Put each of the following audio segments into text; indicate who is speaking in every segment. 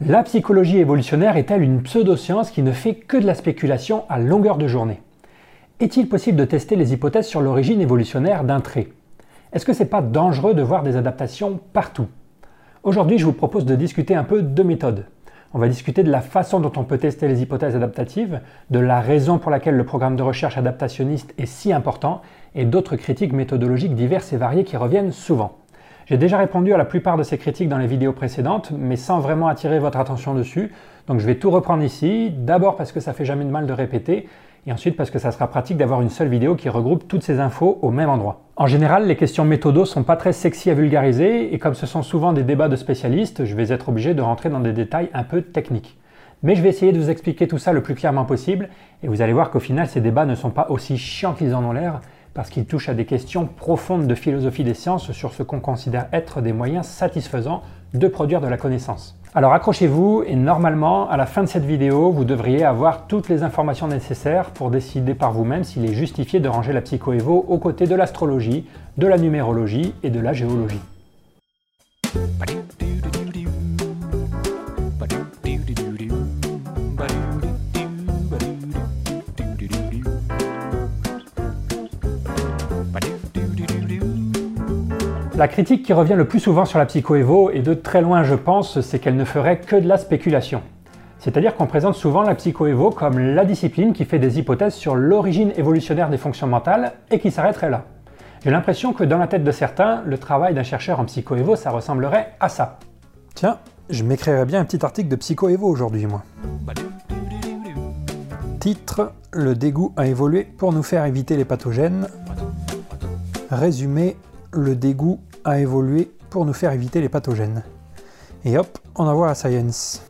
Speaker 1: La psychologie évolutionnaire est-elle une pseudoscience qui ne fait que de la spéculation à longueur de journée? Est-il possible de tester les hypothèses sur l'origine évolutionnaire d'un trait? Est-ce que c'est pas dangereux de voir des adaptations partout? Aujourd'hui, je vous propose de discuter un peu de méthodes. On va discuter de la façon dont on peut tester les hypothèses adaptatives, de la raison pour laquelle le programme de recherche adaptationniste est si important, et d'autres critiques méthodologiques diverses et variées qui reviennent souvent. J'ai déjà répondu à la plupart de ces critiques dans les vidéos précédentes, mais sans vraiment attirer votre attention dessus, donc je vais tout reprendre ici, d'abord parce que ça fait jamais de mal de répéter, et ensuite parce que ça sera pratique d'avoir une seule vidéo qui regroupe toutes ces infos au même endroit. En général, les questions méthodos sont pas très sexy à vulgariser, et comme ce sont souvent des débats de spécialistes, je vais être obligé de rentrer dans des détails un peu techniques. Mais je vais essayer de vous expliquer tout ça le plus clairement possible, et vous allez voir qu'au final, ces débats ne sont pas aussi chiants qu'ils en ont l'air, parce qu'ils touchent à des questions profondes de philosophie des sciences sur ce qu'on considère être des moyens satisfaisants de produire de la connaissance. Alors accrochez-vous et normalement, à la fin de cette vidéo, vous devriez avoir toutes les informations nécessaires pour décider par vous-même s'il est justifié de ranger la psychoévo aux côtés de l'astrologie, de la numérologie et de la géologie. La critique qui revient le plus souvent sur la psychoévo, et de très loin je pense, c'est qu'elle ne ferait que de la spéculation. C'est-à-dire qu'on présente souvent la psychoévo comme la discipline qui fait des hypothèses sur l'origine évolutionnaire des fonctions mentales et qui s'arrêterait là. J'ai l'impression que dans la tête de certains, le travail d'un chercheur en psychoévo, ça ressemblerait à ça. Tiens, je m'écrirais bien un petit article de psychoévo aujourd'hui, moi. Titre Le dégoût a évolué pour nous faire éviter les pathogènes. Résumé le dégoût a évolué pour nous faire éviter les pathogènes. Et hop, on envoie la science.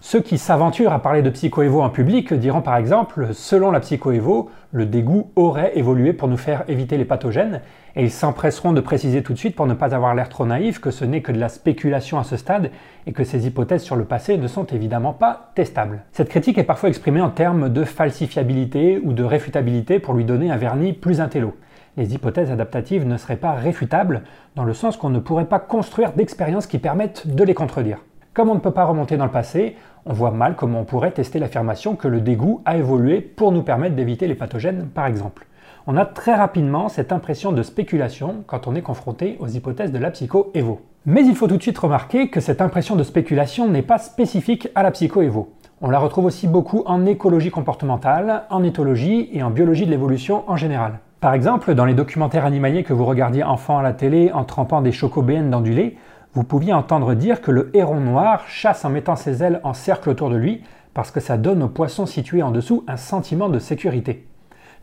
Speaker 1: Ceux qui s'aventurent à parler de psychoévo en public diront par exemple, selon la psychoévo, le dégoût aurait évolué pour nous faire éviter les pathogènes, et ils s'empresseront de préciser tout de suite pour ne pas avoir l'air trop naïf que ce n'est que de la spéculation à ce stade et que ces hypothèses sur le passé ne sont évidemment pas testables. Cette critique est parfois exprimée en termes de falsifiabilité ou de réfutabilité pour lui donner un vernis plus intello les hypothèses adaptatives ne seraient pas réfutables, dans le sens qu'on ne pourrait pas construire d'expériences qui permettent de les contredire. Comme on ne peut pas remonter dans le passé, on voit mal comment on pourrait tester l'affirmation que le dégoût a évolué pour nous permettre d'éviter les pathogènes, par exemple. On a très rapidement cette impression de spéculation quand on est confronté aux hypothèses de la psycho-évo. Mais il faut tout de suite remarquer que cette impression de spéculation n'est pas spécifique à la psycho-évo. On la retrouve aussi beaucoup en écologie comportementale, en éthologie et en biologie de l'évolution en général. Par exemple, dans les documentaires animaliers que vous regardiez enfant à la télé en trempant des chocobéennes dans du lait, vous pouviez entendre dire que le héron noir chasse en mettant ses ailes en cercle autour de lui parce que ça donne aux poissons situés en dessous un sentiment de sécurité.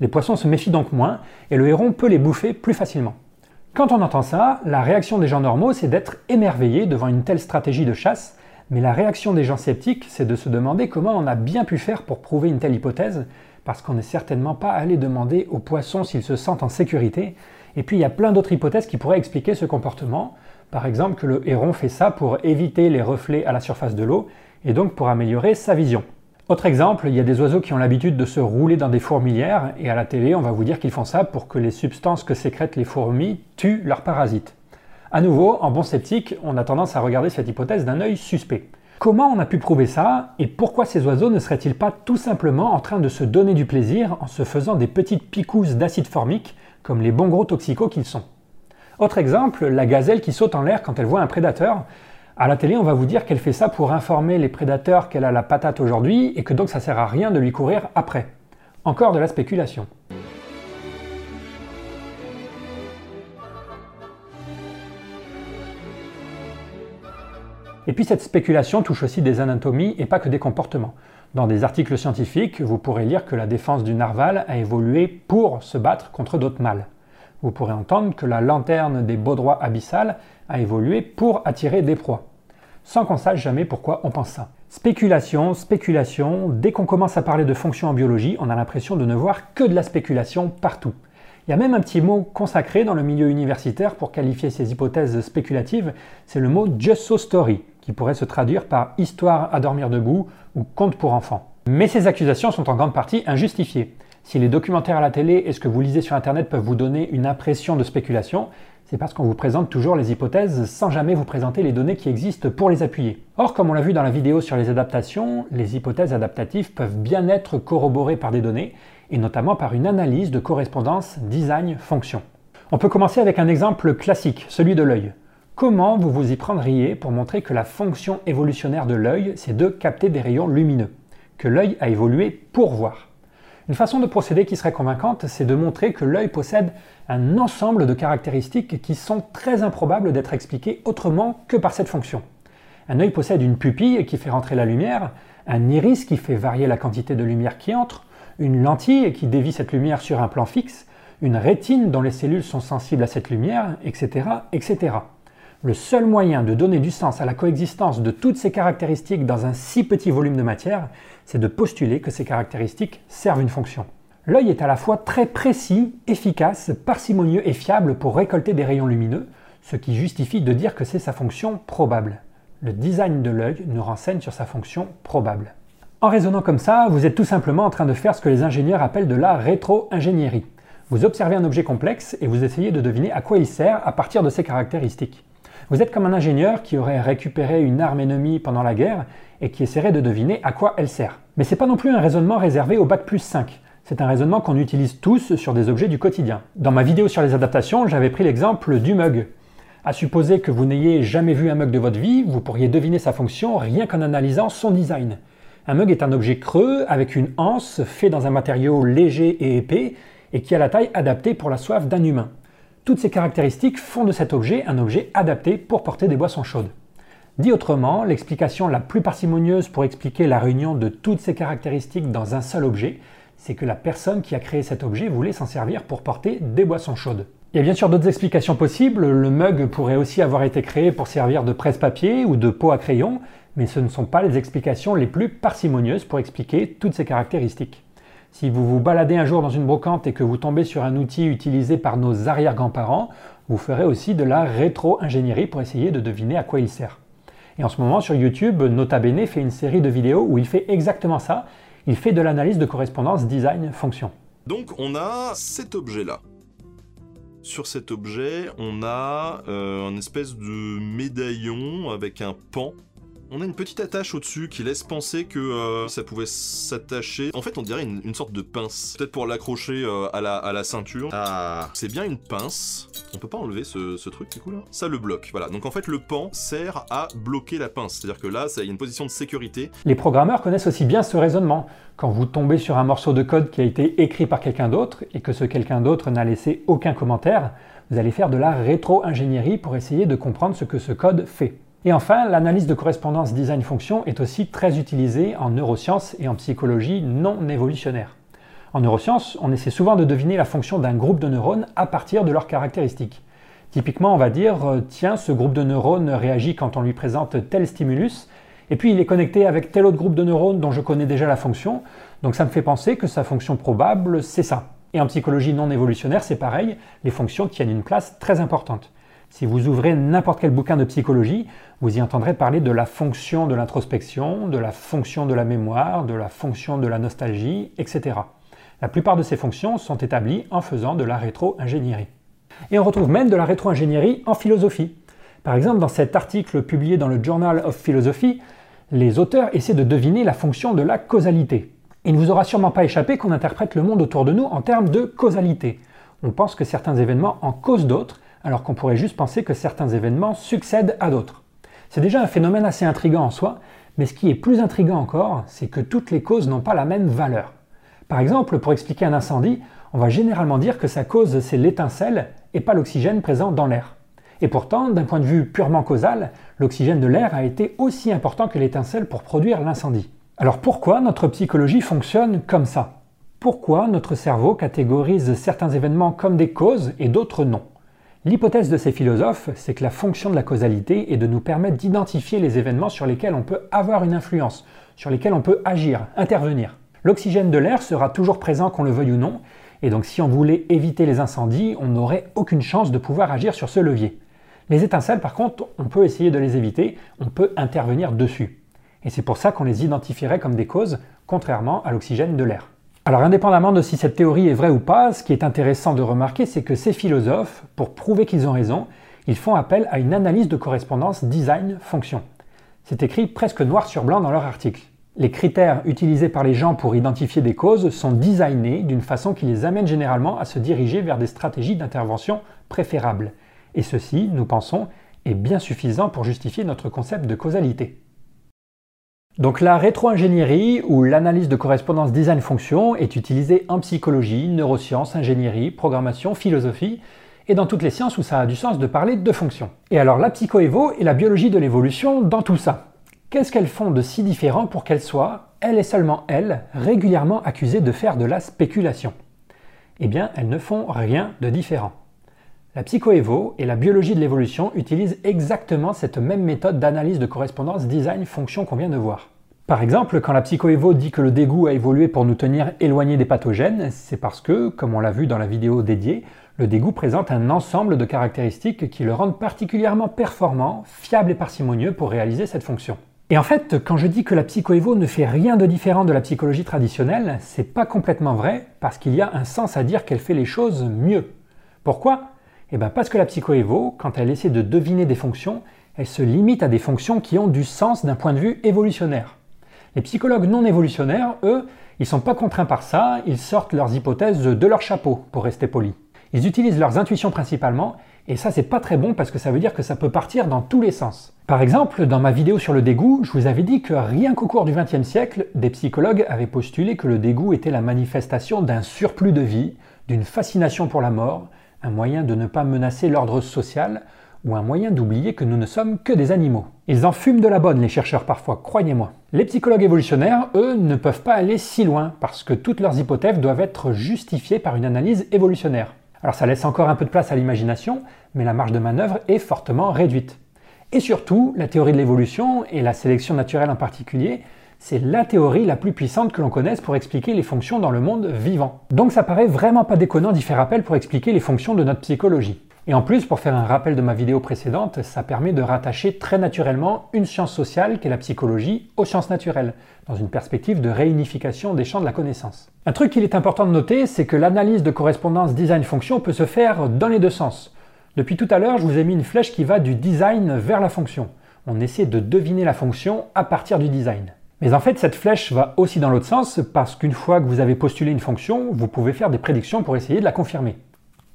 Speaker 1: Les poissons se méfient donc moins et le héron peut les bouffer plus facilement. Quand on entend ça, la réaction des gens normaux, c'est d'être émerveillé devant une telle stratégie de chasse, mais la réaction des gens sceptiques, c'est de se demander comment on a bien pu faire pour prouver une telle hypothèse, parce qu'on n'est certainement pas allé demander aux poissons s'ils se sentent en sécurité. Et puis il y a plein d'autres hypothèses qui pourraient expliquer ce comportement. Par exemple que le héron fait ça pour éviter les reflets à la surface de l'eau et donc pour améliorer sa vision. Autre exemple, il y a des oiseaux qui ont l'habitude de se rouler dans des fourmilières et à la télé on va vous dire qu'ils font ça pour que les substances que sécrètent les fourmis tuent leurs parasites. A nouveau, en bon sceptique, on a tendance à regarder cette hypothèse d'un œil suspect. Comment on a pu prouver ça et pourquoi ces oiseaux ne seraient-ils pas tout simplement en train de se donner du plaisir en se faisant des petites picousses d'acide formique comme les bons gros toxicos qu'ils sont? Autre exemple, la gazelle qui saute en l'air quand elle voit un prédateur. À la télé, on va vous dire qu'elle fait ça pour informer les prédateurs qu'elle a la patate aujourd'hui et que donc ça sert à rien de lui courir après. Encore de la spéculation. Et puis cette spéculation touche aussi des anatomies et pas que des comportements. Dans des articles scientifiques, vous pourrez lire que la défense du narval a évolué pour se battre contre d'autres mâles. Vous pourrez entendre que la lanterne des baudrois abyssales a évolué pour attirer des proies. Sans qu'on sache jamais pourquoi on pense ça. Spéculation, spéculation, dès qu'on commence à parler de fonctions en biologie, on a l'impression de ne voir que de la spéculation partout. Il y a même un petit mot consacré dans le milieu universitaire pour qualifier ces hypothèses spéculatives, c'est le mot just so story, qui pourrait se traduire par histoire à dormir debout ou conte pour enfants. Mais ces accusations sont en grande partie injustifiées. Si les documentaires à la télé et ce que vous lisez sur Internet peuvent vous donner une impression de spéculation, c'est parce qu'on vous présente toujours les hypothèses sans jamais vous présenter les données qui existent pour les appuyer. Or, comme on l'a vu dans la vidéo sur les adaptations, les hypothèses adaptatives peuvent bien être corroborées par des données, et notamment par une analyse de correspondance design-fonction. On peut commencer avec un exemple classique, celui de l'œil. Comment vous vous y prendriez pour montrer que la fonction évolutionnaire de l'œil, c'est de capter des rayons lumineux, que l'œil a évolué pour voir une façon de procéder qui serait convaincante, c'est de montrer que l'œil possède un ensemble de caractéristiques qui sont très improbables d'être expliquées autrement que par cette fonction. Un œil possède une pupille qui fait rentrer la lumière, un iris qui fait varier la quantité de lumière qui entre, une lentille qui dévie cette lumière sur un plan fixe, une rétine dont les cellules sont sensibles à cette lumière, etc. etc. Le seul moyen de donner du sens à la coexistence de toutes ces caractéristiques dans un si petit volume de matière, c'est de postuler que ces caractéristiques servent une fonction. L'œil est à la fois très précis, efficace, parcimonieux et fiable pour récolter des rayons lumineux, ce qui justifie de dire que c'est sa fonction probable. Le design de l'œil nous renseigne sur sa fonction probable. En raisonnant comme ça, vous êtes tout simplement en train de faire ce que les ingénieurs appellent de la rétro-ingénierie. Vous observez un objet complexe et vous essayez de deviner à quoi il sert à partir de ses caractéristiques. Vous êtes comme un ingénieur qui aurait récupéré une arme ennemie pendant la guerre et qui essaierait de deviner à quoi elle sert. Mais c'est pas non plus un raisonnement réservé au bac plus 5. C'est un raisonnement qu'on utilise tous sur des objets du quotidien. Dans ma vidéo sur les adaptations, j'avais pris l'exemple du mug. À supposer que vous n'ayez jamais vu un mug de votre vie, vous pourriez deviner sa fonction rien qu'en analysant son design. Un mug est un objet creux avec une anse fait dans un matériau léger et épais et qui a la taille adaptée pour la soif d'un humain. Toutes ces caractéristiques font de cet objet un objet adapté pour porter des boissons chaudes. Dit autrement, l'explication la plus parcimonieuse pour expliquer la réunion de toutes ces caractéristiques dans un seul objet, c'est que la personne qui a créé cet objet voulait s'en servir pour porter des boissons chaudes. Il y a bien sûr d'autres explications possibles, le mug pourrait aussi avoir été créé pour servir de presse-papier ou de pot à crayon, mais ce ne sont pas les explications les plus parcimonieuses pour expliquer toutes ces caractéristiques. Si vous vous baladez un jour dans une brocante et que vous tombez sur un outil utilisé par nos arrière-grands-parents, vous ferez aussi de la rétro-ingénierie pour essayer de deviner à quoi il sert. Et en ce moment sur YouTube, Nota Bene fait une série de vidéos où il fait exactement ça. Il fait de l'analyse de correspondance design-fonction.
Speaker 2: Donc on a cet objet-là. Sur cet objet, on a euh, un espèce de médaillon avec un pan on a une petite attache au-dessus qui laisse penser que euh, ça pouvait s'attacher. En fait, on dirait une, sorte de pince. Peut-être pour l'accrocher euh, à, la, à la ceinture. Ah, c'est bien une pince. On peut pas enlever ce, truc du coup là? Ça le bloque. Voilà. Donc en fait, le pan sert à bloquer la pince. C'est-à-dire que là, il y a une position de sécurité.
Speaker 1: Les programmeurs connaissent aussi bien ce raisonnement. Quand vous tombez sur un morceau de code qui a été écrit par quelqu'un d'autre et que ce quelqu'un d'autre n'a laissé aucun commentaire, vous allez faire de la rétro-ingénierie pour essayer de comprendre ce que ce code fait. Et enfin, l'analyse de correspondance design-fonction est aussi très utilisée en neurosciences et en psychologie non évolutionnaire. En neurosciences, on essaie souvent de deviner la fonction d'un groupe de neurones à partir de leurs caractéristiques. Typiquement, on va dire, euh, tiens, ce groupe de neurones réagit quand on lui présente tel stimulus, et puis il est connecté avec tel autre groupe de neurones dont je connais déjà la fonction, donc ça me fait penser que sa fonction probable, c'est ça. Et en psychologie non évolutionnaire, c'est pareil, les fonctions tiennent une place très importante. Si vous ouvrez n'importe quel bouquin de psychologie, vous y entendrez parler de la fonction de l'introspection, de la fonction de la mémoire, de la fonction de la nostalgie, etc. La plupart de ces fonctions sont établies en faisant de la rétro-ingénierie. Et on retrouve même de la rétro-ingénierie en philosophie. Par exemple, dans cet article publié dans le Journal of Philosophy, les auteurs essaient de deviner la fonction de la causalité. Il ne vous aura sûrement pas échappé qu'on interprète le monde autour de nous en termes de causalité. On pense que certains événements en causent d'autres alors qu'on pourrait juste penser que certains événements succèdent à d'autres. C'est déjà un phénomène assez intrigant en soi, mais ce qui est plus intrigant encore, c'est que toutes les causes n'ont pas la même valeur. Par exemple, pour expliquer un incendie, on va généralement dire que sa cause c'est l'étincelle et pas l'oxygène présent dans l'air. Et pourtant, d'un point de vue purement causal, l'oxygène de l'air a été aussi important que l'étincelle pour produire l'incendie. Alors pourquoi notre psychologie fonctionne comme ça? Pourquoi notre cerveau catégorise certains événements comme des causes et d'autres non? L'hypothèse de ces philosophes, c'est que la fonction de la causalité est de nous permettre d'identifier les événements sur lesquels on peut avoir une influence, sur lesquels on peut agir, intervenir. L'oxygène de l'air sera toujours présent qu'on le veuille ou non, et donc si on voulait éviter les incendies, on n'aurait aucune chance de pouvoir agir sur ce levier. Les étincelles, par contre, on peut essayer de les éviter, on peut intervenir dessus. Et c'est pour ça qu'on les identifierait comme des causes, contrairement à l'oxygène de l'air. Alors indépendamment de si cette théorie est vraie ou pas, ce qui est intéressant de remarquer, c'est que ces philosophes, pour prouver qu'ils ont raison, ils font appel à une analyse de correspondance design-fonction. C'est écrit presque noir sur blanc dans leur article. Les critères utilisés par les gens pour identifier des causes sont designés d'une façon qui les amène généralement à se diriger vers des stratégies d'intervention préférables. Et ceci, nous pensons, est bien suffisant pour justifier notre concept de causalité. Donc la rétro-ingénierie ou l'analyse de correspondance design-fonction est utilisée en psychologie, neurosciences, ingénierie, programmation, philosophie et dans toutes les sciences où ça a du sens de parler de fonction. Et alors la psychoévo et la biologie de l'évolution dans tout ça Qu'est-ce qu'elles font de si différent pour qu'elles soient, elles et seulement elles, régulièrement accusées de faire de la spéculation? Eh bien, elles ne font rien de différent. La psychoévo et la biologie de l'évolution utilisent exactement cette même méthode d'analyse de correspondance design-fonction qu'on vient de voir. Par exemple, quand la psychoévo dit que le dégoût a évolué pour nous tenir éloignés des pathogènes, c'est parce que, comme on l'a vu dans la vidéo dédiée, le dégoût présente un ensemble de caractéristiques qui le rendent particulièrement performant, fiable et parcimonieux pour réaliser cette fonction. Et en fait, quand je dis que la psychoévo ne fait rien de différent de la psychologie traditionnelle, c'est pas complètement vrai, parce qu'il y a un sens à dire qu'elle fait les choses mieux. Pourquoi? Eh bien parce que la psychoévo, quand elle essaie de deviner des fonctions, elle se limite à des fonctions qui ont du sens d'un point de vue évolutionnaire. Les psychologues non évolutionnaires, eux, ils sont pas contraints par ça, ils sortent leurs hypothèses de leur chapeau, pour rester poli. Ils utilisent leurs intuitions principalement, et ça c'est pas très bon parce que ça veut dire que ça peut partir dans tous les sens. Par exemple, dans ma vidéo sur le dégoût, je vous avais dit que rien qu'au cours du XXe siècle, des psychologues avaient postulé que le dégoût était la manifestation d'un surplus de vie, d'une fascination pour la mort, un moyen de ne pas menacer l'ordre social, ou un moyen d'oublier que nous ne sommes que des animaux. Ils en fument de la bonne, les chercheurs parfois, croyez-moi. Les psychologues évolutionnaires, eux, ne peuvent pas aller si loin, parce que toutes leurs hypothèses doivent être justifiées par une analyse évolutionnaire. Alors ça laisse encore un peu de place à l'imagination, mais la marge de manœuvre est fortement réduite. Et surtout, la théorie de l'évolution, et la sélection naturelle en particulier, c'est la théorie la plus puissante que l'on connaisse pour expliquer les fonctions dans le monde vivant. Donc ça paraît vraiment pas déconnant d'y faire appel pour expliquer les fonctions de notre psychologie. Et en plus, pour faire un rappel de ma vidéo précédente, ça permet de rattacher très naturellement une science sociale qu'est la psychologie aux sciences naturelles, dans une perspective de réunification des champs de la connaissance. Un truc qu'il est important de noter, c'est que l'analyse de correspondance design-fonction peut se faire dans les deux sens. Depuis tout à l'heure, je vous ai mis une flèche qui va du design vers la fonction. On essaie de deviner la fonction à partir du design. Mais en fait, cette flèche va aussi dans l'autre sens parce qu'une fois que vous avez postulé une fonction, vous pouvez faire des prédictions pour essayer de la confirmer.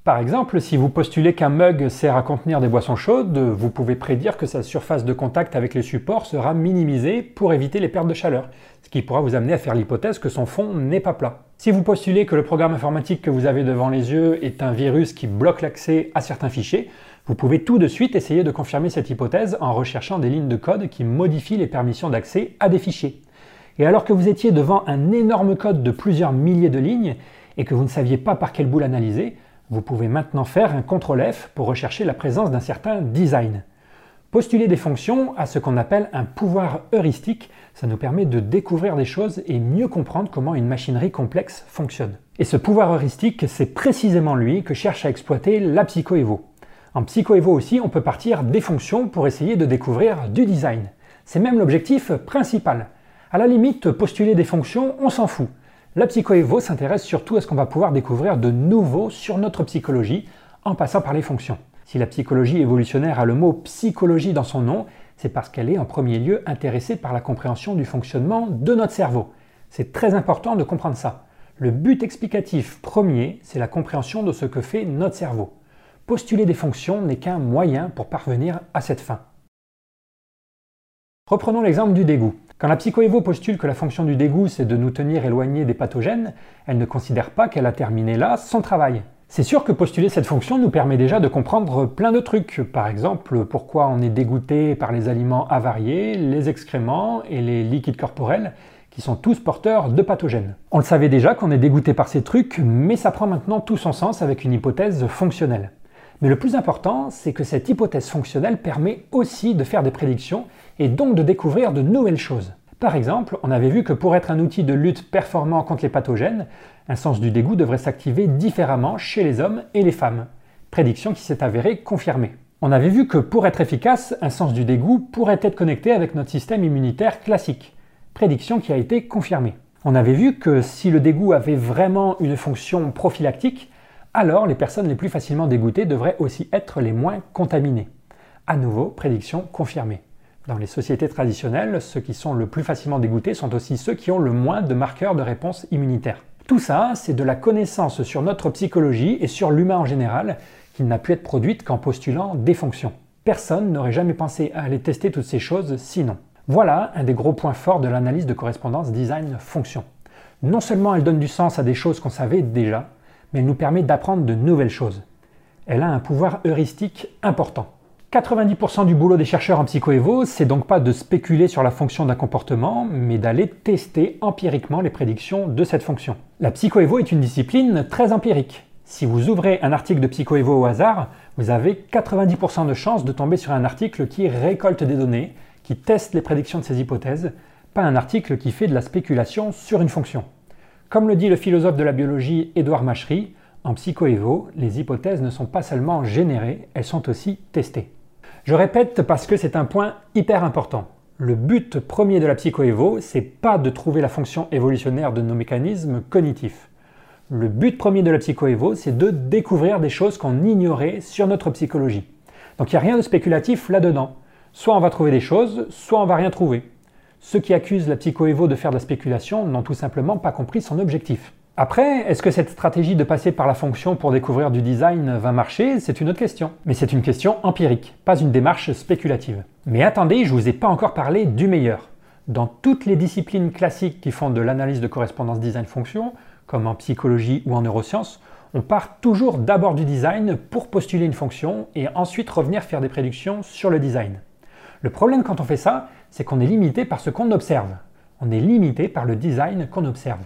Speaker 1: Par exemple, si vous postulez qu'un mug sert à contenir des boissons chaudes, vous pouvez prédire que sa surface de contact avec les supports sera minimisée pour éviter les pertes de chaleur, ce qui pourra vous amener à faire l'hypothèse que son fond n'est pas plat. Si vous postulez que le programme informatique que vous avez devant les yeux est un virus qui bloque l'accès à certains fichiers, vous pouvez tout de suite essayer de confirmer cette hypothèse en recherchant des lignes de code qui modifient les permissions d'accès à des fichiers. Et alors que vous étiez devant un énorme code de plusieurs milliers de lignes et que vous ne saviez pas par quelle bout l'analyser, vous pouvez maintenant faire un CTRL F pour rechercher la présence d'un certain design. Postuler des fonctions à ce qu'on appelle un pouvoir heuristique, ça nous permet de découvrir des choses et mieux comprendre comment une machinerie complexe fonctionne. Et ce pouvoir heuristique, c'est précisément lui que cherche à exploiter la psychoévo. En psychoévo aussi, on peut partir des fonctions pour essayer de découvrir du design. C'est même l'objectif principal. À la limite, postuler des fonctions, on s'en fout. La psychoévo s'intéresse surtout à ce qu'on va pouvoir découvrir de nouveau sur notre psychologie en passant par les fonctions. Si la psychologie évolutionnaire a le mot psychologie dans son nom, c'est parce qu'elle est en premier lieu intéressée par la compréhension du fonctionnement de notre cerveau. C'est très important de comprendre ça. Le but explicatif premier, c'est la compréhension de ce que fait notre cerveau. Postuler des fonctions n'est qu'un moyen pour parvenir à cette fin. Reprenons l'exemple du dégoût. Quand la psychoévo postule que la fonction du dégoût c'est de nous tenir éloignés des pathogènes, elle ne considère pas qu'elle a terminé là son travail. C'est sûr que postuler cette fonction nous permet déjà de comprendre plein de trucs. Par exemple, pourquoi on est dégoûté par les aliments avariés, les excréments et les liquides corporels, qui sont tous porteurs de pathogènes. On le savait déjà qu'on est dégoûté par ces trucs, mais ça prend maintenant tout son sens avec une hypothèse fonctionnelle. Mais le plus important, c'est que cette hypothèse fonctionnelle permet aussi de faire des prédictions et donc de découvrir de nouvelles choses. Par exemple, on avait vu que pour être un outil de lutte performant contre les pathogènes, un sens du dégoût devrait s'activer différemment chez les hommes et les femmes. Prédiction qui s'est avérée confirmée. On avait vu que pour être efficace, un sens du dégoût pourrait être connecté avec notre système immunitaire classique. Prédiction qui a été confirmée. On avait vu que si le dégoût avait vraiment une fonction prophylactique, alors les personnes les plus facilement dégoûtées devraient aussi être les moins contaminées. À nouveau, prédiction confirmée. Dans les sociétés traditionnelles, ceux qui sont le plus facilement dégoûtés sont aussi ceux qui ont le moins de marqueurs de réponse immunitaire. Tout ça, c'est de la connaissance sur notre psychologie et sur l'humain en général qui n'a pu être produite qu'en postulant des fonctions. Personne n'aurait jamais pensé à aller tester toutes ces choses sinon. Voilà un des gros points forts de l'analyse de correspondance design-fonction. Non seulement elle donne du sens à des choses qu'on savait déjà, mais elle nous permet d'apprendre de nouvelles choses. Elle a un pouvoir heuristique important. 90% du boulot des chercheurs en psychoévo, c'est donc pas de spéculer sur la fonction d'un comportement, mais d'aller tester empiriquement les prédictions de cette fonction. La psychoévo est une discipline très empirique. Si vous ouvrez un article de psychoévo au hasard, vous avez 90% de chances de tomber sur un article qui récolte des données, qui teste les prédictions de ces hypothèses, pas un article qui fait de la spéculation sur une fonction. Comme le dit le philosophe de la biologie Édouard Machery, en psychoévo, les hypothèses ne sont pas seulement générées, elles sont aussi testées. Je répète parce que c'est un point hyper important. Le but premier de la psychoévo, c'est pas de trouver la fonction évolutionnaire de nos mécanismes cognitifs. Le but premier de la psychoévo, c'est de découvrir des choses qu'on ignorait sur notre psychologie. Donc il n'y a rien de spéculatif là-dedans. Soit on va trouver des choses, soit on va rien trouver. Ceux qui accusent la psychoévo de faire de la spéculation n'ont tout simplement pas compris son objectif. Après, est-ce que cette stratégie de passer par la fonction pour découvrir du design va marcher? C'est une autre question. Mais c'est une question empirique, pas une démarche spéculative. Mais attendez, je vous ai pas encore parlé du meilleur. Dans toutes les disciplines classiques qui font de l'analyse de correspondance design-fonction, comme en psychologie ou en neurosciences, on part toujours d'abord du design pour postuler une fonction et ensuite revenir faire des prédictions sur le design. Le problème quand on fait ça, c'est qu'on est limité par ce qu'on observe. On est limité par le design qu'on observe.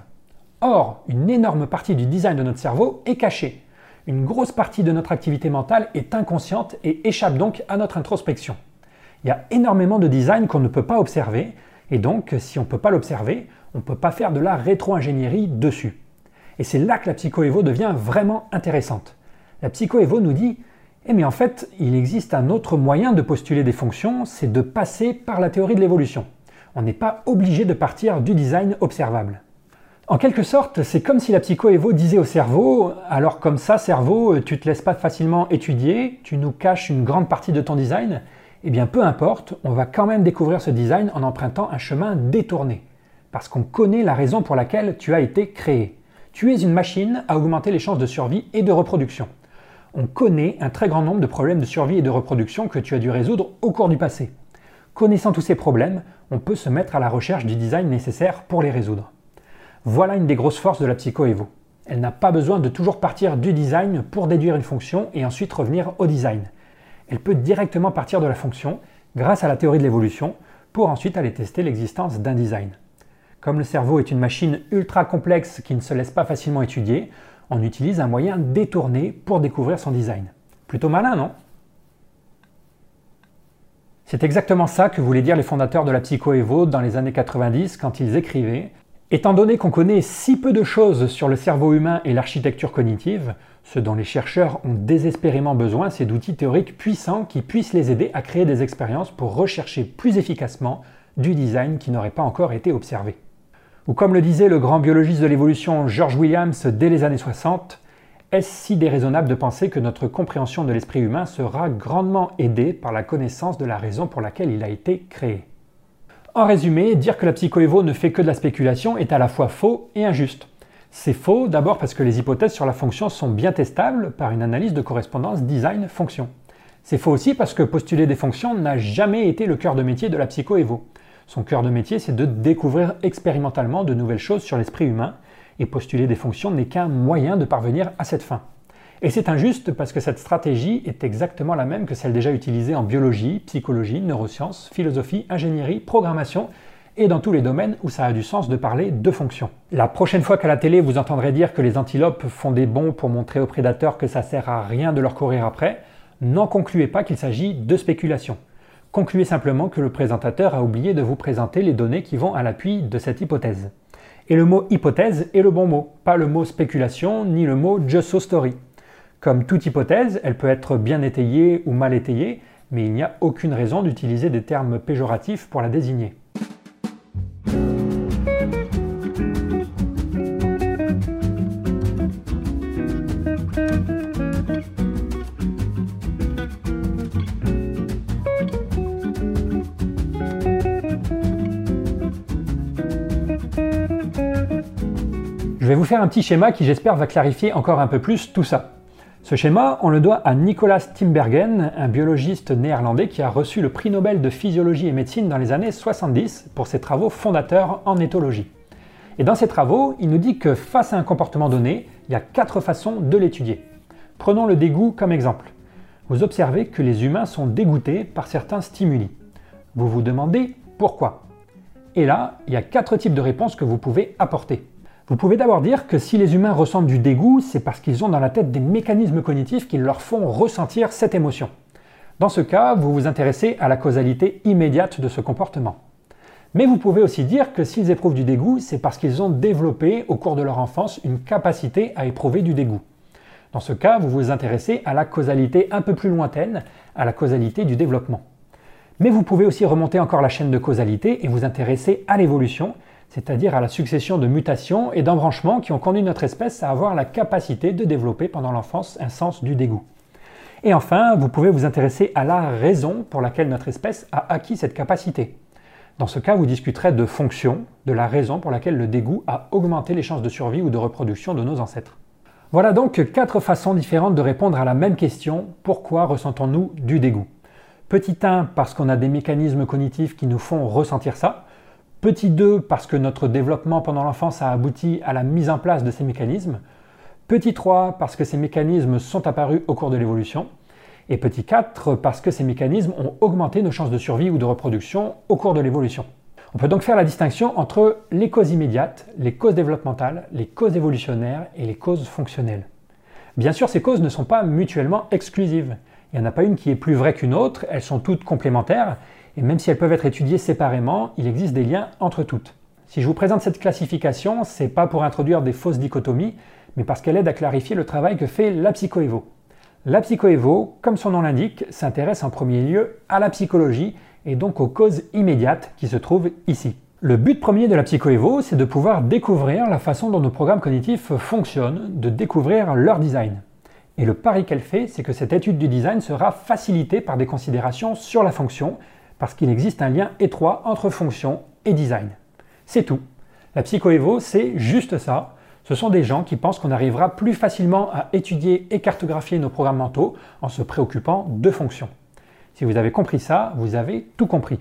Speaker 1: Or, une énorme partie du design de notre cerveau est cachée. Une grosse partie de notre activité mentale est inconsciente et échappe donc à notre introspection. Il y a énormément de design qu'on ne peut pas observer, et donc si on ne peut pas l'observer, on ne peut pas faire de la rétro-ingénierie dessus. Et c'est là que la psychoévo devient vraiment intéressante. La psychoévo nous dit eh mais en fait, il existe un autre moyen de postuler des fonctions, c'est de passer par la théorie de l'évolution. On n'est pas obligé de partir du design observable. En quelque sorte, c'est comme si la psycho-évo disait au cerveau Alors, comme ça, cerveau, tu te laisses pas facilement étudier, tu nous caches une grande partie de ton design. Eh bien, peu importe, on va quand même découvrir ce design en empruntant un chemin détourné. Parce qu'on connaît la raison pour laquelle tu as été créé. Tu es une machine à augmenter les chances de survie et de reproduction. On connaît un très grand nombre de problèmes de survie et de reproduction que tu as dû résoudre au cours du passé. Connaissant tous ces problèmes, on peut se mettre à la recherche du design nécessaire pour les résoudre. Voilà une des grosses forces de la psycho-évo. Elle n'a pas besoin de toujours partir du design pour déduire une fonction et ensuite revenir au design. Elle peut directement partir de la fonction grâce à la théorie de l'évolution pour ensuite aller tester l'existence d'un design. Comme le cerveau est une machine ultra complexe qui ne se laisse pas facilement étudier, on utilise un moyen détourné pour découvrir son design. Plutôt malin, non? C'est exactement ça que voulaient dire les fondateurs de la psycho-évo dans les années 90 quand ils écrivaient Étant donné qu'on connaît si peu de choses sur le cerveau humain et l'architecture cognitive, ce dont les chercheurs ont désespérément besoin, c'est d'outils théoriques puissants qui puissent les aider à créer des expériences pour rechercher plus efficacement du design qui n'aurait pas encore été observé. Ou comme le disait le grand biologiste de l'évolution George Williams dès les années 60, est-ce si déraisonnable de penser que notre compréhension de l'esprit humain sera grandement aidée par la connaissance de la raison pour laquelle il a été créé? En résumé, dire que la psychoévo ne fait que de la spéculation est à la fois faux et injuste. C'est faux d'abord parce que les hypothèses sur la fonction sont bien testables par une analyse de correspondance design-fonction. C'est faux aussi parce que postuler des fonctions n'a jamais été le cœur de métier de la psychoévo. Son cœur de métier, c'est de découvrir expérimentalement de nouvelles choses sur l'esprit humain, et postuler des fonctions n'est qu'un moyen de parvenir à cette fin. Et c'est injuste parce que cette stratégie est exactement la même que celle déjà utilisée en biologie, psychologie, neurosciences, philosophie, ingénierie, programmation et dans tous les domaines où ça a du sens de parler de fonctions. La prochaine fois qu'à la télé vous entendrez dire que les antilopes font des bons pour montrer aux prédateurs que ça sert à rien de leur courir après, n'en concluez pas qu'il s'agit de spéculation. Concluez simplement que le présentateur a oublié de vous présenter les données qui vont à l'appui de cette hypothèse. Et le mot hypothèse est le bon mot, pas le mot spéculation ni le mot just so story. Comme toute hypothèse, elle peut être bien étayée ou mal étayée, mais il n'y a aucune raison d'utiliser des termes péjoratifs pour la désigner. Vais vous faire un petit schéma qui j'espère va clarifier encore un peu plus tout ça. Ce schéma, on le doit à Nicolas Timbergen, un biologiste néerlandais qui a reçu le prix Nobel de physiologie et médecine dans les années 70 pour ses travaux fondateurs en éthologie. Et dans ses travaux, il nous dit que face à un comportement donné, il y a quatre façons de l'étudier. Prenons le dégoût comme exemple. Vous observez que les humains sont dégoûtés par certains stimuli. Vous vous demandez pourquoi. Et là, il y a quatre types de réponses que vous pouvez apporter. Vous pouvez d'abord dire que si les humains ressentent du dégoût, c'est parce qu'ils ont dans la tête des mécanismes cognitifs qui leur font ressentir cette émotion. Dans ce cas, vous vous intéressez à la causalité immédiate de ce comportement. Mais vous pouvez aussi dire que s'ils éprouvent du dégoût, c'est parce qu'ils ont développé au cours de leur enfance une capacité à éprouver du dégoût. Dans ce cas, vous vous intéressez à la causalité un peu plus lointaine, à la causalité du développement. Mais vous pouvez aussi remonter encore la chaîne de causalité et vous intéresser à l'évolution, c'est-à-dire à la succession de mutations et d'embranchements qui ont conduit notre espèce à avoir la capacité de développer pendant l'enfance un sens du dégoût. Et enfin, vous pouvez vous intéresser à la raison pour laquelle notre espèce a acquis cette capacité. Dans ce cas, vous discuterez de fonction, de la raison pour laquelle le dégoût a augmenté les chances de survie ou de reproduction de nos ancêtres. Voilà donc quatre façons différentes de répondre à la même question, pourquoi ressentons-nous du dégoût? Petit 1, parce qu'on a des mécanismes cognitifs qui nous font ressentir ça. Petit 2, parce que notre développement pendant l'enfance a abouti à la mise en place de ces mécanismes. Petit 3, parce que ces mécanismes sont apparus au cours de l'évolution. Et petit 4, parce que ces mécanismes ont augmenté nos chances de survie ou de reproduction au cours de l'évolution. On peut donc faire la distinction entre les causes immédiates, les causes développementales, les causes évolutionnaires et les causes fonctionnelles. Bien sûr, ces causes ne sont pas mutuellement exclusives. Il n'y en a pas une qui est plus vraie qu'une autre, elles sont toutes complémentaires, et même si elles peuvent être étudiées séparément, il existe des liens entre toutes. Si je vous présente cette classification, c'est pas pour introduire des fausses dichotomies, mais parce qu'elle aide à clarifier le travail que fait la psychoévo. La psychoévo, comme son nom l'indique, s'intéresse en premier lieu à la psychologie et donc aux causes immédiates qui se trouvent ici. Le but premier de la psychoévo, c'est de pouvoir découvrir la façon dont nos programmes cognitifs fonctionnent, de découvrir leur design. Et le pari qu'elle fait, c'est que cette étude du design sera facilitée par des considérations sur la fonction, parce qu'il existe un lien étroit entre fonction et design. C'est tout. La psychoévo, c'est juste ça. Ce sont des gens qui pensent qu'on arrivera plus facilement à étudier et cartographier nos programmes mentaux en se préoccupant de fonctions. Si vous avez compris ça, vous avez tout compris.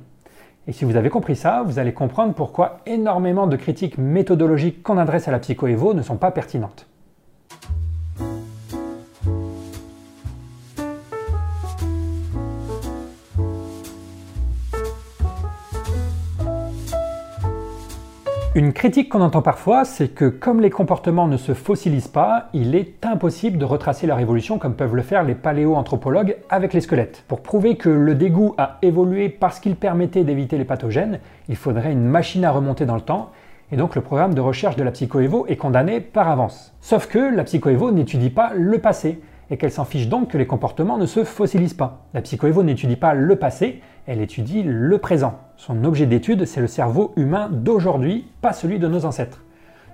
Speaker 1: Et si vous avez compris ça, vous allez comprendre pourquoi énormément de critiques méthodologiques qu'on adresse à la psychoévo ne sont pas pertinentes. Une critique qu'on entend parfois, c'est que comme les comportements ne se fossilisent pas, il est impossible de retracer leur évolution comme peuvent le faire les paléoanthropologues avec les squelettes. Pour prouver que le dégoût a évolué parce qu'il permettait d'éviter les pathogènes, il faudrait une machine à remonter dans le temps, et donc le programme de recherche de la psychoévo est condamné par avance. Sauf que la psychoévo n'étudie pas le passé, et qu'elle s'en fiche donc que les comportements ne se fossilisent pas. La psychoévo n'étudie pas le passé, elle étudie le présent. Son objet d'étude, c'est le cerveau humain d'aujourd'hui, pas celui de nos ancêtres.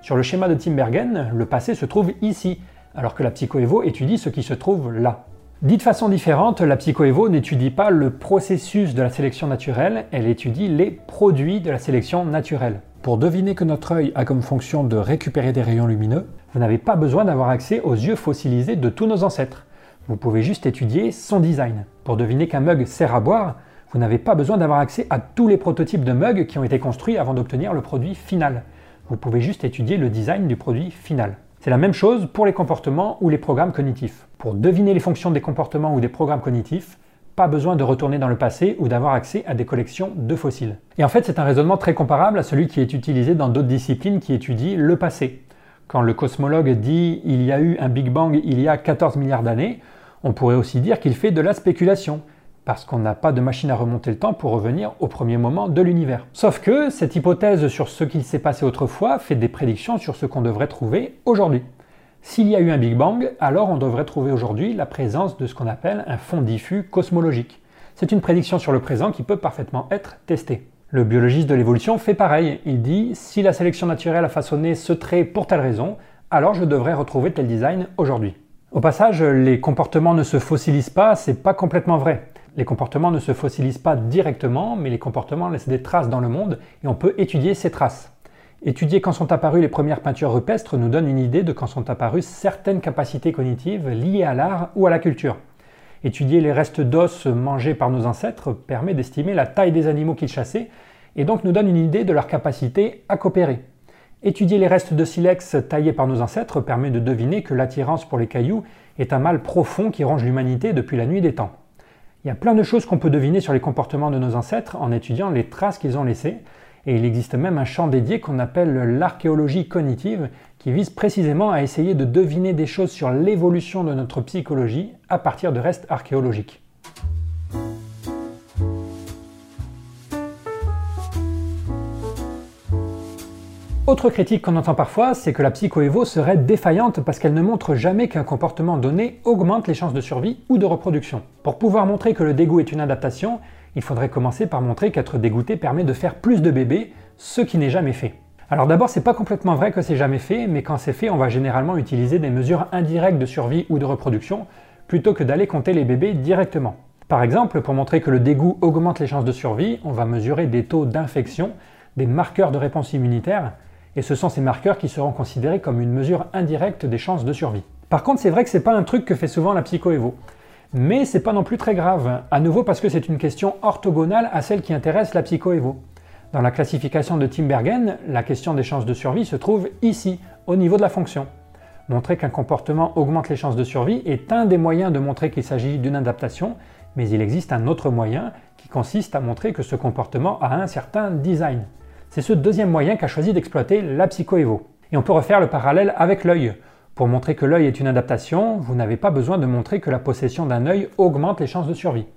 Speaker 1: Sur le schéma de Timbergen, le passé se trouve ici, alors que la psychoévo étudie ce qui se trouve là. Dit de façon différente, la psychoévo n'étudie pas le processus de la sélection naturelle, elle étudie les produits de la sélection naturelle. Pour deviner que notre œil a comme fonction de récupérer des rayons lumineux, vous n'avez pas besoin d'avoir accès aux yeux fossilisés de tous nos ancêtres. Vous pouvez juste étudier son design. Pour deviner qu'un mug sert à boire, vous n'avez pas besoin d'avoir accès à tous les prototypes de mugs qui ont été construits avant d'obtenir le produit final. Vous pouvez juste étudier le design du produit final. C'est la même chose pour les comportements ou les programmes cognitifs. Pour deviner les fonctions des comportements ou des programmes cognitifs, pas besoin de retourner dans le passé ou d'avoir accès à des collections de fossiles. Et en fait, c'est un raisonnement très comparable à celui qui est utilisé dans d'autres disciplines qui étudient le passé. Quand le cosmologue dit il y a eu un Big Bang il y a 14 milliards d'années, on pourrait aussi dire qu'il fait de la spéculation parce qu'on n'a pas de machine à remonter le temps pour revenir au premier moment de l'univers. Sauf que cette hypothèse sur ce qu'il s'est passé autrefois fait des prédictions sur ce qu'on devrait trouver aujourd'hui. S'il y a eu un Big Bang, alors on devrait trouver aujourd'hui la présence de ce qu'on appelle un fond diffus cosmologique. C'est une prédiction sur le présent qui peut parfaitement être testée. Le biologiste de l'évolution fait pareil. Il dit si la sélection naturelle a façonné ce trait pour telle raison, alors je devrais retrouver tel design aujourd'hui. Au passage, les comportements ne se fossilisent pas, c'est pas complètement vrai. Les comportements ne se fossilisent pas directement, mais les comportements laissent des traces dans le monde et on peut étudier ces traces. Étudier quand sont apparues les premières peintures rupestres nous donne une idée de quand sont apparues certaines capacités cognitives liées à l'art ou à la culture. Étudier les restes d'os mangés par nos ancêtres permet d'estimer la taille des animaux qu'ils chassaient et donc nous donne une idée de leur capacité à coopérer. Étudier les restes de silex taillés par nos ancêtres permet de deviner que l'attirance pour les cailloux est un mal profond qui ronge l'humanité depuis la nuit des temps. Il y a plein de choses qu'on peut deviner sur les comportements de nos ancêtres en étudiant les traces qu'ils ont laissées, et il existe même un champ dédié qu'on appelle l'archéologie cognitive, qui vise précisément à essayer de deviner des choses sur l'évolution de notre psychologie à partir de restes archéologiques. Autre critique qu'on entend parfois, c'est que la psychoévo serait défaillante parce qu'elle ne montre jamais qu'un comportement donné augmente les chances de survie ou de reproduction. Pour pouvoir montrer que le dégoût est une adaptation, il faudrait commencer par montrer qu'être dégoûté permet de faire plus de bébés, ce qui n'est jamais fait. Alors d'abord, c'est pas complètement vrai que c'est jamais fait, mais quand c'est fait, on va généralement utiliser des mesures indirectes de survie ou de reproduction plutôt que d'aller compter les bébés directement. Par exemple, pour montrer que le dégoût augmente les chances de survie, on va mesurer des taux d'infection, des marqueurs de réponse immunitaire, et ce sont ces marqueurs qui seront considérés comme une mesure indirecte des chances de survie. Par contre, c'est vrai que c'est pas un truc que fait souvent la psychoévo. Mais c'est pas non plus très grave, à nouveau parce que c'est une question orthogonale à celle qui intéresse la psychoévo. Dans la classification de Timbergen, la question des chances de survie se trouve ici, au niveau de la fonction. Montrer qu'un comportement augmente les chances de survie est un des moyens de montrer qu'il s'agit d'une adaptation, mais il existe un autre moyen qui consiste à montrer que ce comportement a un certain design. C'est ce deuxième moyen qu'a choisi d'exploiter la psychoévo. Et on peut refaire le parallèle avec l'œil. Pour montrer que l'œil est une adaptation, vous n'avez pas besoin de montrer que la possession d'un œil augmente les chances de survie.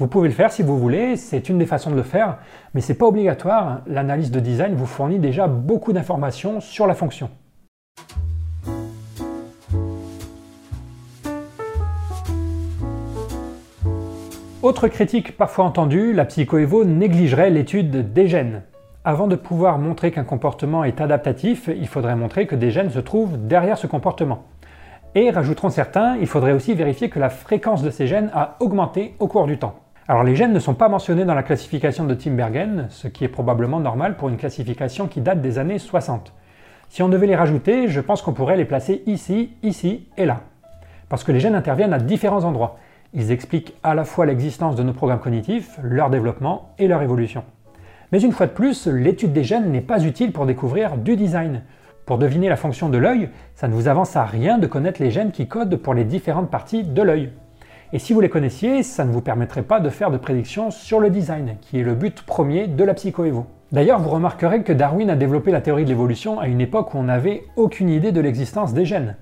Speaker 1: Vous pouvez le faire si vous voulez, c'est une des façons de le faire, mais ce n'est pas obligatoire. L'analyse de design vous fournit déjà beaucoup d'informations sur la fonction. Autre critique parfois entendue, la psychoévo négligerait l'étude des gènes. Avant de pouvoir montrer qu'un comportement est adaptatif, il faudrait montrer que des gènes se trouvent derrière ce comportement. Et rajouteront certains, il faudrait aussi vérifier que la fréquence de ces gènes a augmenté au cours du temps. Alors les gènes ne sont pas mentionnés dans la classification de Timbergen, ce qui est probablement normal pour une classification qui date des années 60. Si on devait les rajouter, je pense qu'on pourrait les placer ici, ici et là. Parce que les gènes interviennent à différents endroits. Ils expliquent à la fois l'existence de nos programmes cognitifs, leur développement et leur évolution. Mais une fois de plus, l'étude des gènes n'est pas utile pour découvrir du design. Pour deviner la fonction de l'œil, ça ne vous avance à rien de connaître les gènes qui codent pour les différentes parties de l'œil. Et si vous les connaissiez, ça ne vous permettrait pas de faire de prédictions sur le design, qui est le but premier de la psychoévo. D'ailleurs, vous remarquerez que Darwin a développé la théorie de l'évolution à une époque où on n'avait aucune idée de l'existence des gènes.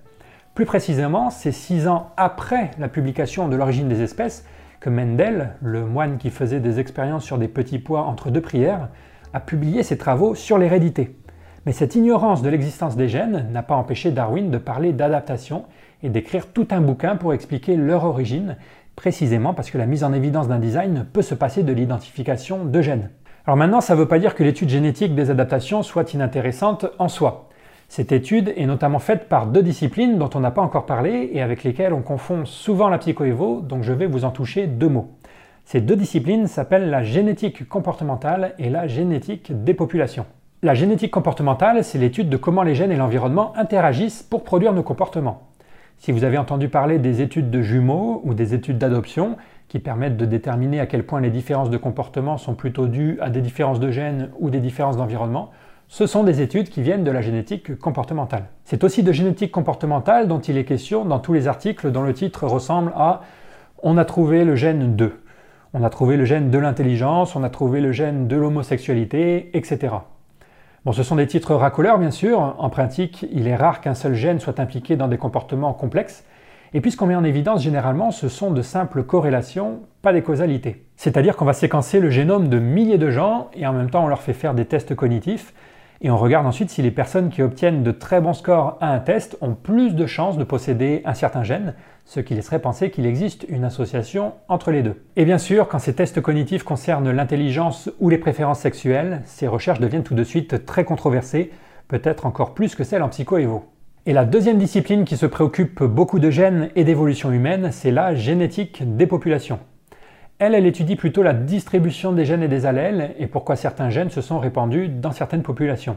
Speaker 1: Plus précisément, c'est six ans après la publication de l'origine des espèces que Mendel, le moine qui faisait des expériences sur des petits pois entre deux prières, a publié ses travaux sur l'hérédité. Mais cette ignorance de l'existence des gènes n'a pas empêché Darwin de parler d'adaptation et d'écrire tout un bouquin pour expliquer leur origine, précisément parce que la mise en évidence d'un design peut se passer de l'identification de gènes. Alors maintenant, ça ne veut pas dire que l'étude génétique des adaptations soit inintéressante en soi. Cette étude est notamment faite par deux disciplines dont on n'a pas encore parlé et avec lesquelles on confond souvent la psychoévo, donc je vais vous en toucher deux mots. Ces deux disciplines s'appellent la génétique comportementale et la génétique des populations. La génétique comportementale, c'est l'étude de comment les gènes et l'environnement interagissent pour produire nos comportements. Si vous avez entendu parler des études de jumeaux ou des études d'adoption, qui permettent de déterminer à quel point les différences de comportement sont plutôt dues à des différences de gènes ou des différences d'environnement, ce sont des études qui viennent de la génétique comportementale. C'est aussi de génétique comportementale dont il est question dans tous les articles dont le titre ressemble à On a trouvé le gène de. On a trouvé le gène de l'intelligence, on a trouvé le gène de l'homosexualité, etc. Bon, ce sont des titres racoleurs, bien sûr. En pratique, il est rare qu'un seul gène soit impliqué dans des comportements complexes. Et puis ce qu'on met en évidence généralement, ce sont de simples corrélations, pas des causalités. C'est-à-dire qu'on va séquencer le génome de milliers de gens et en même temps on leur fait faire des tests cognitifs et on regarde ensuite si les personnes qui obtiennent de très bons scores à un test ont plus de chances de posséder un certain gène, ce qui laisserait penser qu'il existe une association entre les deux. Et bien sûr, quand ces tests cognitifs concernent l'intelligence ou les préférences sexuelles, ces recherches deviennent tout de suite très controversées, peut-être encore plus que celles en psychoévo. Et la deuxième discipline qui se préoccupe beaucoup de gènes et d'évolution humaine, c'est la génétique des populations. Elle, elle étudie plutôt la distribution des gènes et des allèles et pourquoi certains gènes se sont répandus dans certaines populations.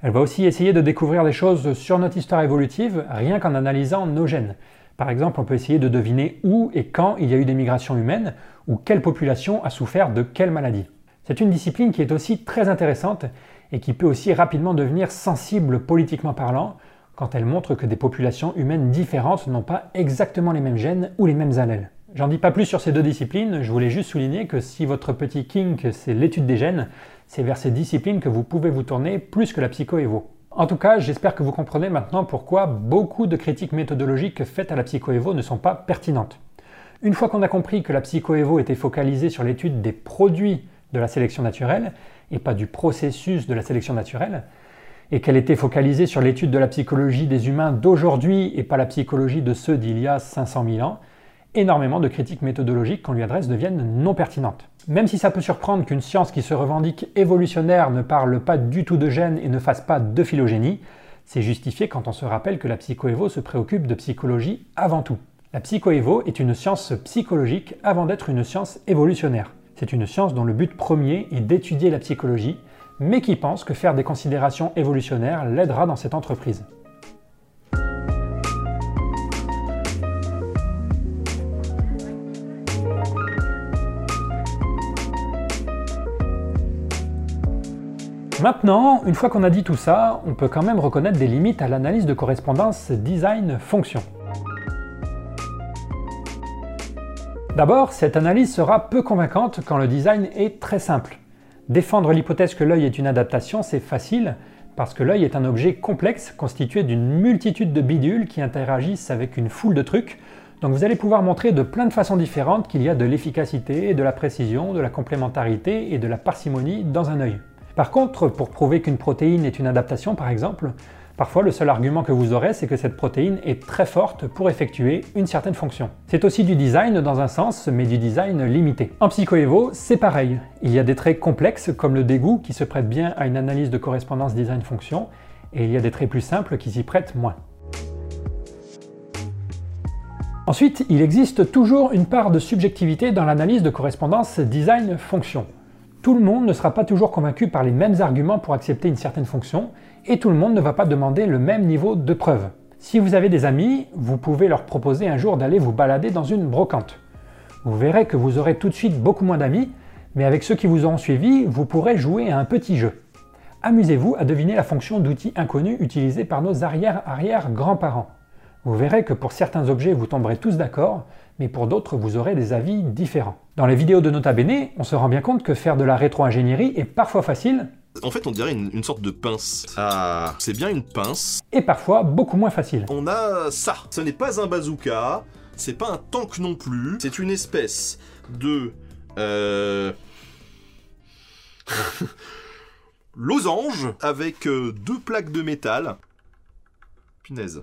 Speaker 1: Elle va aussi essayer de découvrir des choses sur notre histoire évolutive rien qu'en analysant nos gènes. Par exemple, on peut essayer de deviner où et quand il y a eu des migrations humaines ou quelle population a souffert de quelle maladie. C'est une discipline qui est aussi très intéressante et qui peut aussi rapidement devenir sensible politiquement parlant quand elle montre que des populations humaines différentes n'ont pas exactement les mêmes gènes ou les mêmes allèles. J'en dis pas plus sur ces deux disciplines, je voulais juste souligner que si votre petit kink c'est l'étude des gènes, c'est vers ces disciplines que vous pouvez vous tourner plus que la psychoévo. En tout cas, j'espère que vous comprenez maintenant pourquoi beaucoup de critiques méthodologiques faites à la psychoévo ne sont pas pertinentes. Une fois qu'on a compris que la psychoévo était focalisée sur l'étude des produits de la sélection naturelle et pas du processus de la sélection naturelle, et qu'elle était focalisée sur l'étude de la psychologie des humains d'aujourd'hui et pas la psychologie de ceux d'il y a 500 000 ans, énormément de critiques méthodologiques qu'on lui adresse deviennent non pertinentes. Même si ça peut surprendre qu'une science qui se revendique évolutionnaire ne parle pas du tout de gènes et ne fasse pas de phylogénie, c'est justifié quand on se rappelle que la psychoévo se préoccupe de psychologie avant tout. La psychoévo est une science psychologique avant d'être une science évolutionnaire. C'est une science dont le but premier est d'étudier la psychologie, mais qui pense que faire des considérations évolutionnaires l'aidera dans cette entreprise. Maintenant, une fois qu'on a dit tout ça, on peut quand même reconnaître des limites à l'analyse de correspondance design-fonction. D'abord, cette analyse sera peu convaincante quand le design est très simple. Défendre l'hypothèse que l'œil est une adaptation, c'est facile, parce que l'œil est un objet complexe constitué d'une multitude de bidules qui interagissent avec une foule de trucs, donc vous allez pouvoir montrer de plein de façons différentes qu'il y a de l'efficacité, de la précision, de la complémentarité et de la parcimonie dans un œil. Par contre, pour prouver qu'une protéine est une adaptation, par exemple, parfois le seul argument que vous aurez, c'est que cette protéine est très forte pour effectuer une certaine fonction. C'est aussi du design dans un sens, mais du design limité. En psychoévo, c'est pareil. Il y a des traits complexes, comme le dégoût, qui se prêtent bien à une analyse de correspondance design-fonction, et il y a des traits plus simples qui s'y prêtent moins. Ensuite, il existe toujours une part de subjectivité dans l'analyse de correspondance design-fonction. Tout le monde ne sera pas toujours convaincu par les mêmes arguments pour accepter une certaine fonction, et tout le monde ne va pas demander le même niveau de preuve. Si vous avez des amis, vous pouvez leur proposer un jour d'aller vous balader dans une brocante. Vous verrez que vous aurez tout de suite beaucoup moins d'amis, mais avec ceux qui vous auront suivi, vous pourrez jouer à un petit jeu. Amusez-vous à deviner la fonction d'outil inconnu utilisée par nos arrière-arrière-grands-parents. Vous verrez que pour certains objets, vous tomberez tous d'accord, mais pour d'autres, vous aurez des avis différents. Dans les vidéos de Nota Bene, on se rend bien compte que faire de la rétro-ingénierie est parfois facile.
Speaker 2: En fait, on dirait une, sorte de pince. Ah, c'est bien une pince.
Speaker 1: Et parfois beaucoup moins facile.
Speaker 2: On a ça. Ce n'est pas un bazooka, c'est pas un tank non plus. C'est une espèce de. Euh... losange avec euh, deux plaques de métal. Punaise.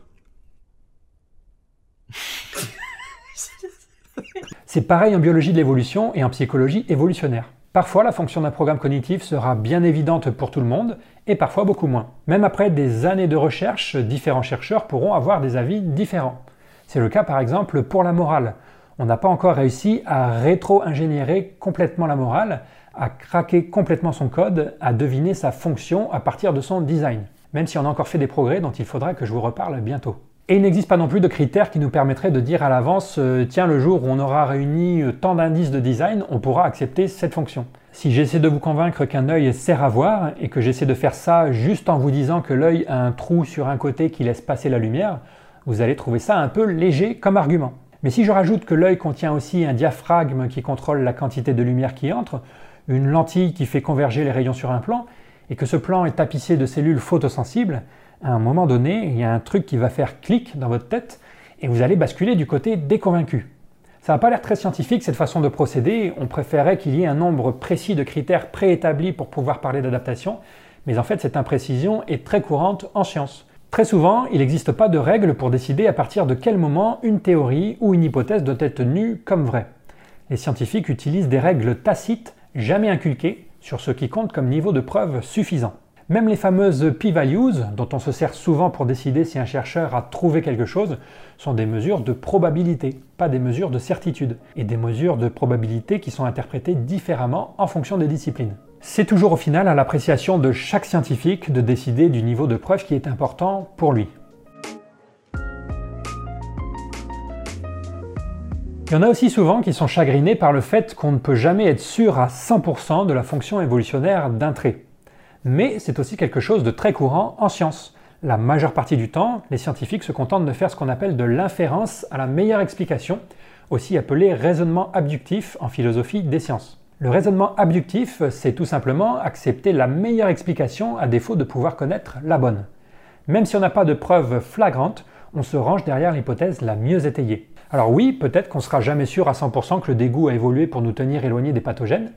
Speaker 1: C'est pareil en biologie de l'évolution et en psychologie évolutionnaire. Parfois, la fonction d'un programme cognitif sera bien évidente pour tout le monde, et parfois beaucoup moins. Même après des années de recherche, différents chercheurs pourront avoir des avis différents. C'est le cas par exemple pour la morale. On n'a pas encore réussi à rétro-ingénierer complètement la morale, à craquer complètement son code, à deviner sa fonction à partir de son design. Même si on a encore fait des progrès dont il faudra que je vous reparle bientôt. Et il n'existe pas non plus de critères qui nous permettraient de dire à l'avance euh, tiens, le jour où on aura réuni euh, tant d'indices de design, on pourra accepter cette fonction. Si j'essaie de vous convaincre qu'un œil sert à voir et que j'essaie de faire ça juste en vous disant que l'œil a un trou sur un côté qui laisse passer la lumière, vous allez trouver ça un peu léger comme argument. Mais si je rajoute que l'œil contient aussi un diaphragme qui contrôle la quantité de lumière qui entre, une lentille qui fait converger les rayons sur un plan, et que ce plan est tapissé de cellules photosensibles, à un moment donné, il y a un truc qui va faire clic dans votre tête et vous allez basculer du côté des convaincus. Ça n'a pas l'air très scientifique cette façon de procéder, on préférait qu'il y ait un nombre précis de critères préétablis pour pouvoir parler d'adaptation, mais en fait cette imprécision est très courante en science. Très souvent, il n'existe pas de règle pour décider à partir de quel moment une théorie ou une hypothèse doit être tenue comme vraie. Les scientifiques utilisent des règles tacites, jamais inculquées, sur ce qui compte comme niveau de preuve suffisant. Même les fameuses p-values, dont on se sert souvent pour décider si un chercheur a trouvé quelque chose, sont des mesures de probabilité, pas des mesures de certitude, et des mesures de probabilité qui sont interprétées différemment en fonction des disciplines. C'est toujours au final à l'appréciation de chaque scientifique de décider du niveau de preuve qui est important pour lui. Il y en a aussi souvent qui sont chagrinés par le fait qu'on ne peut jamais être sûr à 100% de la fonction évolutionnaire d'un trait. Mais c'est aussi quelque chose de très courant en science. La majeure partie du temps, les scientifiques se contentent de faire ce qu'on appelle de l'inférence à la meilleure explication, aussi appelé raisonnement abductif en philosophie des sciences. Le raisonnement abductif, c'est tout simplement accepter la meilleure explication à défaut de pouvoir connaître la bonne. Même si on n'a pas de preuves flagrantes, on se range derrière l'hypothèse la mieux étayée. Alors oui, peut-être qu'on ne sera jamais sûr à 100% que le dégoût a évolué pour nous tenir éloignés des pathogènes,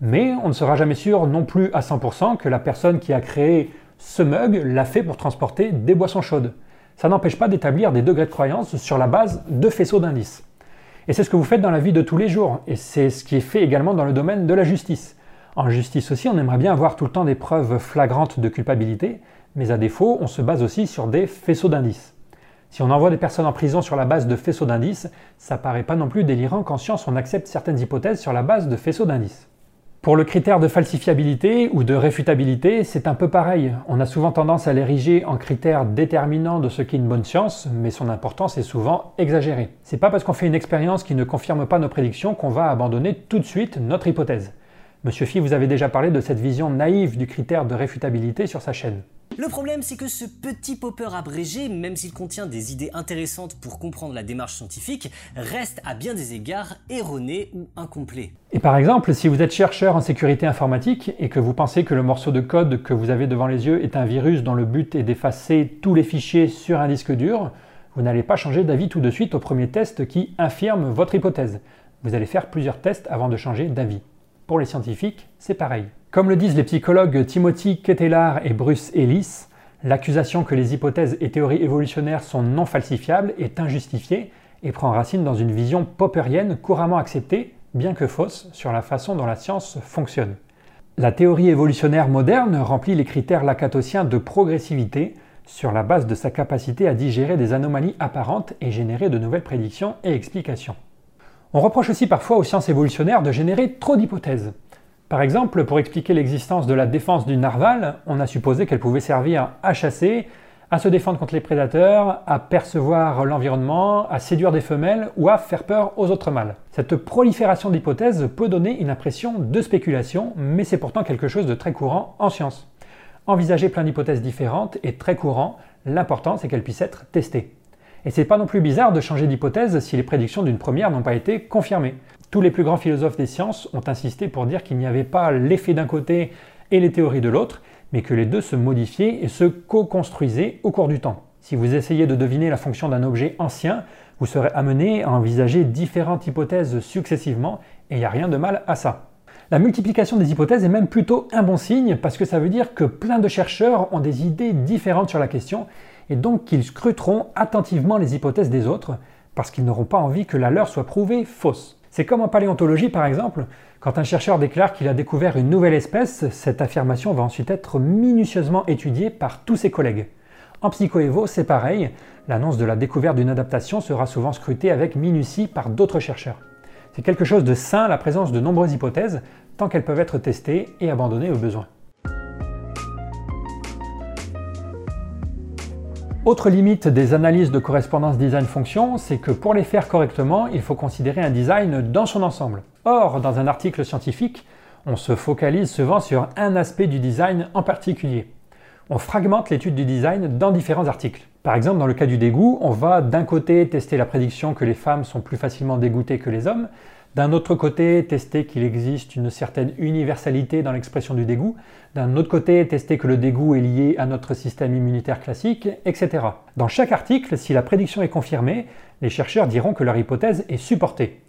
Speaker 1: mais on ne sera jamais sûr non plus à 100% que la personne qui a créé ce mug l'a fait pour transporter des boissons chaudes. Ça n'empêche pas d'établir des degrés de croyance sur la base de faisceaux d'indices. Et c'est ce que vous faites dans la vie de tous les jours, et c'est ce qui est fait également dans le domaine de la justice. En justice aussi, on aimerait bien avoir tout le temps des preuves flagrantes de culpabilité, mais à défaut, on se base aussi sur des faisceaux d'indices. Si on envoie des personnes en prison sur la base de faisceaux d'indices, ça paraît pas non plus délirant qu'en science on accepte certaines hypothèses sur la base de faisceaux d'indices. Pour le critère de falsifiabilité ou de réfutabilité, c'est un peu pareil. On a souvent tendance à l'ériger en critère déterminant de ce qu'est une bonne science, mais son importance est souvent exagérée. C'est pas parce qu'on fait une expérience qui ne confirme pas nos prédictions qu'on va abandonner tout de suite notre hypothèse. Monsieur Phi vous avez déjà parlé de cette vision naïve du critère de réfutabilité sur sa chaîne.
Speaker 3: Le problème, c'est que ce petit popper abrégé, même s'il contient des idées intéressantes pour comprendre la démarche scientifique, reste à bien des égards erroné ou incomplet.
Speaker 1: Et par exemple, si vous êtes chercheur en sécurité informatique et que vous pensez que le morceau de code que vous avez devant les yeux est un virus dont le but est d'effacer tous les fichiers sur un disque dur, vous n'allez pas changer d'avis tout de suite au premier test qui infirme votre hypothèse. Vous allez faire plusieurs tests avant de changer d'avis. Pour les scientifiques, c'est pareil. Comme le disent les psychologues Timothy Ketelaar et Bruce Ellis, l'accusation que les hypothèses et théories évolutionnaires sont non falsifiables est injustifiée et prend racine dans une vision popperienne couramment acceptée, bien que fausse, sur la façon dont la science fonctionne. La théorie évolutionnaire moderne remplit les critères lacatosiens de progressivité sur la base de sa capacité à digérer des anomalies apparentes et générer de nouvelles prédictions et explications. On reproche aussi parfois aux sciences évolutionnaires de générer trop d'hypothèses. Par exemple, pour expliquer l'existence de la défense du narval, on a supposé qu'elle pouvait servir à chasser, à se défendre contre les prédateurs, à percevoir l'environnement, à séduire des femelles ou à faire peur aux autres mâles. Cette prolifération d'hypothèses peut donner une impression de spéculation, mais c'est pourtant quelque chose de très courant en science. Envisager plein d'hypothèses différentes est très courant, l'important c'est qu'elles puissent être testées. Et c'est pas non plus bizarre de changer d'hypothèse si les prédictions d'une première n'ont pas été confirmées. Tous les plus grands philosophes des sciences ont insisté pour dire qu'il n'y avait pas l'effet d'un côté et les théories de l'autre, mais que les deux se modifiaient et se co-construisaient au cours du temps. Si vous essayez de deviner la fonction d'un objet ancien, vous serez amené à envisager différentes hypothèses successivement, et il n'y a rien de mal à ça. La multiplication des hypothèses est même plutôt un bon signe parce que ça veut dire que plein de chercheurs ont des idées différentes sur la question et donc qu'ils scruteront attentivement les hypothèses des autres, parce qu'ils n'auront pas envie que la leur soit prouvée fausse. C'est comme en paléontologie par exemple, quand un chercheur déclare qu'il a découvert une nouvelle espèce, cette affirmation va ensuite être minutieusement étudiée par tous ses collègues. En psychoévo, c'est pareil, l'annonce de la découverte d'une adaptation sera souvent scrutée avec minutie par d'autres chercheurs. C'est quelque chose de sain la présence de nombreuses hypothèses, tant qu'elles peuvent être testées et abandonnées au besoin. Autre limite des analyses de correspondance design-fonction, c'est que pour les faire correctement, il faut considérer un design dans son ensemble. Or, dans un article scientifique, on se focalise souvent sur un aspect du design en particulier. On fragmente l'étude du design dans différents articles. Par exemple, dans le cas du dégoût, on va d'un côté tester la prédiction que les femmes sont plus facilement dégoûtées que les hommes, d'un autre côté, tester qu'il existe une certaine universalité dans l'expression du dégoût. D'un autre côté, tester que le dégoût est lié à notre système immunitaire classique, etc. Dans chaque article, si la prédiction est confirmée, les chercheurs diront que leur hypothèse est supportée.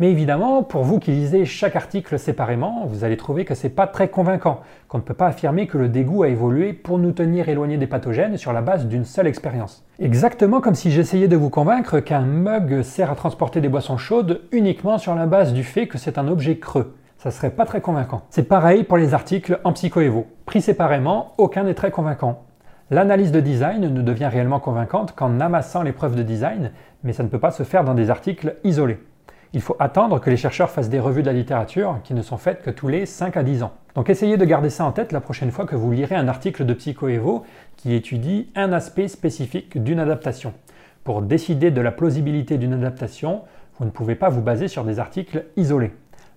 Speaker 1: Mais évidemment, pour vous qui lisez chaque article séparément, vous allez trouver que c'est pas très convaincant, qu'on ne peut pas affirmer que le dégoût a évolué pour nous tenir éloignés des pathogènes sur la base d'une seule expérience. Exactement comme si j'essayais de vous convaincre qu'un mug sert à transporter des boissons chaudes uniquement sur la base du fait que c'est un objet creux. Ça serait pas très convaincant. C'est pareil pour les articles en psychoévo. Pris séparément, aucun n'est très convaincant. L'analyse de design ne devient réellement convaincante qu'en amassant les preuves de design, mais ça ne peut pas se faire dans des articles isolés. Il faut attendre que les chercheurs fassent des revues de la littérature qui ne sont faites que tous les 5 à 10 ans. Donc essayez de garder ça en tête la prochaine fois que vous lirez un article de PsychoEvo qui étudie un aspect spécifique d'une adaptation. Pour décider de la plausibilité d'une adaptation, vous ne pouvez pas vous baser sur des articles isolés.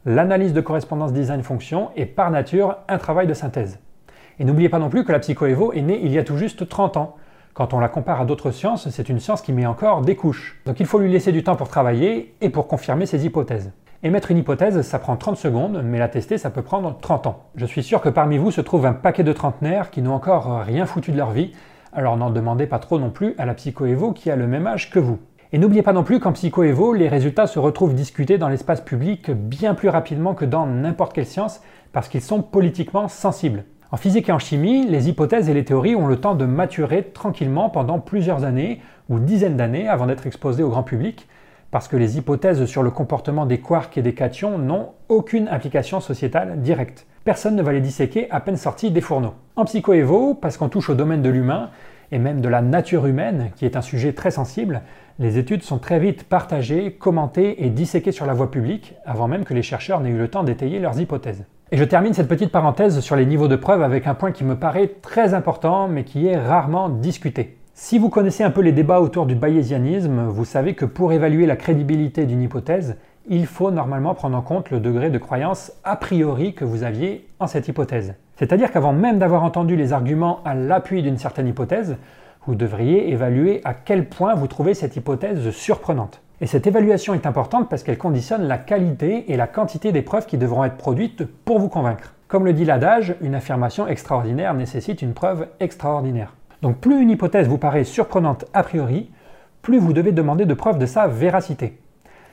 Speaker 1: L'analyse de correspondance design-fonction est par nature un travail de synthèse. Et n'oubliez pas non plus que la PsychoEvo est née il y a tout juste 30 ans. Quand on la compare à d'autres sciences, c'est une science qui met encore des couches. Donc il faut lui laisser du temps pour travailler et pour confirmer ses hypothèses. Émettre une hypothèse, ça prend 30 secondes, mais la tester, ça peut prendre 30 ans. Je suis sûr que parmi vous se trouve un paquet de trentenaires qui n'ont encore rien foutu de leur vie, alors n'en demandez pas trop non plus à la PsychoEvo qui a le même âge que vous. Et n'oubliez pas non plus qu'en PsychoEvo, les résultats se retrouvent discutés dans l'espace public bien plus rapidement que dans n'importe quelle science parce qu'ils sont politiquement sensibles. En physique et en chimie, les hypothèses et les théories ont le temps de maturer tranquillement pendant plusieurs années ou dizaines d'années avant d'être exposées au grand public, parce que les hypothèses sur le comportement des quarks et des cations n'ont aucune application sociétale directe. Personne ne va les disséquer à peine sortis des fourneaux. En psychoévo, parce qu'on touche au domaine de l'humain, et même de la nature humaine, qui est un sujet très sensible, les études sont très vite partagées, commentées et disséquées sur la voie publique, avant même que les chercheurs n'aient eu le temps d'étayer leurs hypothèses. Et je termine cette petite parenthèse sur les niveaux de preuve avec un point qui me paraît très important mais qui est rarement discuté. Si vous connaissez un peu les débats autour du bayésianisme, vous savez que pour évaluer la crédibilité d'une hypothèse, il faut normalement prendre en compte le degré de croyance a priori que vous aviez en cette hypothèse. C'est-à-dire qu'avant même d'avoir entendu les arguments à l'appui d'une certaine hypothèse, vous devriez évaluer à quel point vous trouvez cette hypothèse surprenante. Et cette évaluation est importante parce qu'elle conditionne la qualité et la quantité des preuves qui devront être produites pour vous convaincre. Comme le dit l'adage, une affirmation extraordinaire nécessite une preuve extraordinaire. Donc plus une hypothèse vous paraît surprenante a priori, plus vous devez demander de preuves de sa véracité.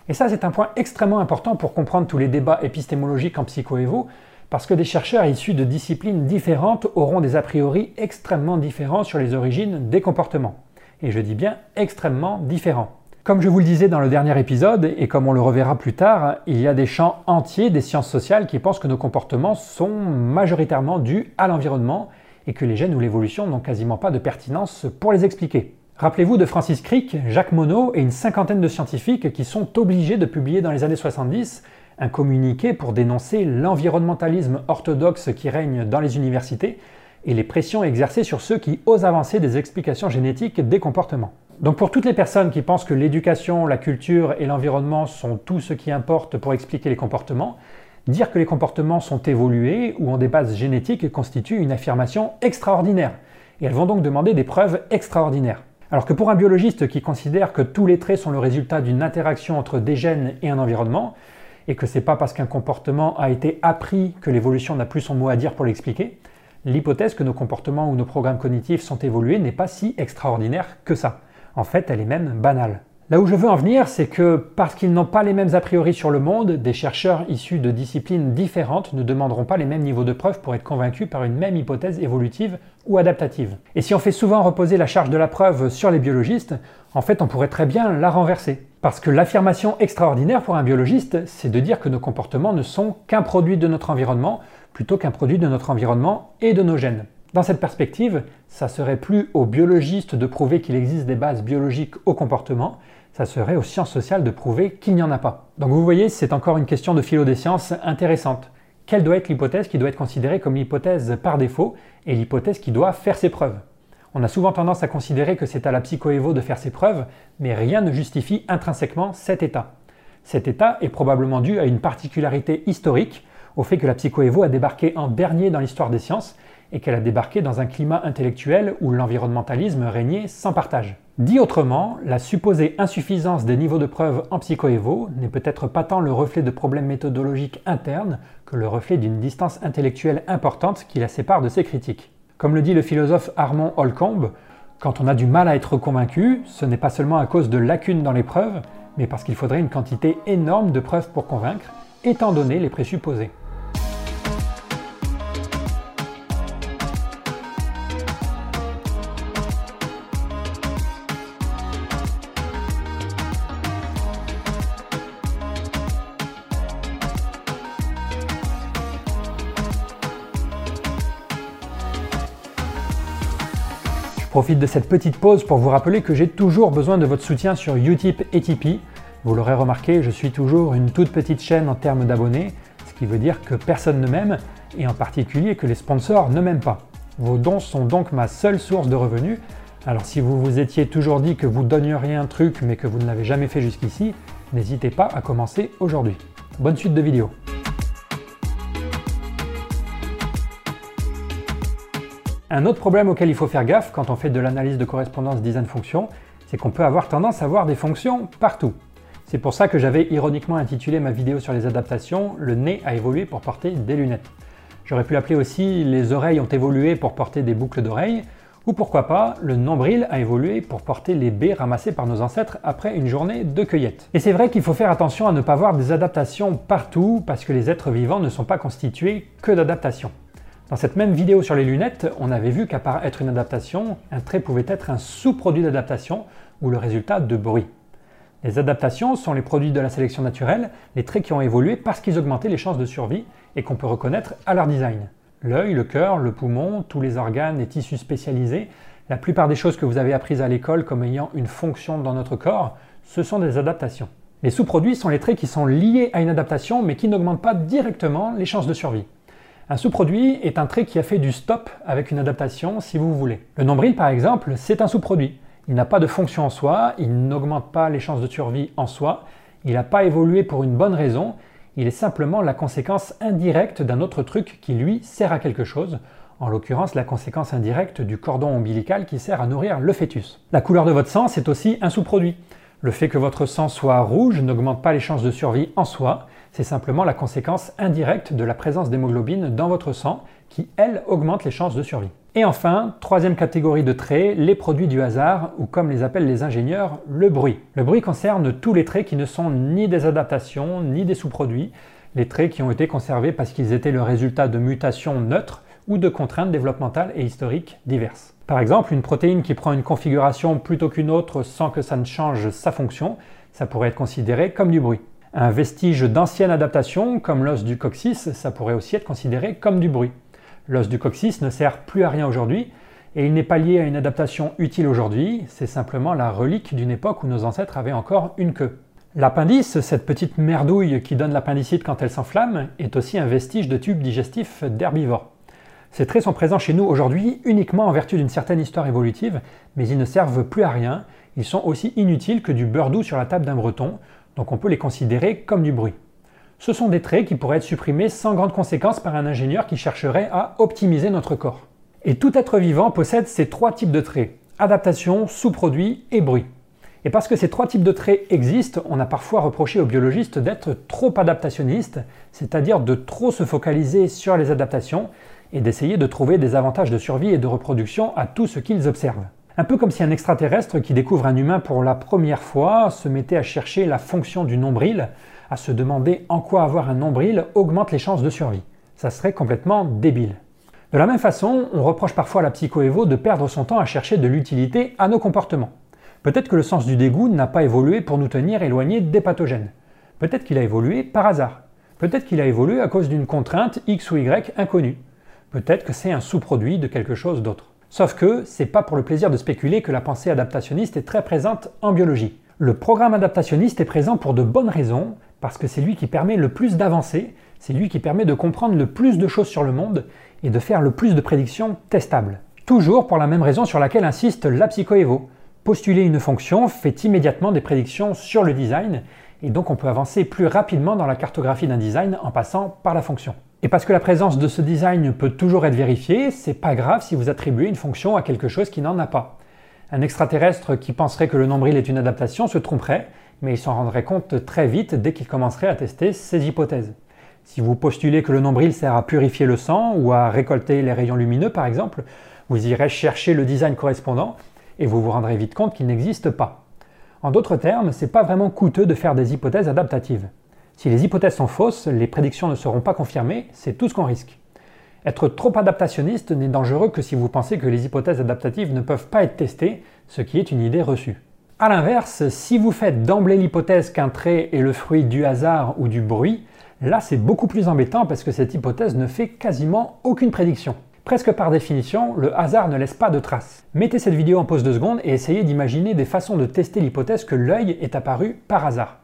Speaker 1: Et ça, c'est un point extrêmement important pour comprendre tous les débats épistémologiques en psychoévo, parce que des chercheurs issus de disciplines différentes auront des a priori extrêmement différents sur les origines des comportements. Et je dis bien extrêmement différents. Comme je vous le disais dans le dernier épisode, et comme on le reverra plus tard, il y a des champs entiers des sciences sociales qui pensent que nos comportements sont majoritairement dus à l'environnement et que les gènes ou l'évolution n'ont quasiment pas de pertinence pour les expliquer. Rappelez-vous de Francis Crick, Jacques Monod et une cinquantaine de scientifiques qui sont obligés de publier dans les années 70 un communiqué pour dénoncer l'environnementalisme orthodoxe qui règne dans les universités et les pressions exercées sur ceux qui osent avancer des explications génétiques des comportements. Donc pour toutes les personnes qui pensent que l'éducation, la culture et l'environnement sont tout ce qui importe pour expliquer les comportements, dire que les comportements sont évolués ou ont des bases génétiques constitue une affirmation extraordinaire. Et elles vont donc demander des preuves extraordinaires. Alors que pour un biologiste qui considère que tous les traits sont le résultat d'une interaction entre des gènes et un environnement, et que c'est pas parce qu'un comportement a été appris que l'évolution n'a plus son mot à dire pour l'expliquer, l'hypothèse que nos comportements ou nos programmes cognitifs sont évolués n'est pas si extraordinaire que ça. En fait, elle est même banale. Là où je veux en venir, c'est que parce qu'ils n'ont pas les mêmes a priori sur le monde, des chercheurs issus de disciplines différentes ne demanderont pas les mêmes niveaux de preuve pour être convaincus par une même hypothèse évolutive ou adaptative. Et si on fait souvent reposer la charge de la preuve sur les biologistes, en fait on pourrait très bien la renverser. Parce que l'affirmation extraordinaire pour un biologiste, c'est de dire que nos comportements ne sont qu'un produit de notre environnement, plutôt qu'un produit de notre environnement et de nos gènes. Dans cette perspective, ça serait plus aux biologistes de prouver qu'il existe des bases biologiques au comportement, ça serait aux sciences sociales de prouver qu'il n'y en a pas. Donc vous voyez, c'est encore une question de philo des sciences intéressante. Quelle doit être l'hypothèse qui doit être considérée comme l'hypothèse par défaut et l'hypothèse qui doit faire ses preuves? On a souvent tendance à considérer que c'est à la psychoévo de faire ses preuves, mais rien ne justifie intrinsèquement cet état. Cet état est probablement dû à une particularité historique, au fait que la psychoévo a débarqué en dernier dans l'histoire des sciences et qu'elle a débarqué dans un climat intellectuel où l'environnementalisme régnait sans partage. Dit autrement, la supposée insuffisance des niveaux de preuve en psychoévo n'est peut-être pas tant le reflet de problèmes méthodologiques internes que le reflet d'une distance intellectuelle importante qui la sépare de ses critiques. Comme le dit le philosophe Armand Holcomb, quand on a du mal à être convaincu, ce n'est pas seulement à cause de lacunes dans les preuves, mais parce qu'il faudrait une quantité énorme de preuves pour convaincre, étant donné les présupposés. Profite de cette petite pause pour vous rappeler que j'ai toujours besoin de votre soutien sur Utip et Tipeee. Vous l'aurez remarqué, je suis toujours une toute petite chaîne en termes d'abonnés, ce qui veut dire que personne ne m'aime, et en particulier que les sponsors ne m'aiment pas. Vos dons sont donc ma seule source de revenus, alors si vous vous étiez toujours dit que vous donneriez un truc mais que vous ne l'avez jamais fait jusqu'ici, n'hésitez pas à commencer aujourd'hui. Bonne suite de vidéos Un autre problème auquel il faut faire gaffe quand on fait de l'analyse de correspondance design fonction, c'est qu'on peut avoir tendance à voir des fonctions partout. C'est pour ça que j'avais ironiquement intitulé ma vidéo sur les adaptations Le nez a évolué pour porter des lunettes. J'aurais pu l'appeler aussi Les oreilles ont évolué pour porter des boucles d'oreilles, ou pourquoi pas Le nombril a évolué pour porter les baies ramassées par nos ancêtres après une journée de cueillette. Et c'est vrai qu'il faut faire attention à ne pas voir des adaptations partout parce que les êtres vivants ne sont pas constitués que d'adaptations. Dans cette même vidéo sur les lunettes, on avait vu qu'à part être une adaptation, un trait pouvait être un sous-produit d'adaptation ou le résultat de bruit. Les adaptations sont les produits de la sélection naturelle, les traits qui ont évolué parce qu'ils augmentaient les chances de survie et qu'on peut reconnaître à leur design. L'œil, le cœur, le poumon, tous les organes et tissus spécialisés, la plupart des choses que vous avez apprises à l'école comme ayant une fonction dans notre corps, ce sont des adaptations. Les sous-produits sont les traits qui sont liés à une adaptation mais qui n'augmentent pas directement les chances de survie. Un sous-produit est un trait qui a fait du stop avec une adaptation si vous voulez. Le nombril par exemple, c'est un sous-produit. Il n'a pas de fonction en soi, il n'augmente pas les chances de survie en soi, il n'a pas évolué pour une bonne raison, il est simplement la conséquence indirecte d'un autre truc qui lui sert à quelque chose, en l'occurrence la conséquence indirecte du cordon ombilical qui sert à nourrir le fœtus. La couleur de votre sang, c'est aussi un sous-produit. Le fait que votre sang soit rouge n'augmente pas les chances de survie en soi, c'est simplement la conséquence indirecte de la présence d'hémoglobine dans votre sang qui, elle, augmente les chances de survie. Et enfin, troisième catégorie de traits, les produits du hasard, ou comme les appellent les ingénieurs, le bruit. Le bruit concerne tous les traits qui ne sont ni des adaptations, ni des sous-produits, les traits qui ont été conservés parce qu'ils étaient le résultat de mutations neutres ou de contraintes développementales et historiques diverses. Par exemple, une protéine qui prend une configuration plutôt qu'une autre sans que ça ne change sa fonction, ça pourrait être considéré comme du bruit. Un vestige d'ancienne adaptation, comme l'os du coccyx, ça pourrait aussi être considéré comme du bruit. L'os du coccyx ne sert plus à rien aujourd'hui, et il n'est pas lié à une adaptation utile aujourd'hui, c'est simplement la relique d'une époque où nos ancêtres avaient encore une queue. L'appendice, cette petite merdouille qui donne l'appendicite quand elle s'enflamme, est aussi un vestige de tube digestif d'herbivores. Ces traits sont présents chez nous aujourd'hui uniquement en vertu d'une certaine histoire évolutive, mais ils ne servent plus à rien, ils sont aussi inutiles que du beurre doux sur la table d'un breton, donc on peut les considérer comme du bruit. Ce sont des traits qui pourraient être supprimés sans grande conséquence par un ingénieur qui chercherait à optimiser notre corps. Et tout être vivant possède ces trois types de traits, adaptation, sous-produit et bruit. Et parce que ces trois types de traits existent, on a parfois reproché aux biologistes d'être trop adaptationnistes, c'est-à-dire de trop se focaliser sur les adaptations et d'essayer de trouver des avantages de survie et de reproduction à tout ce qu'ils observent. Un peu comme si un extraterrestre qui découvre un humain pour la première fois se mettait à chercher la fonction du nombril, à se demander en quoi avoir un nombril augmente les chances de survie. Ça serait complètement débile. De la même façon, on reproche parfois à la psychoévo de perdre son temps à chercher de l'utilité à nos comportements. Peut-être que le sens du dégoût n'a pas évolué pour nous tenir éloignés des pathogènes. Peut-être qu'il a évolué par hasard. Peut-être qu'il a évolué à cause d'une contrainte X ou Y inconnue. Peut-être que c'est un sous-produit de quelque chose d'autre. Sauf que c'est pas pour le plaisir de spéculer que la pensée adaptationniste est très présente en biologie. Le programme adaptationniste est présent pour de bonnes raisons, parce que c'est lui qui permet le plus d'avancer, c'est lui qui permet de comprendre le plus de choses sur le monde et de faire le plus de prédictions testables. Toujours pour la même raison sur laquelle insiste la psychoévo. Postuler une fonction fait immédiatement des prédictions sur le design, et donc on peut avancer plus rapidement dans la cartographie d'un design en passant par la fonction. Et parce que la présence de ce design peut toujours être vérifiée, c'est pas grave si vous attribuez une fonction à quelque chose qui n'en a pas. Un extraterrestre qui penserait que le nombril est une adaptation se tromperait, mais il s'en rendrait compte très vite dès qu'il commencerait à tester ses hypothèses. Si vous postulez que le nombril sert à purifier le sang ou à récolter les rayons lumineux par exemple, vous irez chercher le design correspondant et vous vous rendrez vite compte qu'il n'existe pas. En d'autres termes, c'est pas vraiment coûteux de faire des hypothèses adaptatives. Si les hypothèses sont fausses, les prédictions ne seront pas confirmées, c'est tout ce qu'on risque. Être trop adaptationniste n'est dangereux que si vous pensez que les hypothèses adaptatives ne peuvent pas être testées, ce qui est une idée reçue. A l'inverse, si vous faites d'emblée l'hypothèse qu'un trait est le fruit du hasard ou du bruit, là c'est beaucoup plus embêtant parce que cette hypothèse ne fait quasiment aucune prédiction. Presque par définition, le hasard ne laisse pas de traces. Mettez cette vidéo en pause de secondes et essayez d'imaginer des façons de tester l'hypothèse que l'œil est apparu par hasard.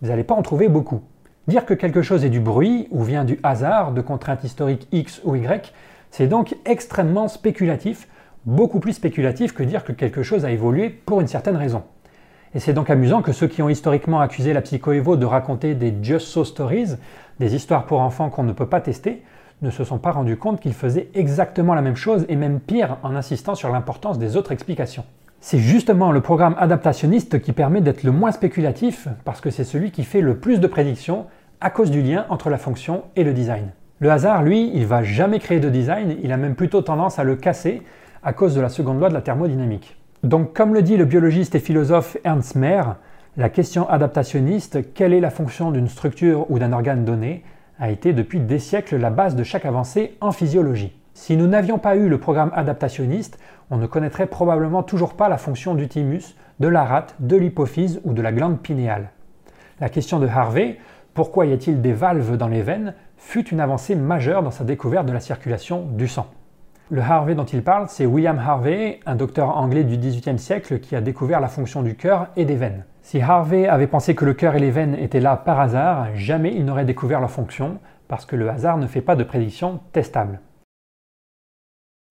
Speaker 1: vous n'allez pas en trouver beaucoup. Dire que quelque chose est du bruit ou vient du hasard, de contraintes historiques X ou Y, c'est donc extrêmement spéculatif, beaucoup plus spéculatif que dire que quelque chose a évolué pour une certaine raison. Et c'est donc amusant que ceux qui ont historiquement accusé la psychoévo de raconter des just so stories, des histoires pour enfants qu'on ne peut pas tester, ne se sont pas rendus compte qu'ils faisaient exactement la même chose et même pire en insistant sur l'importance des autres explications. C'est justement le programme adaptationniste qui permet d'être le moins spéculatif parce que c'est celui qui fait le plus de prédictions à cause du lien entre la fonction et le design. Le hasard, lui, il va jamais créer de design, il a même plutôt tendance à le casser à cause de la seconde loi de la thermodynamique. Donc comme le dit le biologiste et philosophe Ernst Mayr, la question adaptationniste, quelle est la fonction d'une structure ou d'un organe donné, a été depuis des siècles la base de chaque avancée en physiologie. Si nous n'avions pas eu le programme adaptationniste, on ne connaîtrait probablement toujours pas la fonction du thymus, de la rate, de l'hypophyse ou de la glande pinéale. La question de Harvey, pourquoi y a-t-il des valves dans les veines, fut une avancée majeure dans sa découverte de la circulation du sang. Le Harvey dont il parle, c'est William Harvey, un docteur anglais du XVIIIe siècle qui a découvert la fonction du cœur et des veines. Si Harvey avait pensé que le cœur et les veines étaient là par hasard, jamais il n'aurait découvert leur fonction, parce que le hasard ne fait pas de prédiction testable.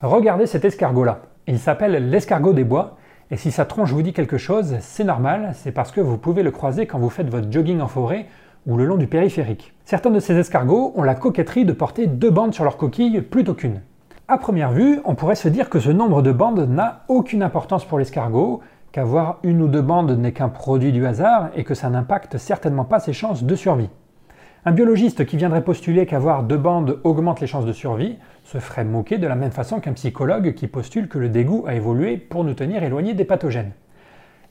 Speaker 1: Regardez cet escargot-là. Il s'appelle l'escargot des bois, et si sa tronche vous dit quelque chose, c'est normal, c'est parce que vous pouvez le croiser quand vous faites votre jogging en forêt ou le long du périphérique. Certains de ces escargots ont la coquetterie de porter deux bandes sur leur coquille plutôt qu'une. À première vue, on pourrait se dire que ce nombre de bandes n'a aucune importance pour l'escargot, qu'avoir une ou deux bandes n'est qu'un produit du hasard et que ça n'impacte certainement pas ses chances de survie. Un biologiste qui viendrait postuler qu'avoir deux bandes augmente les chances de survie se ferait moquer de la même façon qu'un psychologue qui postule que le dégoût a évolué pour nous tenir éloignés des pathogènes.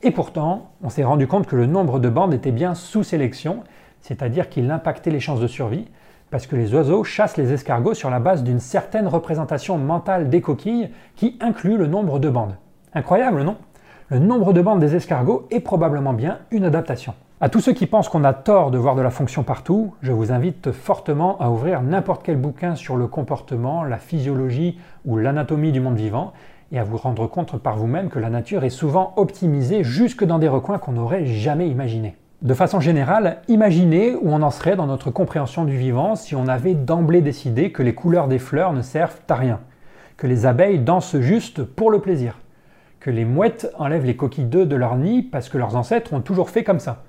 Speaker 1: Et pourtant, on s'est rendu compte que le nombre de bandes était bien sous sélection, c'est-à-dire qu'il impactait les chances de survie, parce que les oiseaux chassent les escargots sur la base d'une certaine représentation mentale des coquilles qui inclut le nombre de bandes. Incroyable, non? Le nombre de bandes des escargots est probablement bien une adaptation. À tous ceux qui pensent qu'on a tort de voir de la fonction partout, je vous invite fortement à ouvrir n'importe quel bouquin sur le comportement, la physiologie ou l'anatomie du monde vivant et à vous rendre compte par vous-même que la nature est souvent optimisée jusque dans des recoins qu'on n'aurait jamais imaginés. De façon générale, imaginez où on en serait dans notre compréhension du vivant si on avait d'emblée décidé que les couleurs des fleurs ne servent à rien, que les abeilles dansent juste pour le plaisir, que les mouettes enlèvent les coquilles d'œufs de leur nid parce que leurs ancêtres ont toujours fait comme ça.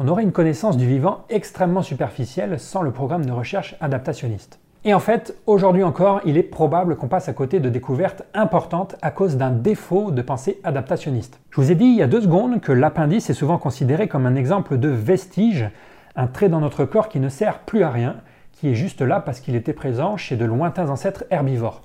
Speaker 1: On aurait une connaissance du vivant extrêmement superficielle sans le programme de recherche adaptationniste. Et en fait, aujourd'hui encore, il est probable qu'on passe à côté de découvertes importantes à cause d'un défaut de pensée adaptationniste. Je vous ai dit il y a deux secondes que l'appendice est souvent considéré comme un exemple de vestige, un trait dans notre corps qui ne sert plus à rien, qui est juste là parce qu'il était présent chez de lointains ancêtres herbivores.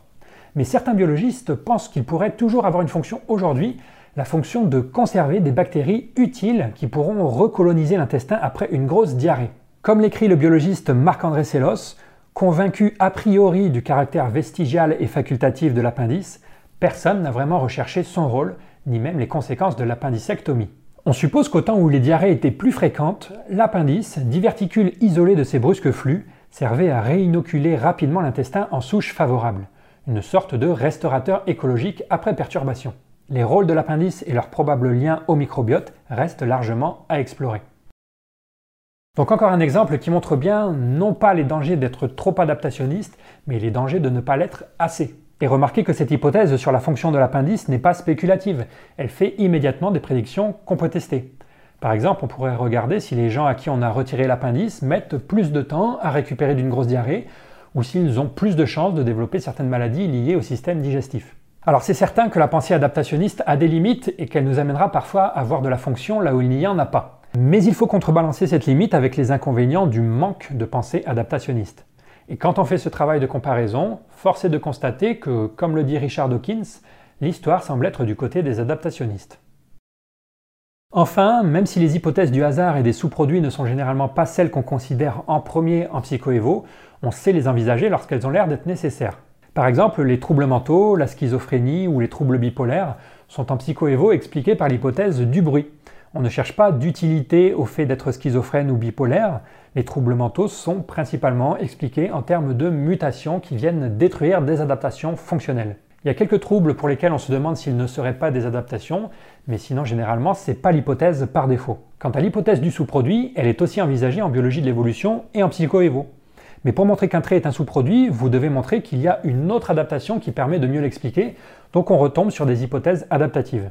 Speaker 1: Mais certains biologistes pensent qu'il pourrait toujours avoir une fonction aujourd'hui, la fonction de conserver des bactéries utiles qui pourront recoloniser l'intestin après une grosse diarrhée. Comme l'écrit le biologiste Marc-André Sellos, Convaincu a priori du caractère vestigial et facultatif de l'appendice, personne n'a vraiment recherché son rôle, ni même les conséquences de l'appendicectomie. On suppose qu'au temps où les diarrhées étaient plus fréquentes, l'appendice, diverticule isolé de ces brusques flux, servait à réinoculer rapidement l'intestin en souche favorable, une sorte de restaurateur écologique après perturbation. Les rôles de l'appendice et leur probable lien au microbiote restent largement à explorer. Donc encore un exemple qui montre bien non pas les dangers d'être trop adaptationniste, mais les dangers de ne pas l'être assez. Et remarquez que cette hypothèse sur la fonction de l'appendice n'est pas spéculative, elle fait immédiatement des prédictions qu'on peut tester. Par exemple, on pourrait regarder si les gens à qui on a retiré l'appendice mettent plus de temps à récupérer d'une grosse diarrhée, ou s'ils ont plus de chances de développer certaines maladies liées au système digestif. Alors c'est certain que la pensée adaptationniste a des limites et qu'elle nous amènera parfois à voir de la fonction là où il n'y en a pas. Mais il faut contrebalancer cette limite avec les inconvénients du manque de pensée adaptationniste. Et quand on fait ce travail de comparaison, force est de constater que, comme le dit Richard Dawkins, l'histoire semble être du côté des adaptationnistes. Enfin, même si les hypothèses du hasard et des sous-produits ne sont généralement pas celles qu'on considère en premier en psychoévo, on sait les envisager lorsqu'elles ont l'air d'être nécessaires. Par exemple, les troubles mentaux, la schizophrénie ou les troubles bipolaires sont en psychoévo expliqués par l'hypothèse du bruit. On ne cherche pas d'utilité au fait d'être schizophrène ou bipolaire. Les troubles mentaux sont principalement expliqués en termes de mutations qui viennent détruire des adaptations fonctionnelles. Il y a quelques troubles pour lesquels on se demande s'ils ne seraient pas des adaptations, mais sinon généralement c'est pas l'hypothèse par défaut. Quant à l'hypothèse du sous-produit, elle est aussi envisagée en biologie de l'évolution et en psychoévo. Mais pour montrer qu'un trait est un sous-produit, vous devez montrer qu'il y a une autre adaptation qui permet de mieux l'expliquer, donc on retombe sur des hypothèses adaptatives.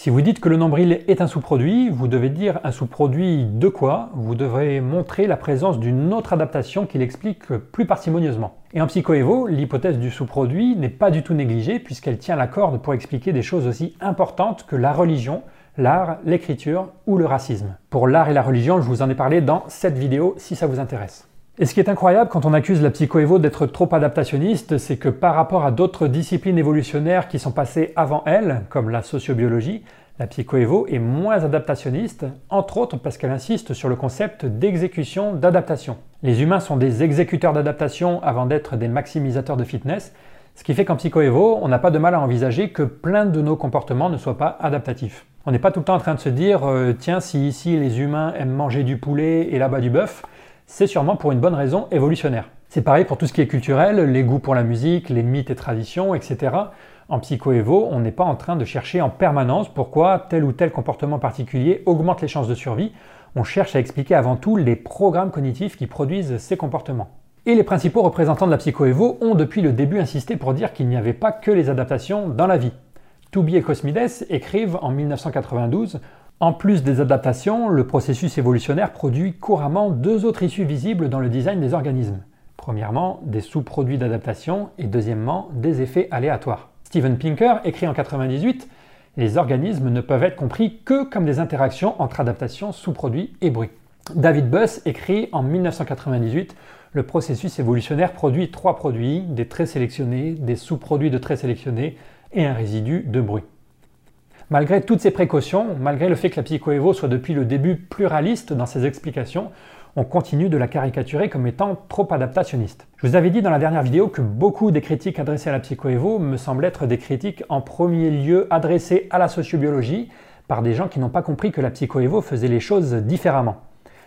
Speaker 1: Si vous dites que le nombril est un sous-produit, vous devez dire un sous-produit de quoi? Vous devrez montrer la présence d'une autre adaptation qui l'explique plus parcimonieusement. Et en psychoévo, l'hypothèse du sous-produit n'est pas du tout négligée puisqu'elle tient la corde pour expliquer des choses aussi importantes que la religion, l'art, l'écriture ou le racisme. Pour l'art et la religion, je vous en ai parlé dans cette vidéo si ça vous intéresse. Et ce qui est incroyable quand on accuse la psychoévo d'être trop adaptationniste, c'est que par rapport à d'autres disciplines évolutionnaires qui sont passées avant elle, comme la sociobiologie, la psychoévo est moins adaptationniste, entre autres parce qu'elle insiste sur le concept d'exécution d'adaptation. Les humains sont des exécuteurs d'adaptation avant d'être des maximisateurs de fitness, ce qui fait qu'en psychoévo, on n'a pas de mal à envisager que plein de nos comportements ne soient pas adaptatifs. On n'est pas tout le temps en train de se dire euh, tiens, si ici les humains aiment manger du poulet et là-bas du bœuf, c'est sûrement pour une bonne raison évolutionnaire. C'est pareil pour tout ce qui est culturel, les goûts pour la musique, les mythes et traditions, etc. En psychoévo, on n'est pas en train de chercher en permanence pourquoi tel ou tel comportement particulier augmente les chances de survie. On cherche à expliquer avant tout les programmes cognitifs qui produisent ces comportements. Et les principaux représentants de la psychoévo ont depuis le début insisté pour dire qu'il n'y avait pas que les adaptations dans la vie. Toubi et Cosmides écrivent en 1992 en plus des adaptations, le processus évolutionnaire produit couramment deux autres issues visibles dans le design des organismes. Premièrement, des sous-produits d'adaptation et deuxièmement, des effets aléatoires. Steven Pinker écrit en 1998 Les organismes ne peuvent être compris que comme des interactions entre adaptation, sous-produits et bruit. David Buss écrit en 1998 Le processus évolutionnaire produit trois produits, des traits sélectionnés, des sous-produits de traits sélectionnés et un résidu de bruit. Malgré toutes ces précautions, malgré le fait que la psychoévo soit depuis le début pluraliste dans ses explications, on continue de la caricaturer comme étant trop adaptationniste. Je vous avais dit dans la dernière vidéo que beaucoup des critiques adressées à la psychoévo me semblent être des critiques en premier lieu adressées à la sociobiologie par des gens qui n'ont pas compris que la psychoévo faisait les choses différemment.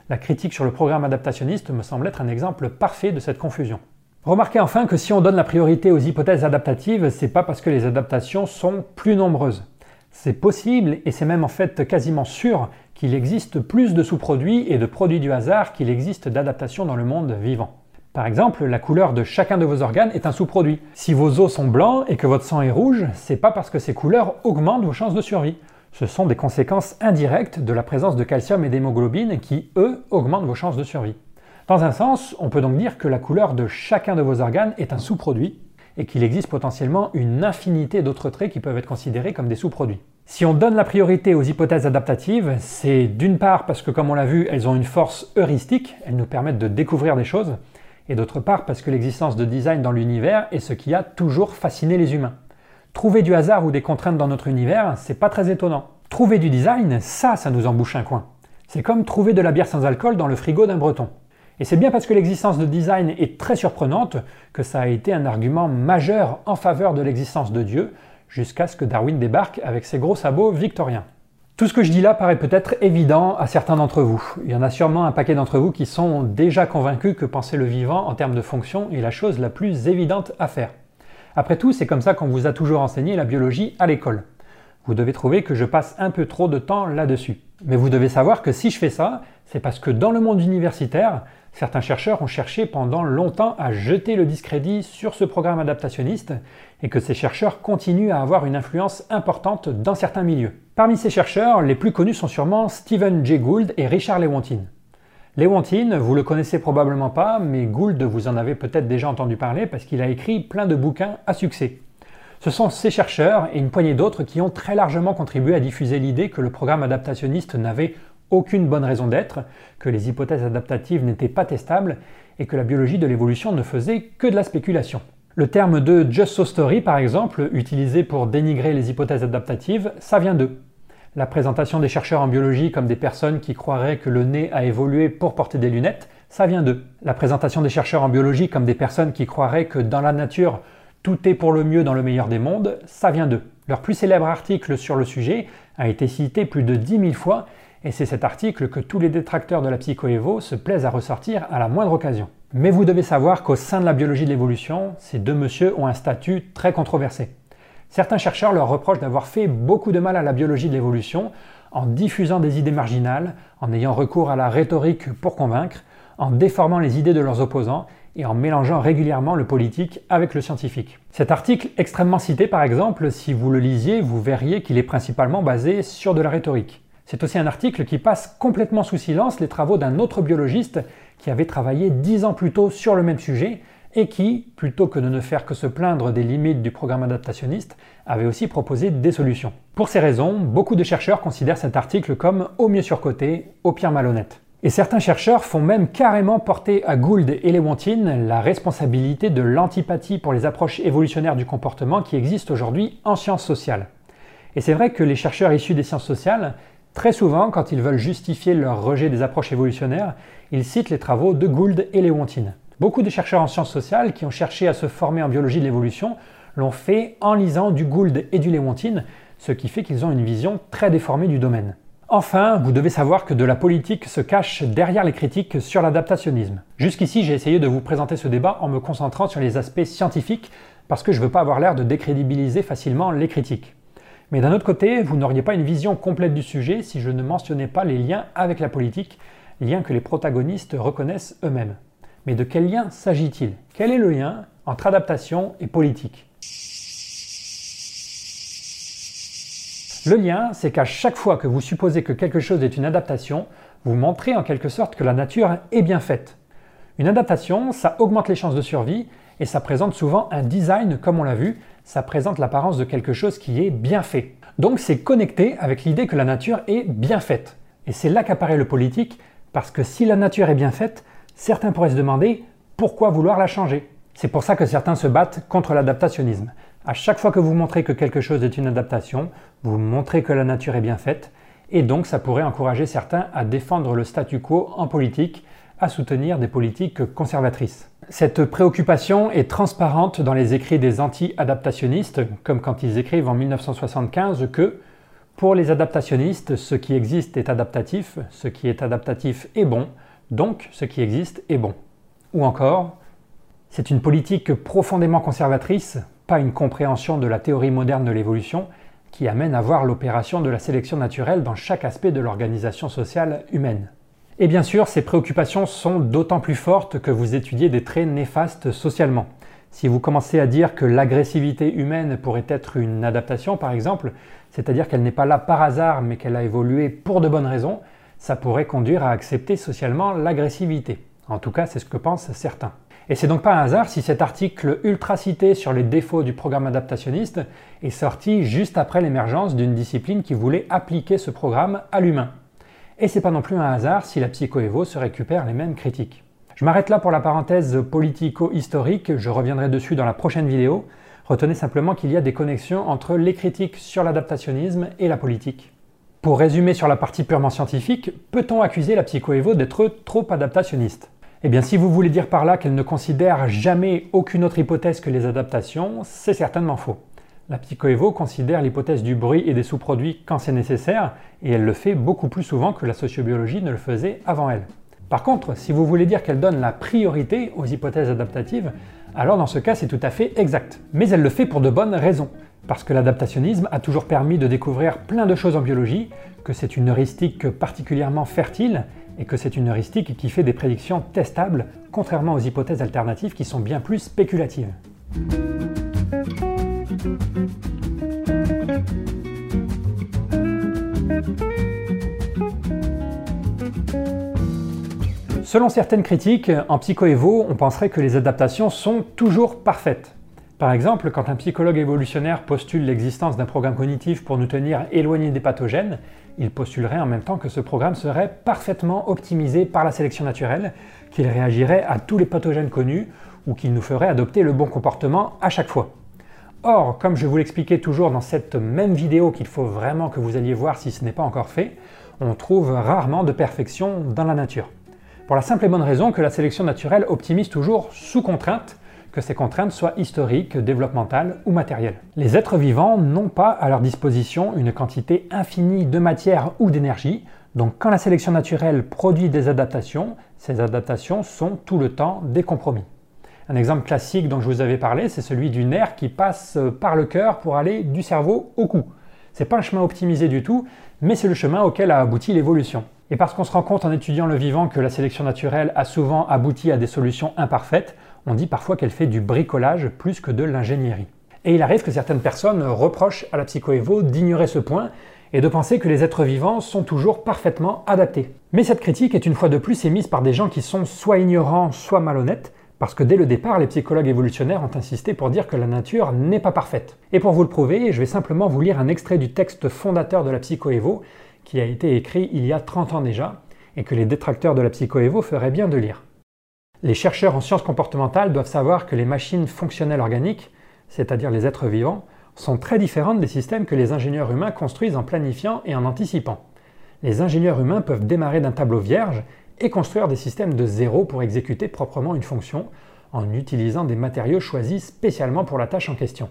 Speaker 1: La critique sur le programme adaptationniste me semble être un exemple parfait de cette confusion. Remarquez enfin que si on donne la priorité aux hypothèses adaptatives, c'est pas parce que les adaptations sont plus nombreuses. C'est possible, et c'est même en fait quasiment sûr, qu'il existe plus de sous-produits et de produits du hasard qu'il existe d'adaptations dans le monde vivant. Par exemple, la couleur de chacun de vos organes est un sous-produit. Si vos os sont blancs et que votre sang est rouge, c'est pas parce que ces couleurs augmentent vos chances de survie. Ce sont des conséquences indirectes de la présence de calcium et d'hémoglobine qui, eux, augmentent vos chances de survie. Dans un sens, on peut donc dire que la couleur de chacun de vos organes est un sous-produit, et qu'il existe potentiellement une infinité d'autres traits qui peuvent être considérés comme des sous-produits. Si on donne la priorité aux hypothèses adaptatives, c'est d'une part parce que comme on l'a vu, elles ont une force heuristique, elles nous permettent de découvrir des choses, et d'autre part parce que l'existence de design dans l'univers est ce qui a toujours fasciné les humains. Trouver du hasard ou des contraintes dans notre univers, c'est pas très étonnant. Trouver du design, ça, ça nous embouche un coin. C'est comme trouver de la bière sans alcool dans le frigo d'un breton. Et c'est bien parce que l'existence de design est très surprenante que ça a été un argument majeur en faveur de l'existence de Dieu, jusqu'à ce que Darwin débarque avec ses gros sabots victoriens. Tout ce que je dis là paraît peut-être évident à certains d'entre vous. Il y en a sûrement un paquet d'entre vous qui sont déjà convaincus que penser le vivant en termes de fonction est la chose la plus évidente à faire. Après tout, c'est comme ça qu'on vous a toujours enseigné la biologie à l'école. Vous devez trouver que je passe un peu trop de temps là-dessus. Mais vous devez savoir que si je fais ça, c'est parce que dans le monde universitaire, Certains chercheurs ont cherché pendant longtemps à jeter le discrédit sur ce programme adaptationniste et que ces chercheurs continuent à avoir une influence importante dans certains milieux. Parmi ces chercheurs, les plus connus sont sûrement Stephen Jay Gould et Richard Lewontin. Lewontin, vous le connaissez probablement pas, mais Gould, vous en avez peut-être déjà entendu parler parce qu'il a écrit plein de bouquins à succès. Ce sont ces chercheurs et une poignée d'autres qui ont très largement contribué à diffuser l'idée que le programme adaptationniste n'avait aucune bonne raison d'être, que les hypothèses adaptatives n'étaient pas testables et que la biologie de l'évolution ne faisait que de la spéculation. Le terme de just so story, par exemple, utilisé pour dénigrer les hypothèses adaptatives, ça vient d'eux. La présentation des chercheurs en biologie comme des personnes qui croiraient que le nez a évolué pour porter des lunettes, ça vient d'eux. La présentation des chercheurs en biologie comme des personnes qui croiraient que dans la nature, tout est pour le mieux dans le meilleur des mondes, ça vient d'eux. Leur plus célèbre article sur le sujet a été cité plus de 10 000 fois et c'est cet article que tous les détracteurs de la psychoévo se plaisent à ressortir à la moindre occasion. Mais vous devez savoir qu'au sein de la biologie de l'évolution, ces deux messieurs ont un statut très controversé. Certains chercheurs leur reprochent d'avoir fait beaucoup de mal à la biologie de l'évolution en diffusant des idées marginales, en ayant recours à la rhétorique pour convaincre, en déformant les idées de leurs opposants et en mélangeant régulièrement le politique avec le scientifique. Cet article extrêmement cité par exemple, si vous le lisiez, vous verriez qu'il est principalement basé sur de la rhétorique. C'est aussi un article qui passe complètement sous silence les travaux d'un autre biologiste qui avait travaillé dix ans plus tôt sur le même sujet et qui, plutôt que de ne faire que se plaindre des limites du programme adaptationniste, avait aussi proposé des solutions. Pour ces raisons, beaucoup de chercheurs considèrent cet article comme au mieux surcoté, au pire malhonnête. Et certains chercheurs font même carrément porter à Gould et Lewontin la responsabilité de l'antipathie pour les approches évolutionnaires du comportement qui existent aujourd'hui en sciences sociales. Et c'est vrai que les chercheurs issus des sciences sociales, très souvent, quand ils veulent justifier leur rejet des approches évolutionnaires, ils citent les travaux de Gould et Lewontin. Beaucoup de chercheurs en sciences sociales qui ont cherché à se former en biologie de l'évolution l'ont fait en lisant du Gould et du Lewontin, ce qui fait qu'ils ont une vision très déformée du domaine. Enfin, vous devez savoir que de la politique se cache derrière les critiques sur l'adaptationnisme. Jusqu'ici, j'ai essayé de vous présenter ce débat en me concentrant sur les aspects scientifiques parce que je ne veux pas avoir l'air de décrédibiliser facilement les critiques. Mais d'un autre côté, vous n'auriez pas une vision complète du sujet si je ne mentionnais pas les liens avec la politique, liens que les protagonistes reconnaissent eux-mêmes. Mais de quel lien s'agit-il? Quel est le lien entre adaptation et politique? Le lien, c'est qu'à chaque fois que vous supposez que quelque chose est une adaptation, vous montrez en quelque sorte que la nature est bien faite. Une adaptation, ça augmente les chances de survie et ça présente souvent un design comme on l'a vu, ça présente l'apparence de quelque chose qui est bien fait. Donc c'est connecté avec l'idée que la nature est bien faite. Et c'est là qu'apparaît le politique, parce que si la nature est bien faite, certains pourraient se demander pourquoi vouloir la changer. C'est pour ça que certains se battent contre l'adaptationnisme. À chaque fois que vous montrez que quelque chose est une adaptation, vous montrez que la nature est bien faite, et donc ça pourrait encourager certains à défendre le statu quo en politique, à soutenir des politiques conservatrices. Cette préoccupation est transparente dans les écrits des anti-adaptationnistes, comme quand ils écrivent en 1975 que pour les adaptationnistes, ce qui existe est adaptatif, ce qui est adaptatif est bon, donc ce qui existe est bon. Ou encore, c'est une politique profondément conservatrice pas une compréhension de la théorie moderne de l'évolution qui amène à voir l'opération de la sélection naturelle dans chaque aspect de l'organisation sociale humaine. Et bien sûr, ces préoccupations sont d'autant plus fortes que vous étudiez des traits néfastes socialement. Si vous commencez à dire que l'agressivité humaine pourrait être une adaptation, par exemple, c'est-à-dire qu'elle n'est pas là par hasard mais qu'elle a évolué pour de bonnes raisons, ça pourrait conduire à accepter socialement l'agressivité. En tout cas, c'est ce que pensent certains. Et c'est donc pas un hasard si cet article ultra cité sur les défauts du programme adaptationniste est sorti juste après l'émergence d'une discipline qui voulait appliquer ce programme à l'humain. Et c'est pas non plus un hasard si la psychoévo se récupère les mêmes critiques. Je m'arrête là pour la parenthèse politico-historique, je reviendrai dessus dans la prochaine vidéo. Retenez simplement qu'il y a des connexions entre les critiques sur l'adaptationnisme et la politique. Pour résumer sur la partie purement scientifique, peut-on accuser la psychoévo d'être trop adaptationniste? Eh bien, si vous voulez dire par là qu'elle ne considère jamais aucune autre hypothèse que les adaptations, c'est certainement faux. La psychoévo considère l'hypothèse du bruit et des sous-produits quand c'est nécessaire, et elle le fait beaucoup plus souvent que la sociobiologie ne le faisait avant elle. Par contre, si vous voulez dire qu'elle donne la priorité aux hypothèses adaptatives, alors dans ce cas c'est tout à fait exact. Mais elle le fait pour de bonnes raisons. Parce que l'adaptationnisme a toujours permis de découvrir plein de choses en biologie, que c'est une heuristique particulièrement fertile et que c'est une heuristique qui fait des prédictions testables, contrairement aux hypothèses alternatives qui sont bien plus spéculatives. Selon certaines critiques, en psychoévo, on penserait que les adaptations sont toujours parfaites. Par exemple, quand un psychologue évolutionnaire postule l'existence d'un programme cognitif pour nous tenir éloignés des pathogènes, il postulerait en même temps que ce programme serait parfaitement optimisé par la sélection naturelle, qu'il réagirait à tous les pathogènes connus ou qu'il nous ferait adopter le bon comportement à chaque fois. Or, comme je vous l'expliquais toujours dans cette même vidéo qu'il faut vraiment que vous alliez voir si ce n'est pas encore fait, on trouve rarement de perfection dans la nature. Pour la simple et bonne raison que la sélection naturelle optimise toujours sous contrainte que ces contraintes soient historiques, développementales ou matérielles. Les êtres vivants n'ont pas à leur disposition une quantité infinie de matière ou d'énergie, donc quand la sélection naturelle produit des adaptations, ces adaptations sont tout le temps des compromis. Un exemple classique dont je vous avais parlé, c'est celui du nerf qui passe par le cœur pour aller du cerveau au cou. C'est pas un chemin optimisé du tout, mais c'est le chemin auquel a abouti l'évolution. Et parce qu'on se rend compte en étudiant le vivant que la sélection naturelle a souvent abouti à des solutions imparfaites, on dit parfois qu'elle fait du bricolage plus que de l'ingénierie. Et il arrive que certaines personnes reprochent à la psychoévo d'ignorer ce point et de penser que les êtres vivants sont toujours parfaitement adaptés. Mais cette critique est une fois de plus émise par des gens qui sont soit ignorants, soit malhonnêtes, parce que dès le départ, les psychologues évolutionnaires ont insisté pour dire que la nature n'est pas parfaite. Et pour vous le prouver, je vais simplement vous lire un extrait du texte fondateur de la psychoévo, qui a été écrit il y a 30 ans déjà, et que les détracteurs de la psychoévo feraient bien de lire. Les chercheurs en sciences comportementales doivent savoir que les machines fonctionnelles organiques, c'est-à-dire les êtres vivants, sont très différentes des systèmes que les ingénieurs humains construisent en planifiant et en anticipant. Les ingénieurs humains peuvent démarrer d'un tableau vierge et construire des systèmes de zéro pour exécuter proprement une fonction en utilisant des matériaux choisis spécialement pour la tâche en question.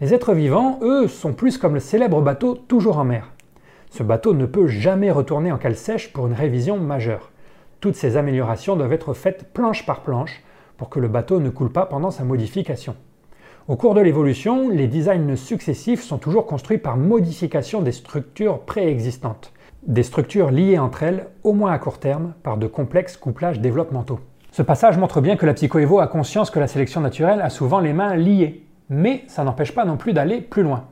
Speaker 1: Les êtres vivants, eux, sont plus comme le célèbre bateau toujours en mer. Ce bateau ne peut jamais retourner en cale sèche pour une révision majeure. Toutes ces améliorations doivent être faites planche par planche pour que le bateau ne coule pas pendant sa modification. Au cours de l'évolution, les designs successifs sont toujours construits par modification des structures préexistantes des structures liées entre elles, au moins à court terme, par de complexes couplages développementaux. Ce passage montre bien que la psychoévo a conscience que la sélection naturelle a souvent les mains liées, mais ça n'empêche pas non plus d'aller plus loin.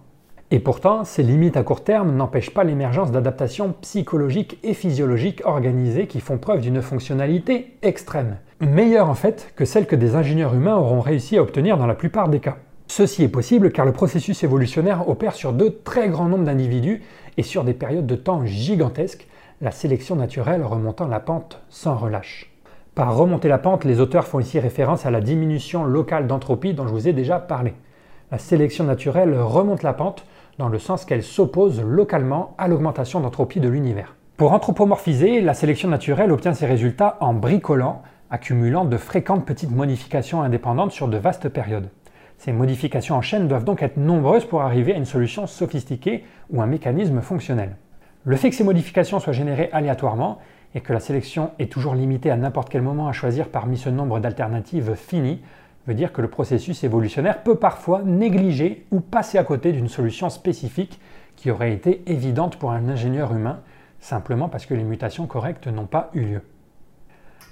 Speaker 1: Et pourtant, ces limites à court terme n'empêchent pas l'émergence d'adaptations psychologiques et physiologiques organisées qui font preuve d'une fonctionnalité extrême, meilleure en fait que celle que des ingénieurs humains auront réussi à obtenir dans la plupart des cas. Ceci est possible car le processus évolutionnaire opère sur de très grands nombres d'individus et sur des périodes de temps gigantesques, la sélection naturelle remontant la pente sans relâche. Par remonter la pente, les auteurs font ici référence à la diminution locale d'entropie dont je vous ai déjà parlé. La sélection naturelle remonte la pente dans le sens qu'elle s'oppose localement à l'augmentation d'entropie de l'univers. Pour anthropomorphiser, la sélection naturelle obtient ses résultats en bricolant, accumulant de fréquentes petites modifications indépendantes sur de vastes périodes. Ces modifications en chaîne doivent donc être nombreuses pour arriver à une solution sophistiquée ou un mécanisme fonctionnel. Le fait que ces modifications soient générées aléatoirement et que la sélection est toujours limitée à n'importe quel moment à choisir parmi ce nombre d'alternatives finies veut dire que le processus évolutionnaire peut parfois négliger ou passer à côté d'une solution spécifique qui aurait été évidente pour un ingénieur humain, simplement parce que les mutations correctes n'ont pas eu lieu.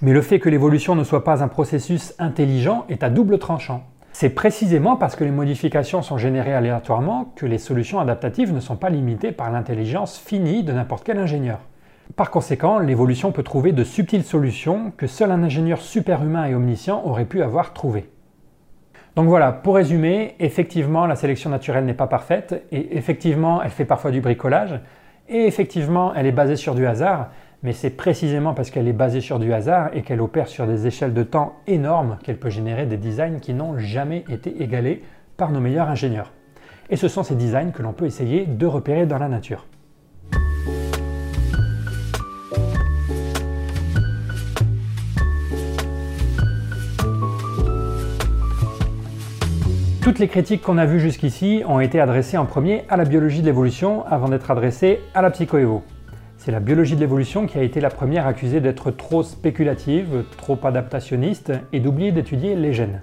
Speaker 1: Mais le fait que l'évolution ne soit pas un processus intelligent est à double tranchant. C'est précisément parce que les modifications sont générées aléatoirement que les solutions adaptatives ne sont pas limitées par l'intelligence finie de n'importe quel ingénieur. Par conséquent, l'évolution peut trouver de subtiles solutions que seul un ingénieur superhumain et omniscient aurait pu avoir trouvées. Donc voilà, pour résumer, effectivement la sélection naturelle n'est pas parfaite, et effectivement elle fait parfois du bricolage, et effectivement elle est basée sur du hasard, mais c'est précisément parce qu'elle est basée sur du hasard et qu'elle opère sur des échelles de temps énormes qu'elle peut générer des designs qui n'ont jamais été égalés par nos meilleurs ingénieurs. Et ce sont ces designs que l'on peut essayer de repérer dans la nature. Toutes les critiques qu'on a vues jusqu'ici ont été adressées en premier à la biologie de l'évolution avant d'être adressées à la psychoévo. C'est la biologie de l'évolution qui a été la première accusée d'être trop spéculative, trop adaptationniste et d'oublier d'étudier les gènes.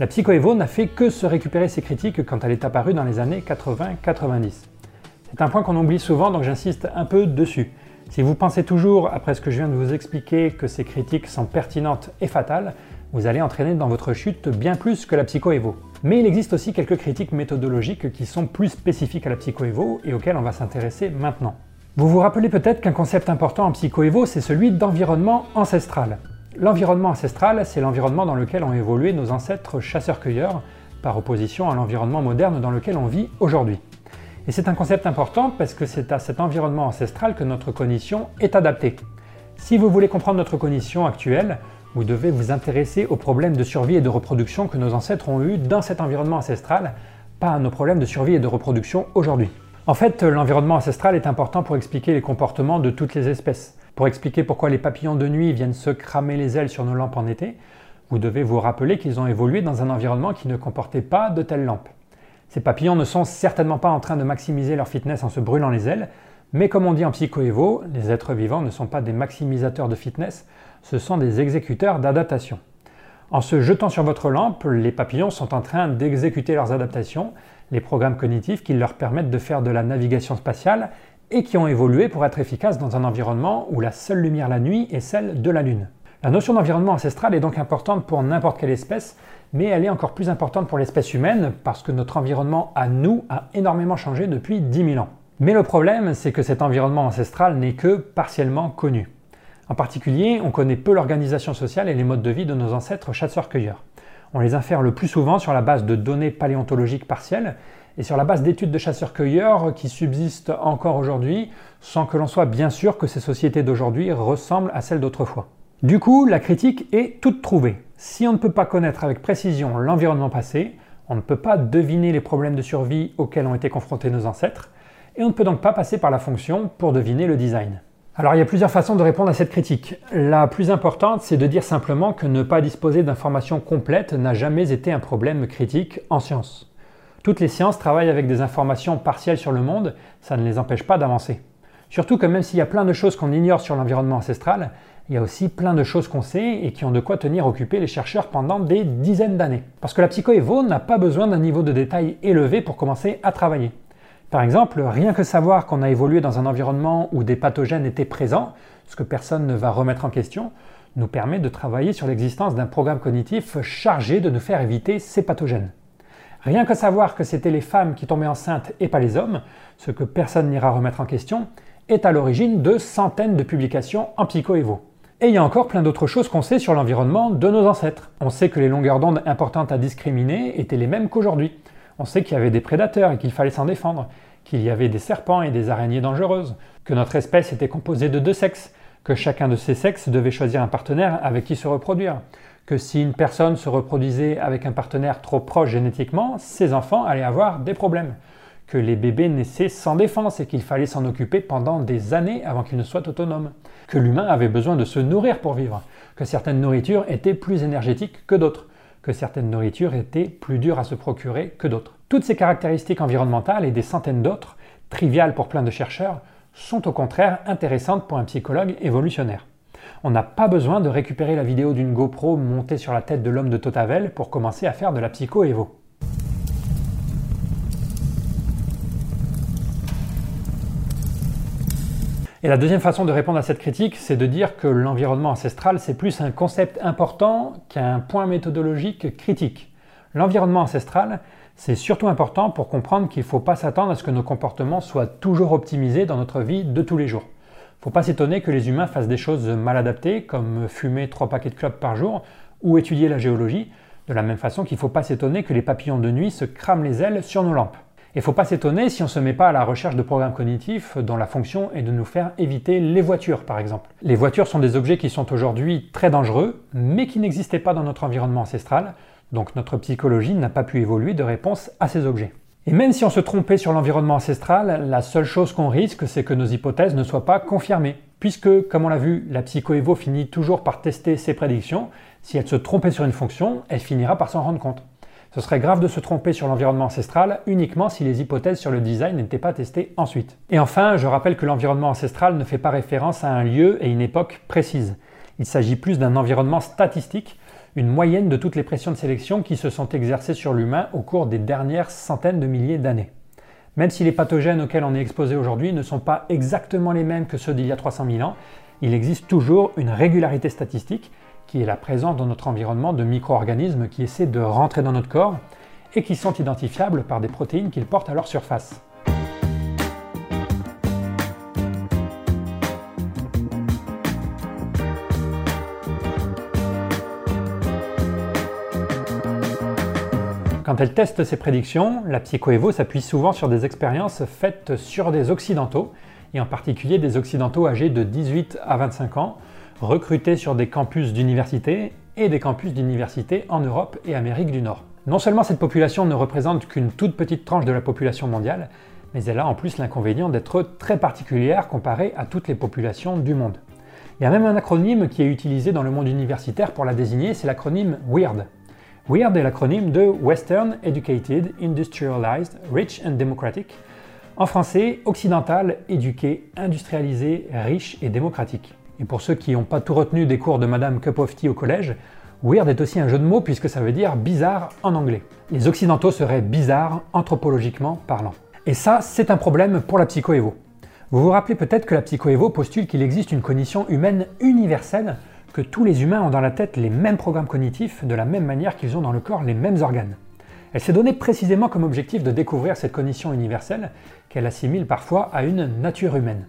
Speaker 1: La psychoévo n'a fait que se récupérer ses critiques quand elle est apparue dans les années 80-90. C'est un point qu'on oublie souvent donc j'insiste un peu dessus. Si vous pensez toujours, après ce que je viens de vous expliquer, que ces critiques sont pertinentes et fatales, vous allez entraîner dans votre chute bien plus que la psychoévo. Mais il existe aussi quelques critiques méthodologiques qui sont plus spécifiques à la psychoévo et auxquelles on va s'intéresser maintenant. Vous vous rappelez peut-être qu'un concept important en psychoévo, c'est celui d'environnement ancestral. L'environnement ancestral, c'est l'environnement dans lequel ont évolué nos ancêtres chasseurs-cueilleurs, par opposition à l'environnement moderne dans lequel on vit aujourd'hui. Et c'est un concept important parce que c'est à cet environnement ancestral que notre cognition est adaptée. Si vous voulez comprendre notre cognition actuelle, vous devez vous intéresser aux problèmes de survie et de reproduction que nos ancêtres ont eus dans cet environnement ancestral, pas à nos problèmes de survie et de reproduction aujourd'hui. En fait, l'environnement ancestral est important pour expliquer les comportements de toutes les espèces. Pour expliquer pourquoi les papillons de nuit viennent se cramer les ailes sur nos lampes en été, vous devez vous rappeler qu'ils ont évolué dans un environnement qui ne comportait pas de telles lampes. Ces papillons ne sont certainement pas en train de maximiser leur fitness en se brûlant les ailes, mais comme on dit en psychoévo, les êtres vivants ne sont pas des maximisateurs de fitness, ce sont des exécuteurs d'adaptation. En se jetant sur votre lampe, les papillons sont en train d'exécuter leurs adaptations, les programmes cognitifs qui leur permettent de faire de la navigation spatiale et qui ont évolué pour être efficaces dans un environnement où la seule lumière la nuit est celle de la Lune. La notion d'environnement ancestral est donc importante pour n'importe quelle espèce, mais elle est encore plus importante pour l'espèce humaine parce que notre environnement à nous a énormément changé depuis 10 000 ans. Mais le problème, c'est que cet environnement ancestral n'est que partiellement connu. En particulier, on connaît peu l'organisation sociale et les modes de vie de nos ancêtres chasseurs-cueilleurs. On les infère le plus souvent sur la base de données paléontologiques partielles et sur la base d'études de chasseurs-cueilleurs qui subsistent encore aujourd'hui sans que l'on soit bien sûr que ces sociétés d'aujourd'hui ressemblent à celles d'autrefois. Du coup, la critique est toute trouvée. Si on ne peut pas connaître avec précision l'environnement passé, on ne peut pas deviner les problèmes de survie auxquels ont été confrontés nos ancêtres, et on ne peut donc pas passer par la fonction pour deviner le design. Alors il y a plusieurs façons de répondre à cette critique. La plus importante, c'est de dire simplement que ne pas disposer d'informations complètes n'a jamais été un problème critique en science. Toutes les sciences travaillent avec des informations partielles sur le monde, ça ne les empêche pas d'avancer. Surtout que même s'il y a plein de choses qu'on ignore sur l'environnement ancestral, il y a aussi plein de choses qu'on sait et qui ont de quoi tenir occupés les chercheurs pendant des dizaines d'années. Parce que la psychoévo n'a pas besoin d'un niveau de détail élevé pour commencer à travailler. Par exemple, rien que savoir qu'on a évolué dans un environnement où des pathogènes étaient présents, ce que personne ne va remettre en question, nous permet de travailler sur l'existence d'un programme cognitif chargé de nous faire éviter ces pathogènes. Rien que savoir que c'était les femmes qui tombaient enceintes et pas les hommes, ce que personne n'ira remettre en question, est à l'origine de centaines de publications en psychoévo. Et il y a encore plein d'autres choses qu'on sait sur l'environnement de nos ancêtres. On sait que les longueurs d'onde importantes à discriminer étaient les mêmes qu'aujourd'hui. On sait qu'il y avait des prédateurs et qu'il fallait s'en défendre, qu'il y avait des serpents et des araignées dangereuses, que notre espèce était composée de deux sexes, que chacun de ces sexes devait choisir un partenaire avec qui se reproduire, que si une personne se reproduisait avec un partenaire trop proche génétiquement, ses enfants allaient avoir des problèmes, que les bébés naissaient sans défense et qu'il fallait s'en occuper pendant des années avant qu'ils ne soient autonomes, que l'humain avait besoin de se nourrir pour vivre, que certaines nourritures étaient plus énergétiques que d'autres, que certaines nourritures étaient plus dures à se procurer que d'autres. Toutes ces caractéristiques environnementales et des centaines d'autres, triviales pour plein de chercheurs, sont au contraire intéressantes pour un psychologue évolutionnaire. On n'a pas besoin de récupérer la vidéo d'une GoPro montée sur la tête de l'homme de Totavel pour commencer à faire de la psycho-évo. Et la deuxième façon de répondre à cette critique, c'est de dire que l'environnement ancestral, c'est plus un concept important qu'un point méthodologique critique. L'environnement ancestral, c'est surtout important pour comprendre qu'il ne faut pas s'attendre à ce que nos comportements soient toujours optimisés dans notre vie de tous les jours. Il ne faut pas s'étonner que les humains fassent des choses mal adaptées, comme fumer trois paquets de clopes par jour ou étudier la géologie, de la même façon qu'il ne faut pas s'étonner que les papillons de nuit se crament les ailes sur nos lampes. Ne faut pas s'étonner si on se met pas à la recherche de programmes cognitifs dont la fonction est de nous faire éviter les voitures, par exemple. Les voitures sont des objets qui sont aujourd'hui très dangereux, mais qui n'existaient pas dans notre environnement ancestral, donc notre psychologie n'a pas pu évoluer de réponse à ces objets. Et même si on se trompait sur l'environnement ancestral, la seule chose qu'on risque, c'est que nos hypothèses ne soient pas confirmées. Puisque, comme on l'a vu, la psychoévo finit toujours par tester ses prédictions, si elle se trompait sur une fonction, elle finira par s'en rendre compte. Ce serait grave de se tromper sur l'environnement ancestral uniquement si les hypothèses sur le design n'étaient pas testées ensuite. Et enfin, je rappelle que l'environnement ancestral ne fait pas référence à un lieu et une époque précise. Il s'agit plus d'un environnement statistique, une moyenne de toutes les pressions de sélection qui se sont exercées sur l'humain au cours des dernières centaines de milliers d'années. Même si les pathogènes auxquels on est exposé aujourd'hui ne sont pas exactement les mêmes que ceux d'il y a 300 000 ans, il existe toujours une régularité statistique qui est la présence dans notre environnement de micro-organismes qui essaient de rentrer dans notre corps et qui sont identifiables par des protéines qu'ils portent à leur surface. Quand elle teste ses prédictions, la psychoévo s'appuie souvent sur des expériences faites sur des occidentaux, et en particulier des occidentaux âgés de 18 à 25 ans, recrutés sur des campus d'université et des campus d'université en Europe et Amérique du Nord. Non seulement cette population ne représente qu'une toute petite tranche de la population mondiale, mais elle a en plus l'inconvénient d'être très particulière comparée à toutes les populations du monde. Il y a même un acronyme qui est utilisé dans le monde universitaire pour la désigner, c'est l'acronyme WEIRD. WEIRD est l'acronyme de Western Educated, Industrialized, Rich and Democratic. En français, occidental, éduqué, industrialisé, riche et démocratique. Et pour ceux qui n'ont pas tout retenu des cours de Madame Cup of Tea au collège, Weird est aussi un jeu de mots puisque ça veut dire bizarre en anglais. Les occidentaux seraient bizarres anthropologiquement parlant. Et ça, c'est un problème pour la psychoévo. Vous vous rappelez peut-être que la psychoévo postule qu'il existe une cognition humaine universelle, que tous les humains ont dans la tête les mêmes programmes cognitifs de la même manière qu'ils ont dans le corps les mêmes organes. Elle s'est donnée précisément comme objectif de découvrir cette cognition universelle qu'elle assimile parfois à une nature humaine.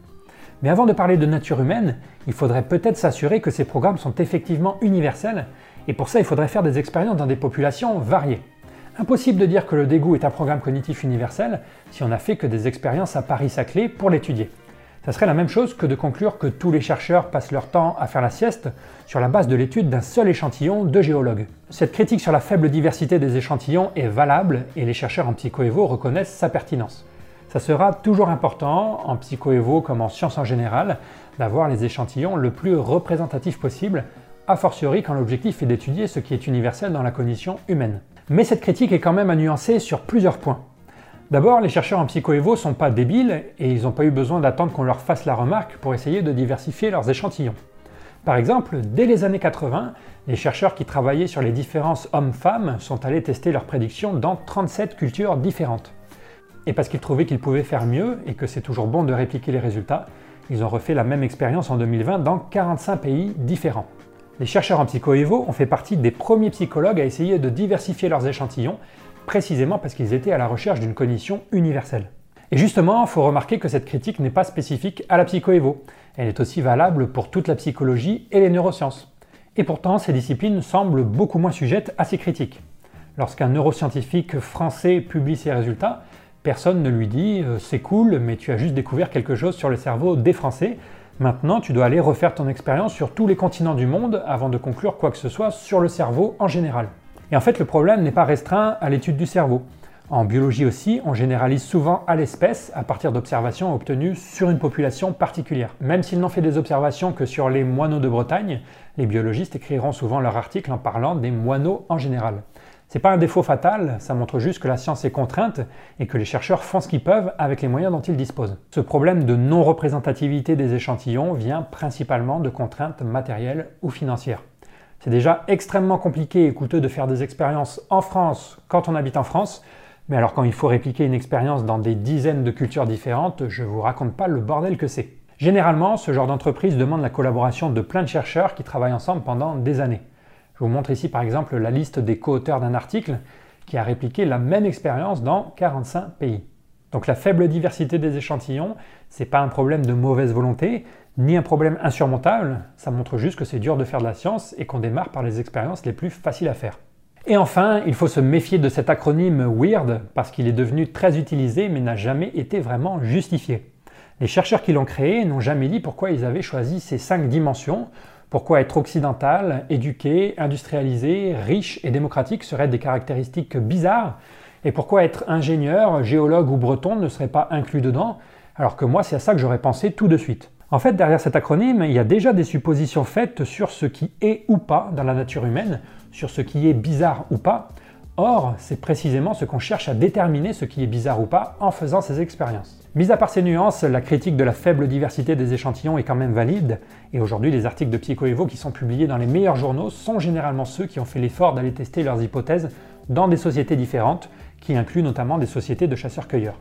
Speaker 1: Mais avant de parler de nature humaine, il faudrait peut-être s'assurer que ces programmes sont effectivement universels, et pour ça il faudrait faire des expériences dans des populations variées. Impossible de dire que le dégoût est un programme cognitif universel si on n'a fait que des expériences à Paris-Saclay pour l'étudier. Ça serait la même chose que de conclure que tous les chercheurs passent leur temps à faire la sieste sur la base de l'étude d'un seul échantillon de géologues. Cette critique sur la faible diversité des échantillons est valable et les chercheurs en psychoévo reconnaissent sa pertinence. Ça sera toujours important, en psychoévo comme en sciences en général, d'avoir les échantillons le plus représentatifs possible, a fortiori quand l'objectif est d'étudier ce qui est universel dans la cognition humaine. Mais cette critique est quand même à nuancer sur plusieurs points. D'abord, les chercheurs en psychoévo sont pas débiles et ils n'ont pas eu besoin d'attendre qu'on leur fasse la remarque pour essayer de diversifier leurs échantillons. Par exemple, dès les années 80, les chercheurs qui travaillaient sur les différences hommes-femmes sont allés tester leurs prédictions dans 37 cultures différentes. Et parce qu'ils trouvaient qu'ils pouvaient faire mieux et que c'est toujours bon de répliquer les résultats, ils ont refait la même expérience en 2020 dans 45 pays différents. Les chercheurs en psychoévo ont fait partie des premiers psychologues à essayer de diversifier leurs échantillons, précisément parce qu'ils étaient à la recherche d'une cognition universelle. Et justement, il faut remarquer que cette critique n'est pas spécifique à la psychoévo. Elle est aussi valable pour toute la psychologie et les neurosciences. Et pourtant, ces disciplines semblent beaucoup moins sujettes à ces critiques. Lorsqu'un neuroscientifique français publie ses résultats, Personne ne lui dit euh, c'est cool, mais tu as juste découvert quelque chose sur le cerveau des Français. Maintenant, tu dois aller refaire ton expérience sur tous les continents du monde avant de conclure quoi que ce soit sur le cerveau en général. Et en fait, le problème n'est pas restreint à l'étude du cerveau. En biologie aussi, on généralise souvent à l'espèce à partir d'observations obtenues sur une population particulière. Même s'ils n'ont fait des observations que sur les moineaux de Bretagne, les biologistes écriront souvent leur article en parlant des moineaux en général. C'est pas un défaut fatal, ça montre juste que la science est contrainte et que les chercheurs font ce qu'ils peuvent avec les moyens dont ils disposent. Ce problème de non-représentativité des échantillons vient principalement de contraintes matérielles ou financières. C'est déjà extrêmement compliqué et coûteux de faire des expériences en France quand on habite en France, mais alors quand il faut répliquer une expérience dans des dizaines de cultures différentes, je vous raconte pas le bordel que c'est. Généralement, ce genre d'entreprise demande la collaboration de plein de chercheurs qui travaillent ensemble pendant des années. Je vous montre ici par exemple la liste des co-auteurs d'un article qui a répliqué la même expérience dans 45 pays. Donc la faible diversité des échantillons, c'est pas un problème de mauvaise volonté, ni un problème insurmontable, ça montre juste que c'est dur de faire de la science et qu'on démarre par les expériences les plus faciles à faire. Et enfin, il faut se méfier de cet acronyme WEIRD parce qu'il est devenu très utilisé mais n'a jamais été vraiment justifié. Les chercheurs qui l'ont créé n'ont jamais dit pourquoi ils avaient choisi ces cinq dimensions pourquoi être occidental, éduqué, industrialisé, riche et démocratique seraient des caractéristiques bizarres Et pourquoi être ingénieur, géologue ou breton ne serait pas inclus dedans Alors que moi, c'est à ça que j'aurais pensé tout de suite. En fait, derrière cet acronyme, il y a déjà des suppositions faites sur ce qui est ou pas dans la nature humaine, sur ce qui est bizarre ou pas. Or, c'est précisément ce qu'on cherche à déterminer ce qui est bizarre ou pas en faisant ces expériences. Mis à part ces nuances, la critique de la faible diversité des échantillons est quand même valide, et aujourd'hui les articles de PsychoEvo qui sont publiés dans les meilleurs journaux sont généralement ceux qui ont fait l'effort d'aller tester leurs hypothèses dans des sociétés différentes, qui incluent notamment des sociétés de chasseurs-cueilleurs.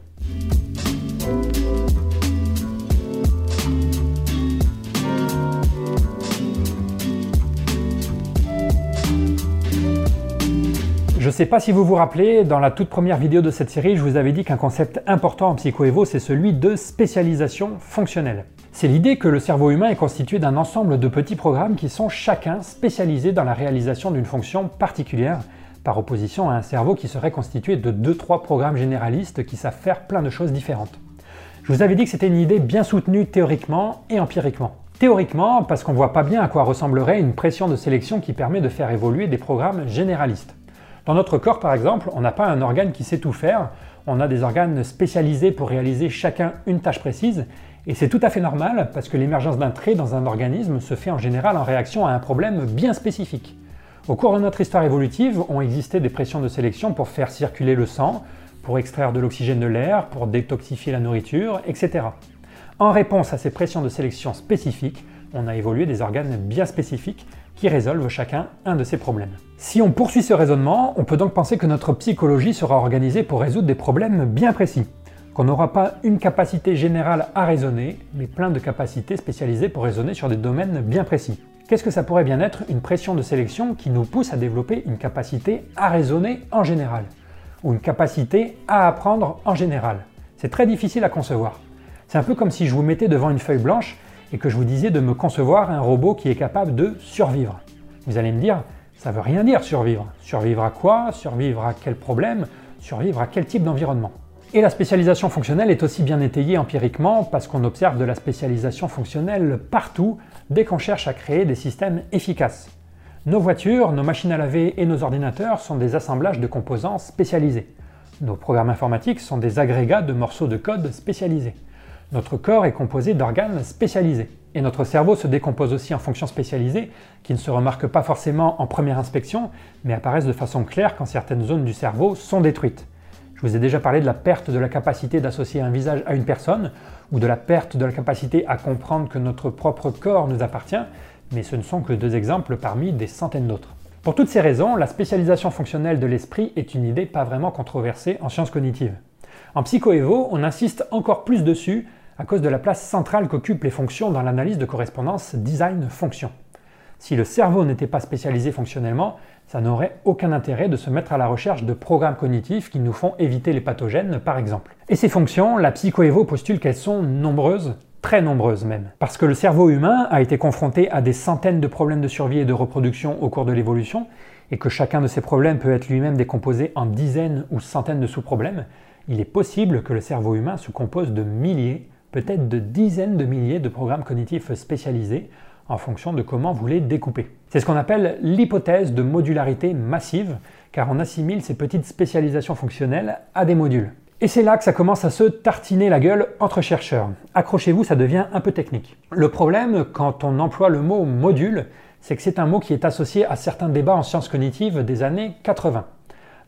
Speaker 1: Je ne sais pas si vous vous rappelez, dans la toute première vidéo de cette série, je vous avais dit qu'un concept important en psychoévo, c'est celui de spécialisation fonctionnelle. C'est l'idée que le cerveau humain est constitué d'un ensemble de petits programmes qui sont chacun spécialisés dans la réalisation d'une fonction particulière, par opposition à un cerveau qui serait constitué de 2-3 programmes généralistes qui savent faire plein de choses différentes. Je vous avais dit que c'était une idée bien soutenue théoriquement et empiriquement. Théoriquement, parce qu'on voit pas bien à quoi ressemblerait une pression de sélection qui permet de faire évoluer des programmes généralistes. Dans notre corps, par exemple, on n'a pas un organe qui sait tout faire, on a des organes spécialisés pour réaliser chacun une tâche précise, et c'est tout à fait normal parce que l'émergence d'un trait dans un organisme se fait en général en réaction à un problème bien spécifique. Au cours de notre histoire évolutive, ont existé des pressions de sélection pour faire circuler le sang, pour extraire de l'oxygène de l'air, pour détoxifier la nourriture, etc. En réponse à ces pressions de sélection spécifiques, on a évolué des organes bien spécifiques qui résolvent chacun un de ces problèmes. Si on poursuit ce raisonnement, on peut donc penser que notre psychologie sera organisée pour résoudre des problèmes bien précis, qu'on n'aura pas une capacité générale à raisonner, mais plein de capacités spécialisées pour raisonner sur des domaines bien précis. Qu'est-ce que ça pourrait bien être une pression de sélection qui nous pousse à développer une capacité à raisonner en général, ou une capacité à apprendre en général? C'est très difficile à concevoir. C'est un peu comme si je vous mettais devant une feuille blanche et que je vous disais de me concevoir un robot qui est capable de survivre. Vous allez me dire, ça veut rien dire survivre. Survivre à quoi? Survivre à quel problème? Survivre à quel type d'environnement? Et la spécialisation fonctionnelle est aussi bien étayée empiriquement parce qu'on observe de la spécialisation fonctionnelle partout dès qu'on cherche à créer des systèmes efficaces. Nos voitures, nos machines à laver et nos ordinateurs sont des assemblages de composants spécialisés. Nos programmes informatiques sont des agrégats de morceaux de code spécialisés. Notre corps est composé d'organes spécialisés. Et notre cerveau se décompose aussi en fonctions spécialisées qui ne se remarquent pas forcément en première inspection, mais apparaissent de façon claire quand certaines zones du cerveau sont détruites. Je vous ai déjà parlé de la perte de la capacité d'associer un visage à une personne, ou de la perte de la capacité à comprendre que notre propre corps nous appartient, mais ce ne sont que deux exemples parmi des centaines d'autres. Pour toutes ces raisons, la spécialisation fonctionnelle de l'esprit est une idée pas vraiment controversée en sciences cognitives. En psychoévo, on insiste encore plus dessus à cause de la place centrale qu'occupent les fonctions dans l'analyse de correspondance design-fonction. Si le cerveau n'était pas spécialisé fonctionnellement, ça n'aurait aucun intérêt de se mettre à la recherche de programmes cognitifs qui nous font éviter les pathogènes, par exemple. Et ces fonctions, la psychoévo postule qu'elles sont nombreuses, très nombreuses même. Parce que le cerveau humain a été confronté à des centaines de problèmes de survie et de reproduction au cours de l'évolution, et que chacun de ces problèmes peut être lui-même décomposé en dizaines ou centaines de sous-problèmes, il est possible que le cerveau humain se compose de milliers, peut-être de dizaines de milliers de programmes cognitifs spécialisés en fonction de comment vous les découpez. C'est ce qu'on appelle l'hypothèse de modularité massive, car on assimile ces petites spécialisations fonctionnelles à des modules. Et c'est là que ça commence à se tartiner la gueule entre chercheurs. Accrochez-vous, ça devient un peu technique. Le problème, quand on emploie le mot module, c'est que c'est un mot qui est associé à certains débats en sciences cognitives des années 80.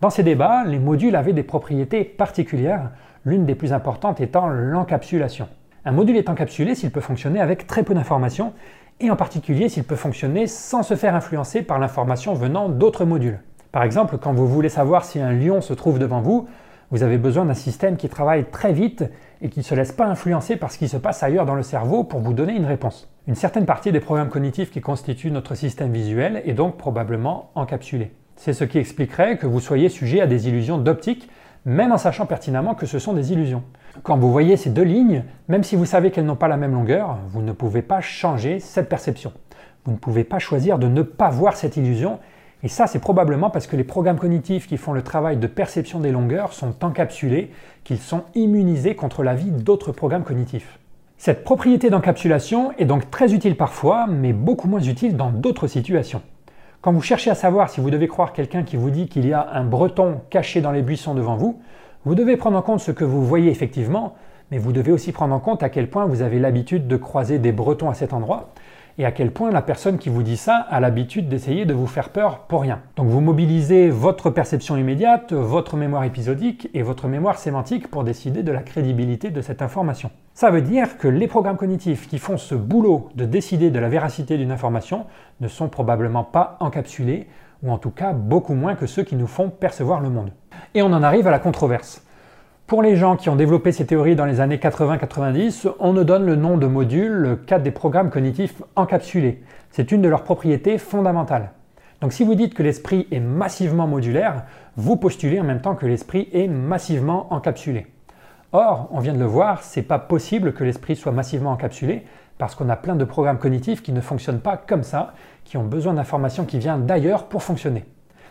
Speaker 1: Dans ces débats, les modules avaient des propriétés particulières, l'une des plus importantes étant l'encapsulation. Un module est encapsulé s'il peut fonctionner avec très peu d'informations et en particulier s'il peut fonctionner sans se faire influencer par l'information venant d'autres modules. Par exemple, quand vous voulez savoir si un lion se trouve devant vous, vous avez besoin d'un système qui travaille très vite et qui ne se laisse pas influencer par ce qui se passe ailleurs dans le cerveau pour vous donner une réponse. Une certaine partie des programmes cognitifs qui constituent notre système visuel est donc probablement encapsulée. C'est ce qui expliquerait que vous soyez sujet à des illusions d'optique, même en sachant pertinemment que ce sont des illusions. Quand vous voyez ces deux lignes, même si vous savez qu'elles n'ont pas la même longueur, vous ne pouvez pas changer cette perception. Vous ne pouvez pas choisir de ne pas voir cette illusion, et ça c'est probablement parce que les programmes cognitifs qui font le travail de perception des longueurs sont encapsulés, qu'ils sont immunisés contre la vie d'autres programmes cognitifs. Cette propriété d'encapsulation est donc très utile parfois, mais beaucoup moins utile dans d'autres situations. Quand vous cherchez à savoir si vous devez croire quelqu'un qui vous dit qu'il y a un breton caché dans les buissons devant vous, vous devez prendre en compte ce que vous voyez effectivement, mais vous devez aussi prendre en compte à quel point vous avez l'habitude de croiser des bretons à cet endroit, et à quel point la personne qui vous dit ça a l'habitude d'essayer de vous faire peur pour rien. Donc vous mobilisez votre perception immédiate, votre mémoire épisodique et votre mémoire sémantique pour décider de la crédibilité de cette information. Ça veut dire que les programmes cognitifs qui font ce boulot de décider de la véracité d'une information ne sont probablement pas encapsulés, ou en tout cas beaucoup moins que ceux qui nous font percevoir le monde. Et on en arrive à la controverse. Pour les gens qui ont développé ces théories dans les années 80-90, on ne donne le nom de module qu'à des programmes cognitifs encapsulés. C'est une de leurs propriétés fondamentales. Donc si vous dites que l'esprit est massivement modulaire, vous postulez en même temps que l'esprit est massivement encapsulé. Or, on vient de le voir, c'est pas possible que l'esprit soit massivement encapsulé parce qu'on a plein de programmes cognitifs qui ne fonctionnent pas comme ça, qui ont besoin d'informations qui viennent d'ailleurs pour fonctionner.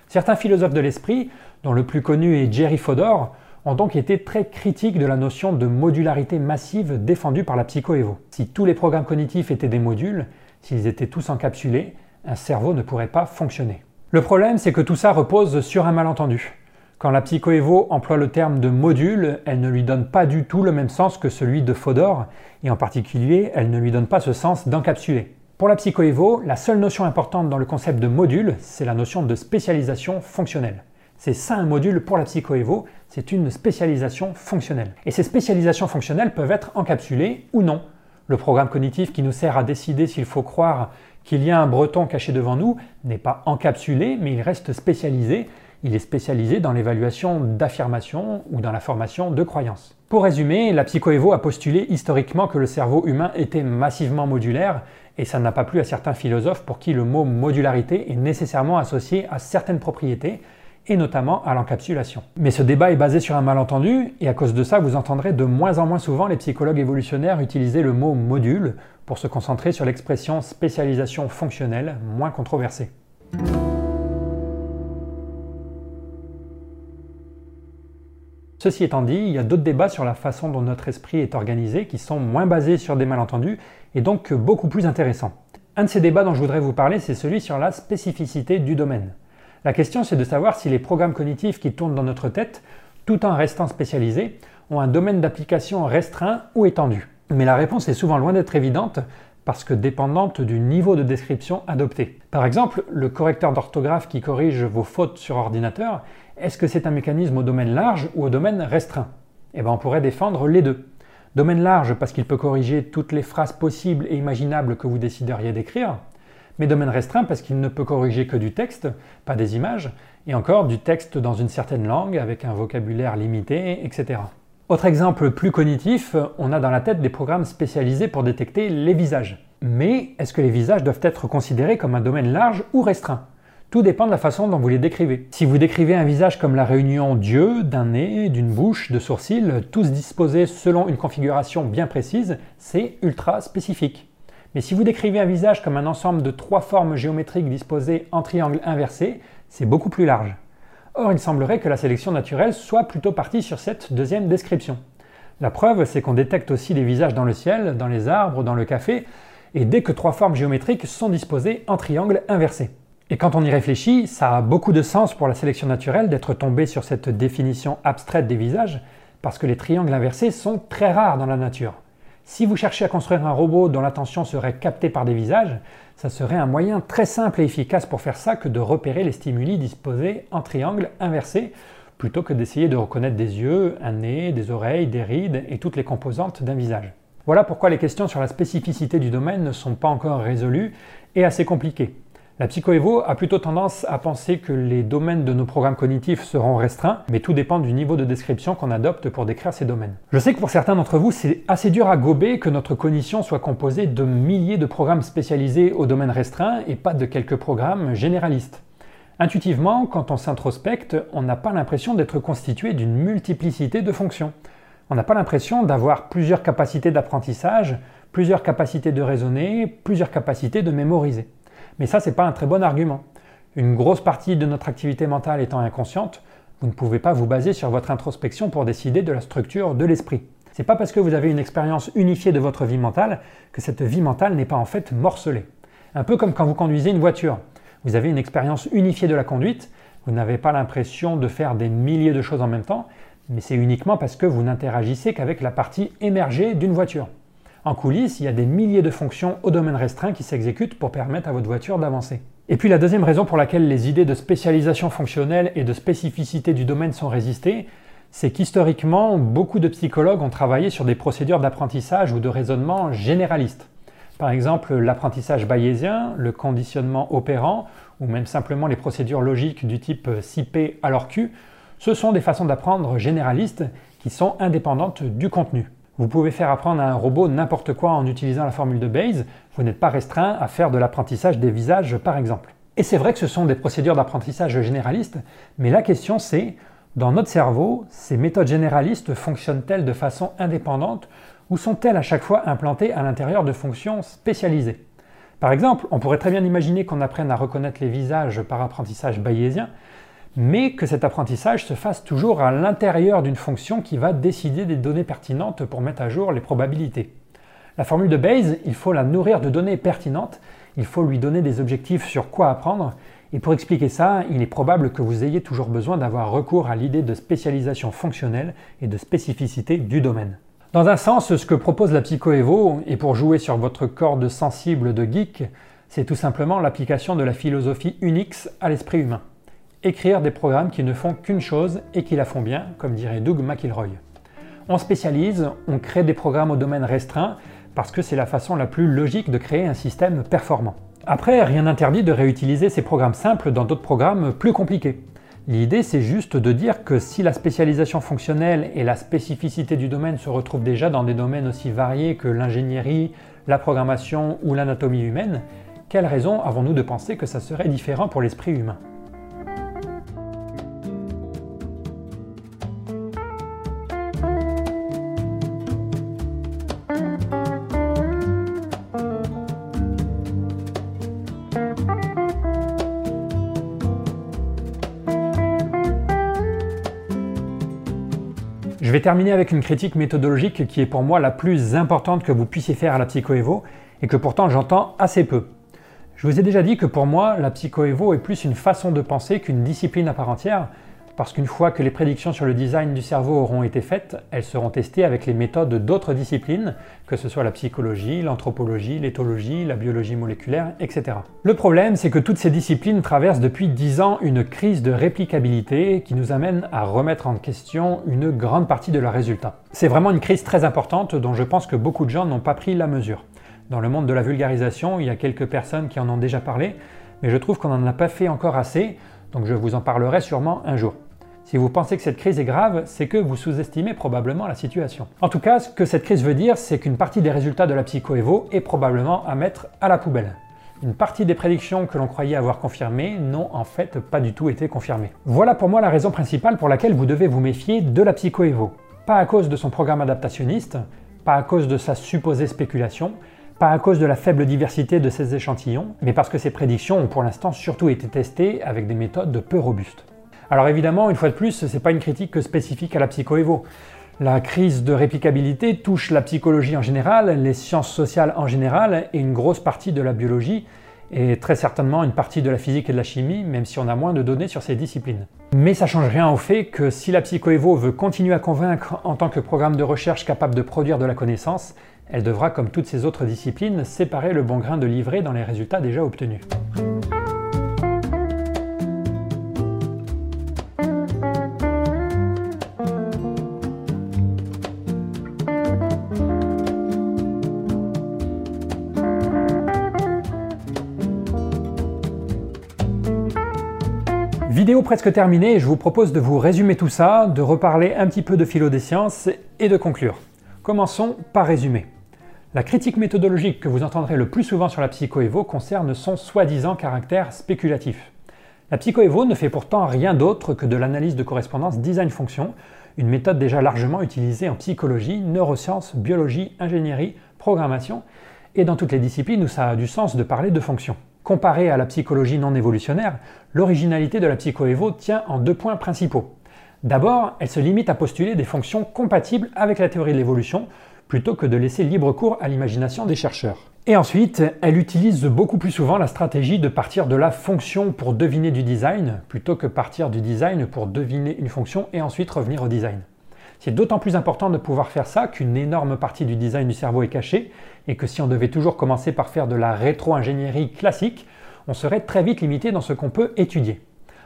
Speaker 1: Certains philosophes de l'esprit, dont le plus connu est Jerry Fodor, ont donc été très critiques de la notion de modularité massive défendue par la psychoévo. Si tous les programmes cognitifs étaient des modules, s'ils étaient tous encapsulés, un cerveau ne pourrait pas fonctionner. Le problème, c'est que tout ça repose sur un malentendu. Quand la psychoévo emploie le terme de module, elle ne lui donne pas du tout le même sens que celui de Fodor, et en particulier, elle ne lui donne pas ce sens d'encapsulé. Pour la psychoévo, la seule notion importante dans le concept de module, c'est la notion de spécialisation fonctionnelle. C'est ça un module pour la psychoévo, c'est une spécialisation fonctionnelle. Et ces spécialisations fonctionnelles peuvent être encapsulées ou non, Le programme cognitif qui nous sert à décider s'il faut croire qu'il y a un breton caché devant nous n'est pas encapsulé, mais il reste spécialisé. Il est spécialisé dans l'évaluation d'affirmations ou dans la formation de croyances. Pour résumer, la psychoévo a postulé historiquement que le cerveau humain était massivement modulaire, et ça n'a pas plu à certains philosophes pour qui le mot modularité est nécessairement associé à certaines propriétés, et notamment à l'encapsulation. Mais ce débat est basé sur un malentendu, et à cause de ça, vous entendrez de moins en moins souvent les psychologues évolutionnaires utiliser le mot module pour se concentrer sur l'expression spécialisation fonctionnelle, moins controversée. Ceci étant dit, il y a d'autres débats sur la façon dont notre esprit est organisé qui sont moins basés sur des malentendus et donc beaucoup plus intéressants. Un de ces débats dont je voudrais vous parler, c'est celui sur la spécificité du domaine. La question, c'est de savoir si les programmes cognitifs qui tournent dans notre tête, tout en restant spécialisés, ont un domaine d'application restreint ou étendu. Mais la réponse est souvent loin d'être évidente parce que dépendante du niveau de description adopté. Par exemple, le correcteur d'orthographe qui corrige vos fautes sur ordinateur, est-ce que c'est un mécanisme au domaine large ou au domaine restreint? Eh bien, on pourrait défendre les deux. Domaine large parce qu'il peut corriger toutes les phrases possibles et imaginables que vous décideriez d'écrire, mais domaine restreint parce qu'il ne peut corriger que du texte, pas des images, et encore du texte dans une certaine langue avec un vocabulaire limité, etc. Autre exemple plus cognitif, on a dans la tête des programmes spécialisés pour détecter les visages. Mais est-ce que les visages doivent être considérés comme un domaine large ou restreint? Tout dépend de la façon dont vous les décrivez. Si vous décrivez un visage comme la réunion d'yeux, d'un nez, d'une bouche, de sourcils, tous disposés selon une configuration bien précise, c'est ultra spécifique. Mais si vous décrivez un visage comme un ensemble de trois formes géométriques disposées en triangle inversé, c'est beaucoup plus large. Or, il semblerait que la sélection naturelle soit plutôt partie sur cette deuxième description. La preuve, c'est qu'on détecte aussi des visages dans le ciel, dans les arbres, dans le café, et dès que trois formes géométriques sont disposées en triangle inversé. Et quand on y réfléchit, ça a beaucoup de sens pour la sélection naturelle d'être tombé sur cette définition abstraite des visages, parce que les triangles inversés sont très rares dans la nature. Si vous cherchez à construire un robot dont l'attention serait captée par des visages, ça serait un moyen très simple et efficace pour faire ça que de repérer les stimuli disposés en triangle inversé, plutôt que d'essayer de reconnaître des yeux, un nez, des oreilles, des rides et toutes les composantes d'un visage. Voilà pourquoi les questions sur la spécificité du domaine ne sont pas encore résolues et assez compliquées. La psychoévo a plutôt tendance à penser que les domaines de nos programmes cognitifs seront restreints, mais tout dépend du niveau de description qu'on adopte pour décrire ces domaines. Je sais que pour certains d'entre vous, c'est assez dur à gober que notre cognition soit composée de milliers de programmes spécialisés au domaine restreint et pas de quelques programmes généralistes. Intuitivement, quand on s'introspecte, on n'a pas l'impression d'être constitué d'une multiplicité de fonctions. On n'a pas l'impression d'avoir plusieurs capacités d'apprentissage, plusieurs capacités de raisonner, plusieurs capacités de mémoriser. Mais ça, n'est pas un très bon argument. Une grosse partie de notre activité mentale étant inconsciente, vous ne pouvez pas vous baser sur votre introspection pour décider de la structure de l'esprit. C'est pas parce que vous avez une expérience unifiée de votre vie mentale que cette vie mentale n'est pas en fait morcelée. Un peu comme quand vous conduisez une voiture. Vous avez une expérience unifiée de la conduite, vous n'avez pas l'impression de faire des milliers de choses en même temps, mais c'est uniquement parce que vous n'interagissez qu'avec la partie émergée d'une voiture. En coulisses, il y a des milliers de fonctions au domaine restreint qui s'exécutent pour permettre à votre voiture d'avancer. Et puis la deuxième raison pour laquelle les idées de spécialisation fonctionnelle et de spécificité du domaine sont résistées, c'est qu'historiquement, beaucoup de psychologues ont travaillé sur des procédures d'apprentissage ou de raisonnement généralistes. Par exemple, l'apprentissage bayésien, le conditionnement opérant, ou même simplement les procédures logiques du type CP alors Q, ce sont des façons d'apprendre généralistes qui sont indépendantes du contenu. Vous pouvez faire apprendre à un robot n'importe quoi en utilisant la formule de Bayes, vous n'êtes pas restreint à faire de l'apprentissage des visages par exemple. Et c'est vrai que ce sont des procédures d'apprentissage généralistes, mais la question c'est, dans notre cerveau, ces méthodes généralistes fonctionnent-elles de façon indépendante ou sont-elles à chaque fois implantées à l'intérieur de fonctions spécialisées? Par exemple, on pourrait très bien imaginer qu'on apprenne à reconnaître les visages par apprentissage bayésien, mais que cet apprentissage se fasse toujours à l'intérieur d'une fonction qui va décider des données pertinentes pour mettre à jour les probabilités. La formule de Bayes, il faut la nourrir de données pertinentes, il faut lui donner des objectifs sur quoi apprendre, et pour expliquer ça, il est probable que vous ayez toujours besoin d'avoir recours à l'idée de spécialisation fonctionnelle et de spécificité du domaine. Dans un sens, ce que propose la psychoévo, et pour jouer sur votre corde sensible de geek, c'est tout simplement l'application de la philosophie Unix à l'esprit humain écrire des programmes qui ne font qu'une chose et qui la font bien, comme dirait Doug McIlroy. On spécialise, on crée des programmes au domaine restreint parce que c'est la façon la plus logique de créer un système performant. Après, rien n'interdit de réutiliser ces programmes simples dans d'autres programmes plus compliqués. L'idée, c'est juste de dire que si la spécialisation fonctionnelle et la spécificité du domaine se retrouvent déjà dans des domaines aussi variés que l'ingénierie, la programmation ou l'anatomie humaine, quelle raison avons-nous de penser que ça serait différent pour l'esprit humain? Terminer avec une critique méthodologique qui est pour moi la plus importante que vous puissiez faire à la psychoévo et que pourtant j'entends assez peu. Je vous ai déjà dit que pour moi, la psychoévo est plus une façon de penser qu'une discipline à part entière, parce qu'une fois que les prédictions sur le design du cerveau auront été faites, elles seront testées avec les méthodes d'autres disciplines, que ce soit la psychologie, l'anthropologie, l'éthologie, la biologie moléculaire, etc. Le problème, c'est que toutes ces disciplines traversent depuis 10 ans une crise de réplicabilité qui nous amène à remettre en question une grande partie de leurs résultats. C'est vraiment une crise très importante dont je pense que beaucoup de gens n'ont pas pris la mesure. Dans le monde de la vulgarisation, il y a quelques personnes qui en ont déjà parlé, mais je trouve qu'on n'en a pas fait encore assez, donc je vous en parlerai sûrement un jour. Si vous pensez que cette crise est grave, c'est que vous sous-estimez probablement la situation. En tout cas, ce que cette crise veut dire, c'est qu'une partie des résultats de la psychoévo est probablement à mettre à la poubelle. Une partie des prédictions que l'on croyait avoir confirmées n'ont en fait pas du tout été confirmées. Voilà pour moi la raison principale pour laquelle vous devez vous méfier de la psychoévo. Pas à cause de son programme adaptationniste, pas à cause de sa supposée spéculation, pas à cause de la faible diversité de ses échantillons, mais parce que ces prédictions ont pour l'instant surtout été testées avec des méthodes peu robustes. Alors évidemment, une fois de plus, ce n'est pas une critique spécifique à la psychoévo. La crise de réplicabilité touche la psychologie en général, les sciences sociales en général et une grosse partie de la biologie et très certainement une partie de la physique et de la chimie, même si on a moins de données sur ces disciplines. Mais ça change rien au fait que si la psychoévo veut continuer à convaincre en tant que programme de recherche capable de produire de la connaissance, elle devra, comme toutes ces autres disciplines, séparer le bon grain de livret dans les résultats déjà obtenus. Vidéo presque terminée, je vous propose de vous résumer tout ça, de reparler un petit peu de philo des sciences et de conclure. Commençons par résumer. La critique méthodologique que vous entendrez le plus souvent sur la psychoévo concerne son soi-disant caractère spéculatif. La psychoévo ne fait pourtant rien d'autre que de l'analyse de correspondance design-fonction, une méthode déjà largement utilisée en psychologie, neurosciences, biologie, ingénierie, programmation, et dans toutes les disciplines où ça a du sens de parler de fonction. Comparée à la psychologie non évolutionnaire, l'originalité de la psychoévo tient en deux points principaux. D'abord, elle se limite à postuler des fonctions compatibles avec la théorie de l'évolution, plutôt que de laisser libre cours à l'imagination des chercheurs. Et ensuite, elle utilise beaucoup plus souvent la stratégie de partir de la fonction pour deviner du design, plutôt que partir du design pour deviner une fonction et ensuite revenir au design. C'est d'autant plus important de pouvoir faire ça qu'une énorme partie du design du cerveau est cachée et que si on devait toujours commencer par faire de la rétro-ingénierie classique, on serait très vite limité dans ce qu'on peut étudier.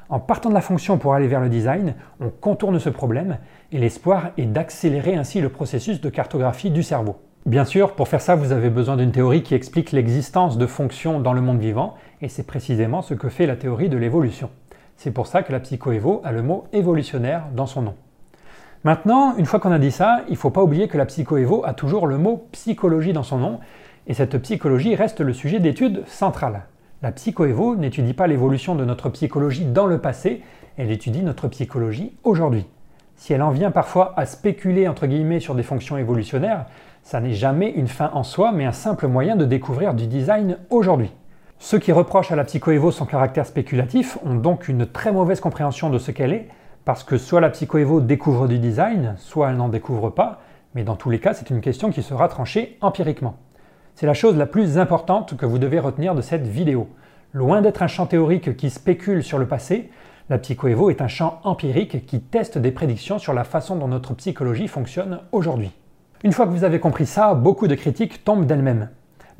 Speaker 1: En partant de la fonction pour aller vers le design, on contourne ce problème et l'espoir est d'accélérer ainsi le processus de cartographie du cerveau. Bien sûr, pour faire ça, vous avez besoin d'une théorie qui explique l'existence de fonctions dans le monde vivant, et c'est précisément ce que fait la théorie de l'évolution. C'est pour ça que la psychoévo a le mot évolutionnaire dans son nom. Maintenant, une fois qu'on a dit ça, il ne faut pas oublier que la psychoévo a toujours le mot psychologie dans son nom, et cette psychologie reste le sujet d'étude central. La psychoévo n'étudie pas l'évolution de notre psychologie dans le passé, elle étudie notre psychologie aujourd'hui. Si elle en vient parfois à spéculer entre guillemets sur des fonctions évolutionnaires, ça n'est jamais une fin en soi, mais un simple moyen de découvrir du design aujourd'hui. Ceux qui reprochent à la psychoévo son caractère spéculatif ont donc une très mauvaise compréhension de ce qu'elle est, parce que soit la psychoévo découvre du design, soit elle n'en découvre pas, mais dans tous les cas, c'est une question qui sera tranchée empiriquement. C'est la chose la plus importante que vous devez retenir de cette vidéo. Loin d'être un champ théorique qui spécule sur le passé, la psychoévo est un champ empirique qui teste des prédictions sur la façon dont notre psychologie fonctionne aujourd'hui. Une fois que vous avez compris ça, beaucoup de critiques tombent d'elles-mêmes.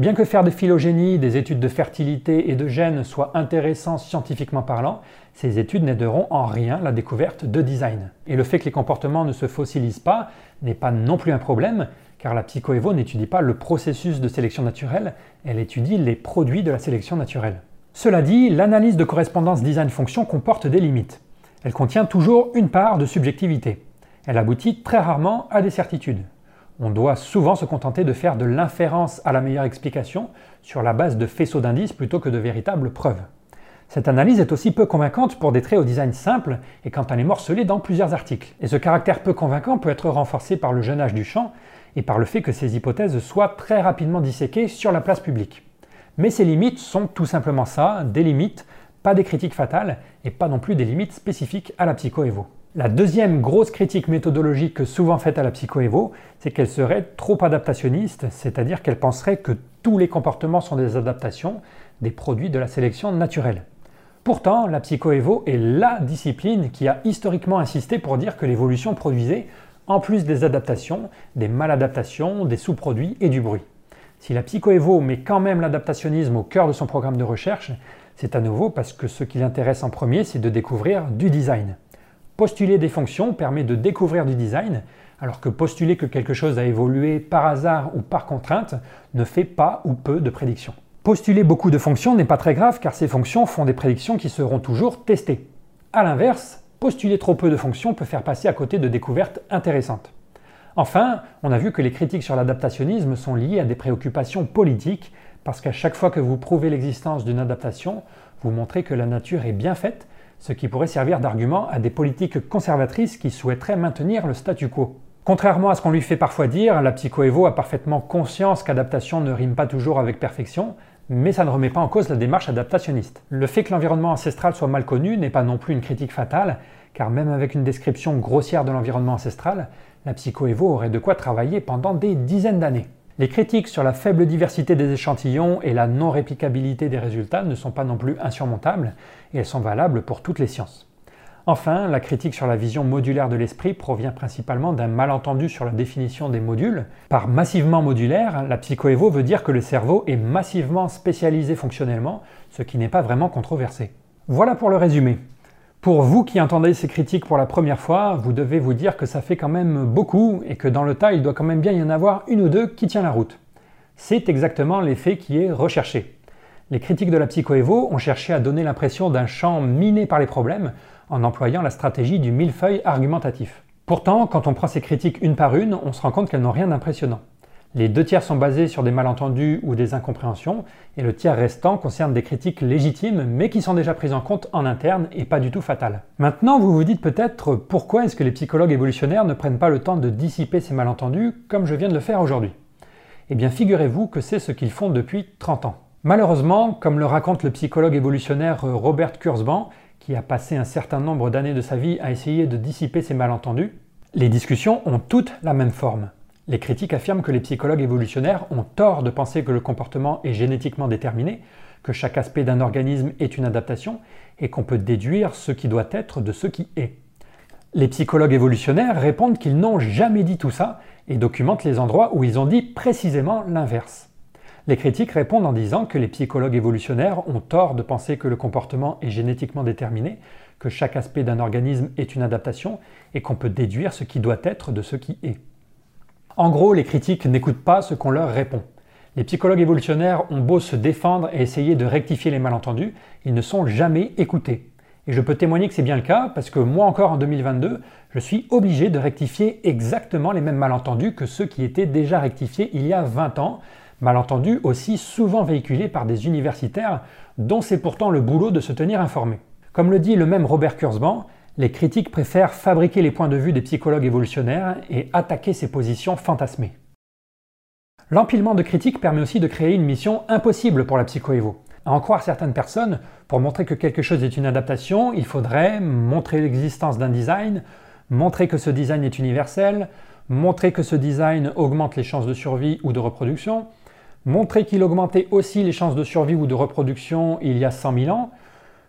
Speaker 1: Bien que faire de phylogénie, des études de fertilité et de gènes soit intéressant scientifiquement parlant, ces études n'aideront en rien la découverte de design. Et le fait que les comportements ne se fossilisent pas n'est pas non plus un problème, car la psychoévo n'étudie pas le processus de sélection naturelle, elle étudie les produits de la sélection naturelle. Cela dit, l'analyse de correspondance design-fonction comporte des limites. Elle contient toujours une part de subjectivité. Elle aboutit très rarement à des certitudes. On doit souvent se contenter de faire de l'inférence à la meilleure explication sur la base de faisceaux d'indices plutôt que de véritables preuves. Cette analyse est aussi peu convaincante pour des traits au design simple et quand elle est morcelée dans plusieurs articles. Et ce caractère peu convaincant peut être renforcé par le jeune âge du champ et par le fait que ces hypothèses soient très rapidement disséquées sur la place publique. Mais ces limites sont tout simplement ça, des limites, pas des critiques fatales et pas non plus des limites spécifiques à la psychoévo. La deuxième grosse critique méthodologique souvent faite à la psychoévo, c'est qu'elle serait trop adaptationniste, c'est-à-dire qu'elle penserait que tous les comportements sont des adaptations, des produits de la sélection naturelle. Pourtant, la psychoévo est LA discipline qui a historiquement insisté pour dire que l'évolution produisait, en plus des adaptations, des maladaptations, des sous-produits et du bruit. Si la psychoévo met quand même l'adaptationnisme au cœur de son programme de recherche, c'est à nouveau parce que ce qui l'intéresse en premier, c'est de découvrir du design. Postuler des fonctions permet de découvrir du design, alors que postuler que quelque chose a évolué par hasard ou par contrainte ne fait pas ou peu de prédictions. Postuler beaucoup de fonctions n'est pas très grave car ces fonctions font des prédictions qui seront toujours testées. A l'inverse, postuler trop peu de fonctions peut faire passer à côté de découvertes intéressantes. Enfin, on a vu que les critiques sur l'adaptationnisme sont liées à des préoccupations politiques parce qu'à chaque fois que vous prouvez l'existence d'une adaptation, vous montrez que la nature est bien faite, ce qui pourrait servir d'argument à des politiques conservatrices qui souhaiteraient maintenir le statu quo. Contrairement à ce qu'on lui fait parfois dire, la psychoévo a parfaitement conscience qu'adaptation ne rime pas toujours avec perfection, mais ça ne remet pas en cause la démarche adaptationniste. Le fait que l'environnement ancestral soit mal connu n'est pas non plus une critique fatale, car même avec une description grossière de l'environnement ancestral, la psychoévo aurait de quoi travailler pendant des dizaines d'années. Les critiques sur la faible diversité des échantillons et la non-réplicabilité des résultats ne sont pas non plus insurmontables, et elles sont valables pour toutes les sciences. Enfin, la critique sur la vision modulaire de l'esprit provient principalement d'un malentendu sur la définition des modules. Par massivement modulaire, la psychoévo veut dire que le cerveau est massivement spécialisé fonctionnellement, ce qui n'est pas vraiment controversé. Voilà pour le résumé. Pour vous qui entendez ces critiques pour la première fois, vous devez vous dire que ça fait quand même beaucoup et que dans le tas, il doit quand même bien y en avoir une ou deux qui tient la route. C'est exactement l'effet qui est recherché. Les critiques de la psychoévo ont cherché à donner l'impression d'un champ miné par les problèmes en employant la stratégie du millefeuille argumentatif. Pourtant, quand on prend ces critiques une par une, on se rend compte qu'elles n'ont rien d'impressionnant. Les deux tiers sont basés sur des malentendus ou des incompréhensions, et le tiers restant concerne des critiques légitimes, mais qui sont déjà prises en compte en interne et pas du tout fatales. Maintenant, vous vous dites peut-être pourquoi est-ce que les psychologues évolutionnaires ne prennent pas le temps de dissiper ces malentendus comme je viens de le faire aujourd'hui? Eh bien, figurez-vous que c'est ce qu'ils font depuis 30 ans. Malheureusement, comme le raconte le psychologue évolutionnaire Robert Kurzban, qui a passé un certain nombre d'années de sa vie à essayer de dissiper ces malentendus, les discussions ont toutes la même forme. Les critiques affirment que les psychologues évolutionnaires ont tort de penser que le comportement est génétiquement déterminé, que chaque aspect d'un organisme est une adaptation et qu'on peut déduire ce qui doit être de ce qui est. Les psychologues évolutionnaires répondent qu'ils n'ont jamais dit tout ça et documentent les endroits où ils ont dit précisément l'inverse. Les critiques répondent en disant que les psychologues évolutionnaires ont tort de penser que le comportement est génétiquement déterminé, que chaque aspect d'un organisme est une adaptation et qu'on peut déduire ce qui doit être de ce qui est. En gros, les critiques n'écoutent pas ce qu'on leur répond. Les psychologues évolutionnaires ont beau se défendre et essayer de rectifier les malentendus, ils ne sont jamais écoutés. Et je peux témoigner que c'est bien le cas parce que moi encore en 2022, je suis obligé de rectifier exactement les mêmes malentendus que ceux qui étaient déjà rectifiés il y a 20 ans malentendu aussi souvent véhiculé par des universitaires dont c'est pourtant le boulot de se tenir informé. Comme le dit le même Robert Kurzban, les critiques préfèrent fabriquer les points de vue des psychologues évolutionnaires et attaquer ces positions fantasmées. L'empilement de critiques permet aussi de créer une mission impossible pour la psychoévo. À en croire certaines personnes, pour montrer que quelque chose est une adaptation, il faudrait montrer l'existence d'un design, montrer que ce design est universel, montrer que ce design augmente les chances de survie ou de reproduction, montrer qu'il augmentait aussi les chances de survie ou de reproduction il y a 100 000 ans,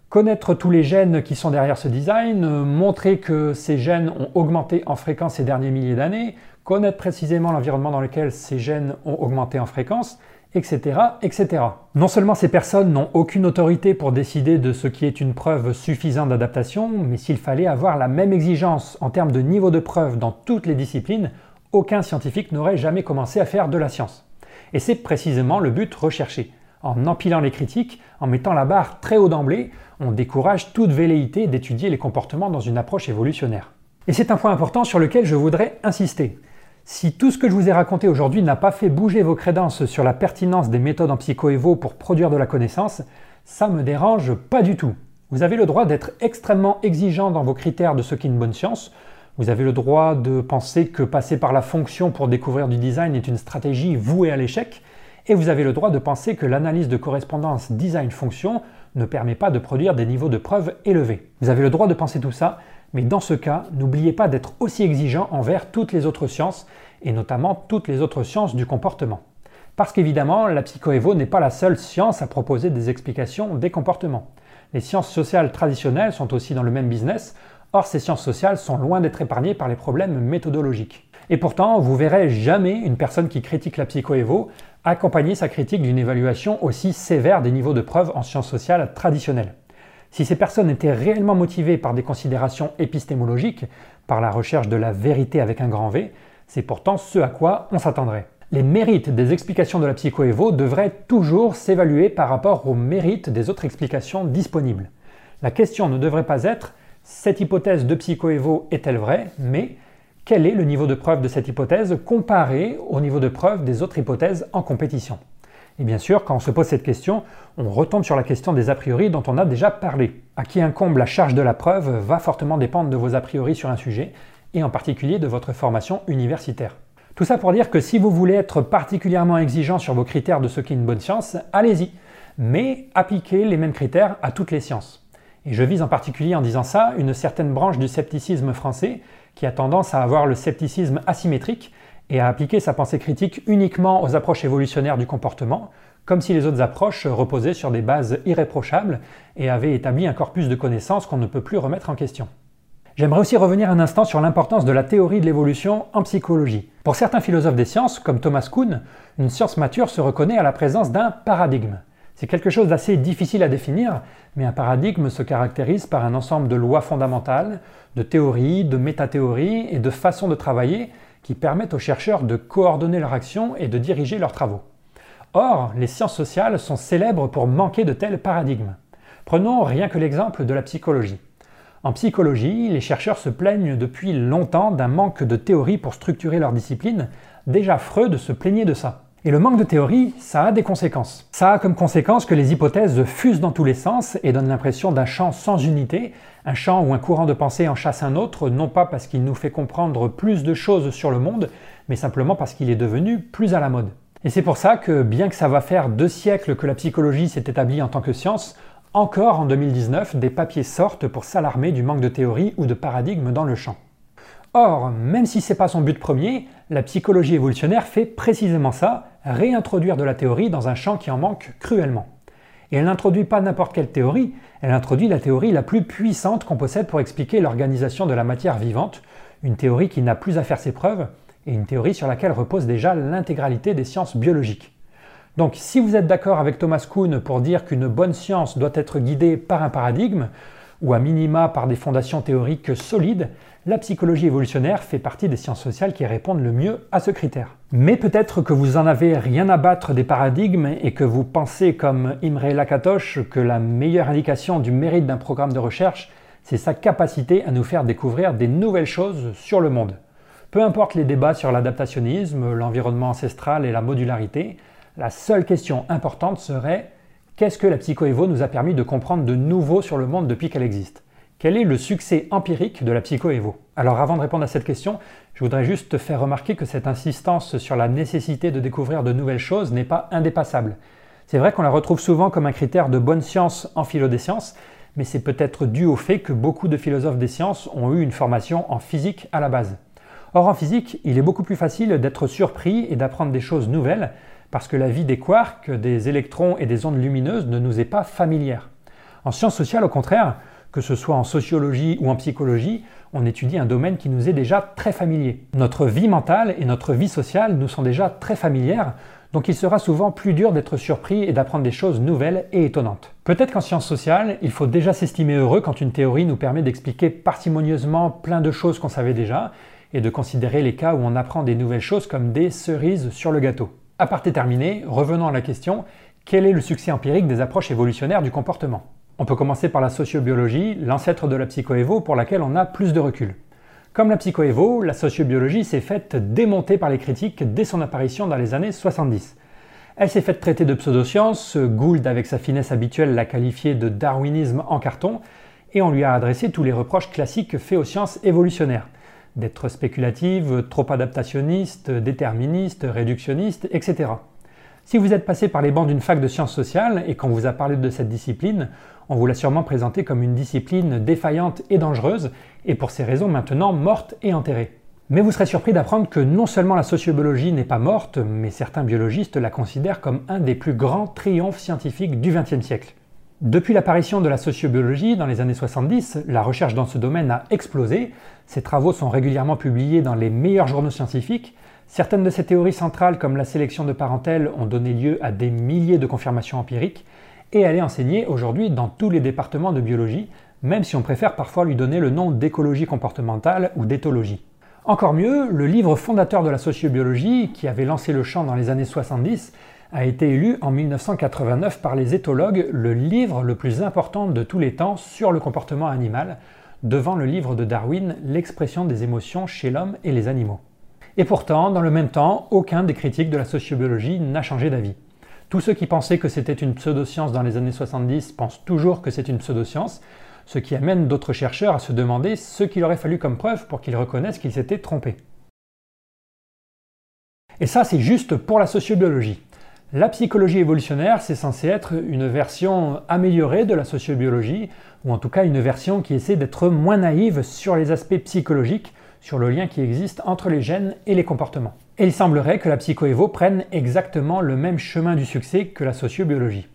Speaker 1: connaître tous les gènes qui sont derrière ce design, montrer que ces gènes ont augmenté en fréquence ces derniers milliers d'années, connaître précisément l'environnement dans lequel ces gènes ont augmenté en fréquence, etc., etc. Non seulement ces personnes n'ont aucune autorité pour décider de ce qui est une preuve suffisante d'adaptation, mais s'il fallait avoir la même exigence en termes de niveau de preuve dans toutes les disciplines, aucun scientifique n'aurait jamais commencé à faire de la science. Et c'est précisément le but recherché. En empilant les critiques, en mettant la barre très haut d'emblée, on décourage toute velléité d'étudier les comportements dans une approche évolutionnaire. Et c'est un point important sur lequel je voudrais insister. Si tout ce que je vous ai raconté aujourd'hui n'a pas fait bouger vos crédences sur la pertinence des méthodes en psychoévo pour produire de la connaissance, ça me dérange pas du tout. Vous avez le droit d'être extrêmement exigeant dans vos critères de ce qu'est une bonne science. Vous avez le droit de penser que passer par la fonction pour découvrir du design est une stratégie vouée à l'échec. Et vous avez le droit de penser que l'analyse de correspondance design-fonction ne permet pas de produire des niveaux de preuve élevés. Vous avez le droit de penser tout ça, mais dans ce cas, n'oubliez pas d'être aussi exigeant envers toutes les autres sciences, et notamment toutes les autres sciences du comportement. Parce qu'évidemment, la psychoévo n'est pas la seule science à proposer des explications des comportements. Les sciences sociales traditionnelles sont aussi dans le même business, or ces sciences sociales sont loin d'être épargnées par les problèmes méthodologiques. Et pourtant, vous verrez jamais une personne qui critique la psychoévo accompagner sa critique d'une évaluation aussi sévère des niveaux de preuve en sciences sociales traditionnelles. Si ces personnes étaient réellement motivées par des considérations épistémologiques, par la recherche de la vérité avec un grand V, c'est pourtant ce à quoi on s'attendrait. Les mérites des explications de la psychoévo devraient toujours s'évaluer par rapport aux mérites des autres explications disponibles. La question ne devrait pas être cette hypothèse de psychoévo est-elle vraie, mais quel est le niveau de preuve de cette hypothèse comparé au niveau de preuve des autres hypothèses en compétition? Et bien sûr, quand on se pose cette question, on retombe sur la question des a priori dont on a déjà parlé. À qui incombe la charge de la preuve va fortement dépendre de vos a priori sur un sujet, et en particulier de votre formation universitaire. Tout ça pour dire que si vous voulez être particulièrement exigeant sur vos critères de ce qu'est une bonne science, allez-y, mais appliquez les mêmes critères à toutes les sciences. Et je vise en particulier en disant ça une certaine branche du scepticisme français qui a tendance à avoir le scepticisme asymétrique, et à appliquer sa pensée critique uniquement aux approches évolutionnaires du comportement, comme si les autres approches reposaient sur des bases irréprochables et avaient établi un corpus de connaissances qu'on ne peut plus remettre en question. J'aimerais aussi revenir un instant sur l'importance de la théorie de l'évolution en psychologie. Pour certains philosophes des sciences, comme Thomas Kuhn, une science mature se reconnaît à la présence d'un paradigme. C'est quelque chose d'assez difficile à définir, mais un paradigme se caractérise par un ensemble de lois fondamentales, de théories, de métathéories et de façons de travailler qui permettent aux chercheurs de coordonner leur action et de diriger leurs travaux. Or, les sciences sociales sont célèbres pour manquer de tels paradigmes. Prenons rien que l'exemple de la psychologie. En psychologie, les chercheurs se plaignent depuis longtemps d'un manque de théorie pour structurer leur discipline. Déjà Freud se plaignait de ça. Et le manque de théorie, ça a des conséquences. Ça a comme conséquence que les hypothèses fusent dans tous les sens et donnent l'impression d'un champ sans unité, un champ où un courant de pensée en chasse un autre, non pas parce qu'il nous fait comprendre plus de choses sur le monde, mais simplement parce qu'il est devenu plus à la mode. Et c'est pour ça que, bien que ça va faire deux siècles que la psychologie s'est établie en tant que science, encore en 2019, des papiers sortent pour s'alarmer du manque de théorie ou de paradigme dans le champ. Or, même si ce n'est pas son but premier, la psychologie évolutionnaire fait précisément ça, réintroduire de la théorie dans un champ qui en manque cruellement. Et elle n'introduit pas n'importe quelle théorie, elle introduit la théorie la plus puissante qu'on possède pour expliquer l'organisation de la matière vivante, une théorie qui n'a plus à faire ses preuves, et une théorie sur laquelle repose déjà l'intégralité des sciences biologiques. Donc si vous êtes d'accord avec Thomas Kuhn pour dire qu'une bonne science doit être guidée par un paradigme, ou à minima par des fondations théoriques solides, la psychologie évolutionnaire fait partie des sciences sociales qui répondent le mieux à ce critère. Mais peut-être que vous en avez rien à battre des paradigmes et que vous pensez comme Imre Lakatosh que la meilleure indication du mérite d'un programme de recherche, c'est sa capacité à nous faire découvrir des nouvelles choses sur le monde. Peu importe les débats sur l'adaptationnisme, l'environnement ancestral et la modularité, la seule question importante serait Qu'est-ce que la psychoévo nous a permis de comprendre de nouveau sur le monde depuis qu'elle existe? Quel est le succès empirique de la psychoévo Alors avant de répondre à cette question, je voudrais juste te faire remarquer que cette insistance sur la nécessité de découvrir de nouvelles choses n'est pas indépassable. C'est vrai qu'on la retrouve souvent comme un critère de bonne science en philo des sciences, mais c'est peut-être dû au fait que beaucoup de philosophes des sciences ont eu une formation en physique à la base. Or en physique, il est beaucoup plus facile d'être surpris et d'apprendre des choses nouvelles parce que la vie des quarks, des électrons et des ondes lumineuses ne nous est pas familière. En sciences sociales, au contraire, que ce soit en sociologie ou en psychologie, on étudie un domaine qui nous est déjà très familier. Notre vie mentale et notre vie sociale nous sont déjà très familières, donc il sera souvent plus dur d'être surpris et d'apprendre des choses nouvelles et étonnantes. Peut-être qu'en sciences sociales, il faut déjà s'estimer heureux quand une théorie nous permet d'expliquer parcimonieusement plein de choses qu'on savait déjà, et de considérer les cas où on apprend des nouvelles choses comme des cerises sur le gâteau. Aparté terminé, revenons à la question, quel est le succès empirique des approches évolutionnaires du comportement? On peut commencer par la sociobiologie, l'ancêtre de la psychoévo pour laquelle on a plus de recul. Comme la psychoévo, la sociobiologie s'est faite démonter par les critiques dès son apparition dans les années 70. Elle s'est faite traiter de pseudoscience, Gould avec sa finesse habituelle l'a qualifiée de darwinisme en carton, et on lui a adressé tous les reproches classiques faits aux sciences évolutionnaires d'être spéculative, trop adaptationniste, déterministe, réductionniste, etc. Si vous êtes passé par les bancs d'une fac de sciences sociales et qu'on vous a parlé de cette discipline, on vous l'a sûrement présentée comme une discipline défaillante et dangereuse, et pour ces raisons maintenant morte et enterrée. Mais vous serez surpris d'apprendre que non seulement la sociobiologie n'est pas morte, mais certains biologistes la considèrent comme un des plus grands triomphes scientifiques du XXe siècle. Depuis l'apparition de la sociobiologie dans les années 70, la recherche dans ce domaine a explosé. Ces travaux sont régulièrement publiés dans les meilleurs journaux scientifiques. Certaines de ces théories centrales, comme la sélection de parentèle, ont donné lieu à des milliers de confirmations empiriques, et elle est enseignée aujourd'hui dans tous les départements de biologie, même si on préfère parfois lui donner le nom d'écologie comportementale ou d'éthologie. Encore mieux, le livre fondateur de la sociobiologie, qui avait lancé le champ dans les années 70, a été élu en 1989 par les éthologues le livre le plus important de tous les temps sur le comportement animal, devant le livre de Darwin L'expression des émotions chez l'homme et les animaux. Et pourtant, dans le même temps, aucun des critiques de la sociobiologie n'a changé d'avis. Tous ceux qui pensaient que c'était une pseudoscience dans les années 70 pensent toujours que c'est une pseudoscience, ce qui amène d'autres chercheurs à se demander ce qu'il aurait fallu comme preuve pour qu'ils reconnaissent qu'ils s'étaient trompés. Et ça, c'est juste pour la sociobiologie. La psychologie évolutionnaire, c'est censé être une version améliorée de la sociobiologie, ou en tout cas une version qui essaie d'être moins naïve sur les aspects psychologiques, sur le lien qui existe entre les gènes et les comportements. Et il semblerait que la psychoévo prenne exactement le même chemin du succès que la sociobiologie.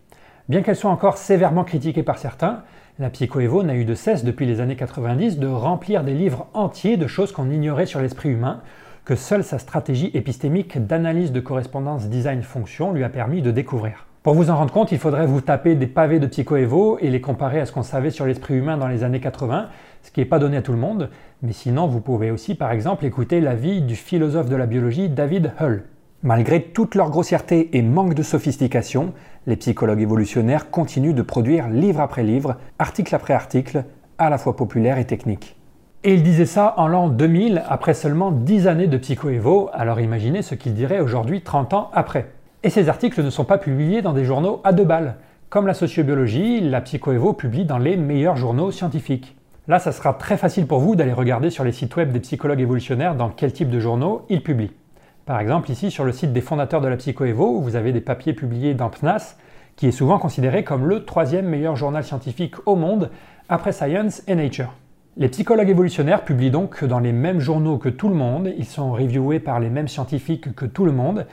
Speaker 1: Bien qu'elle soit encore sévèrement critiquée par certains, la psychoévo n'a eu de cesse depuis les années 90 de remplir des livres entiers de choses qu'on ignorait sur l'esprit humain, que seule sa stratégie épistémique d'analyse de correspondance design-fonction lui a permis de découvrir. Pour vous en rendre compte, il faudrait vous taper des pavés de psychoévo et les comparer à ce qu'on savait sur l'esprit humain dans les années 80, ce qui n'est pas donné à tout le monde, mais sinon vous pouvez aussi par exemple écouter l'avis du philosophe de la biologie David Hull. Malgré toute leur grossièreté et manque de sophistication, les psychologues évolutionnaires continuent de produire livre après livre, article après article, à la fois populaires et techniques. Et il disait ça en l'an 2000, après seulement 10 années de psychoévo, alors imaginez ce qu'il dirait aujourd'hui 30 ans après. Et ces articles ne sont pas publiés dans des journaux à deux balles. Comme la sociobiologie, la psychoévo publie dans les meilleurs journaux scientifiques. Là, ça sera très facile pour vous d'aller regarder sur les sites web des psychologues évolutionnaires dans quel type de journaux ils publient. Par exemple, ici sur le site des fondateurs de la psychoévo, vous avez des papiers publiés dans PNAS, qui est souvent considéré comme le troisième meilleur journal scientifique au monde après Science et Nature. Les psychologues évolutionnaires publient donc dans les mêmes journaux que tout le monde, ils sont reviewés par les mêmes scientifiques que tout le monde,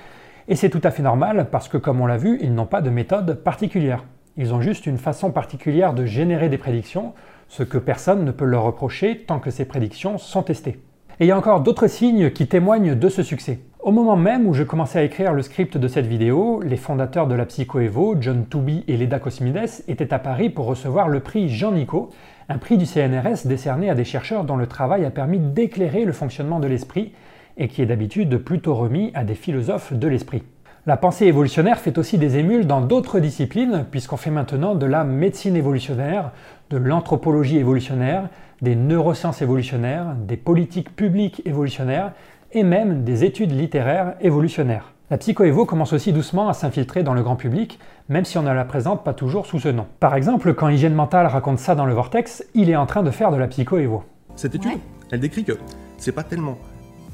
Speaker 1: et c'est tout à fait normal parce que comme on l'a vu, ils n'ont pas de méthode particulière. Ils ont juste une façon particulière de générer des prédictions, ce que personne ne peut leur reprocher tant que ces prédictions sont testées. Et il y a encore d'autres signes qui témoignent de ce succès. Au moment même où je commençais à écrire le script de cette vidéo, les fondateurs de la PsychoEvo, John Touby et Leda Cosmides, étaient à Paris pour recevoir le prix Jean Nico, un prix du CNRS décerné à des chercheurs dont le travail a permis d'éclairer le fonctionnement de l'esprit et qui est d'habitude plutôt remis à des philosophes de l'esprit. La pensée évolutionnaire fait aussi des émules dans d'autres disciplines, puisqu'on fait maintenant de la médecine évolutionnaire, de l'anthropologie évolutionnaire, des neurosciences évolutionnaires, des politiques publiques évolutionnaires et même des études littéraires évolutionnaires. La psychoévo commence aussi doucement à s'infiltrer dans le grand public, même si on ne la présente pas toujours sous ce nom. Par exemple, quand Hygiène Mentale raconte ça dans le Vortex, il est en train de faire de la psychoévo.
Speaker 4: Cette étude, elle décrit que c'est pas tellement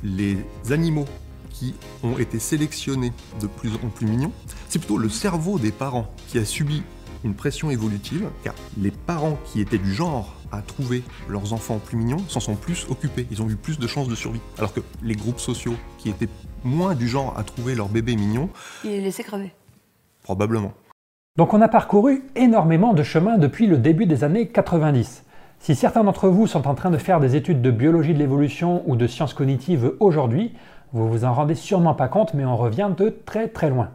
Speaker 4: les animaux qui ont été sélectionnés de plus en plus mignons, c'est plutôt le cerveau des parents qui a subi une pression évolutive, car les parents qui étaient du genre à trouver leurs enfants plus mignons s'en sont plus occupés, ils ont eu plus de chances de survie. Alors que les groupes sociaux qui étaient moins du genre à trouver leur bébé mignon...
Speaker 5: Ils les laissaient crever.
Speaker 4: Probablement.
Speaker 1: Donc on a parcouru énormément de chemin depuis le début des années 90. Si certains d'entre vous sont en train de faire des études de biologie de l'évolution ou de sciences cognitives aujourd'hui, vous vous en rendez sûrement pas compte, mais on revient de très très loin.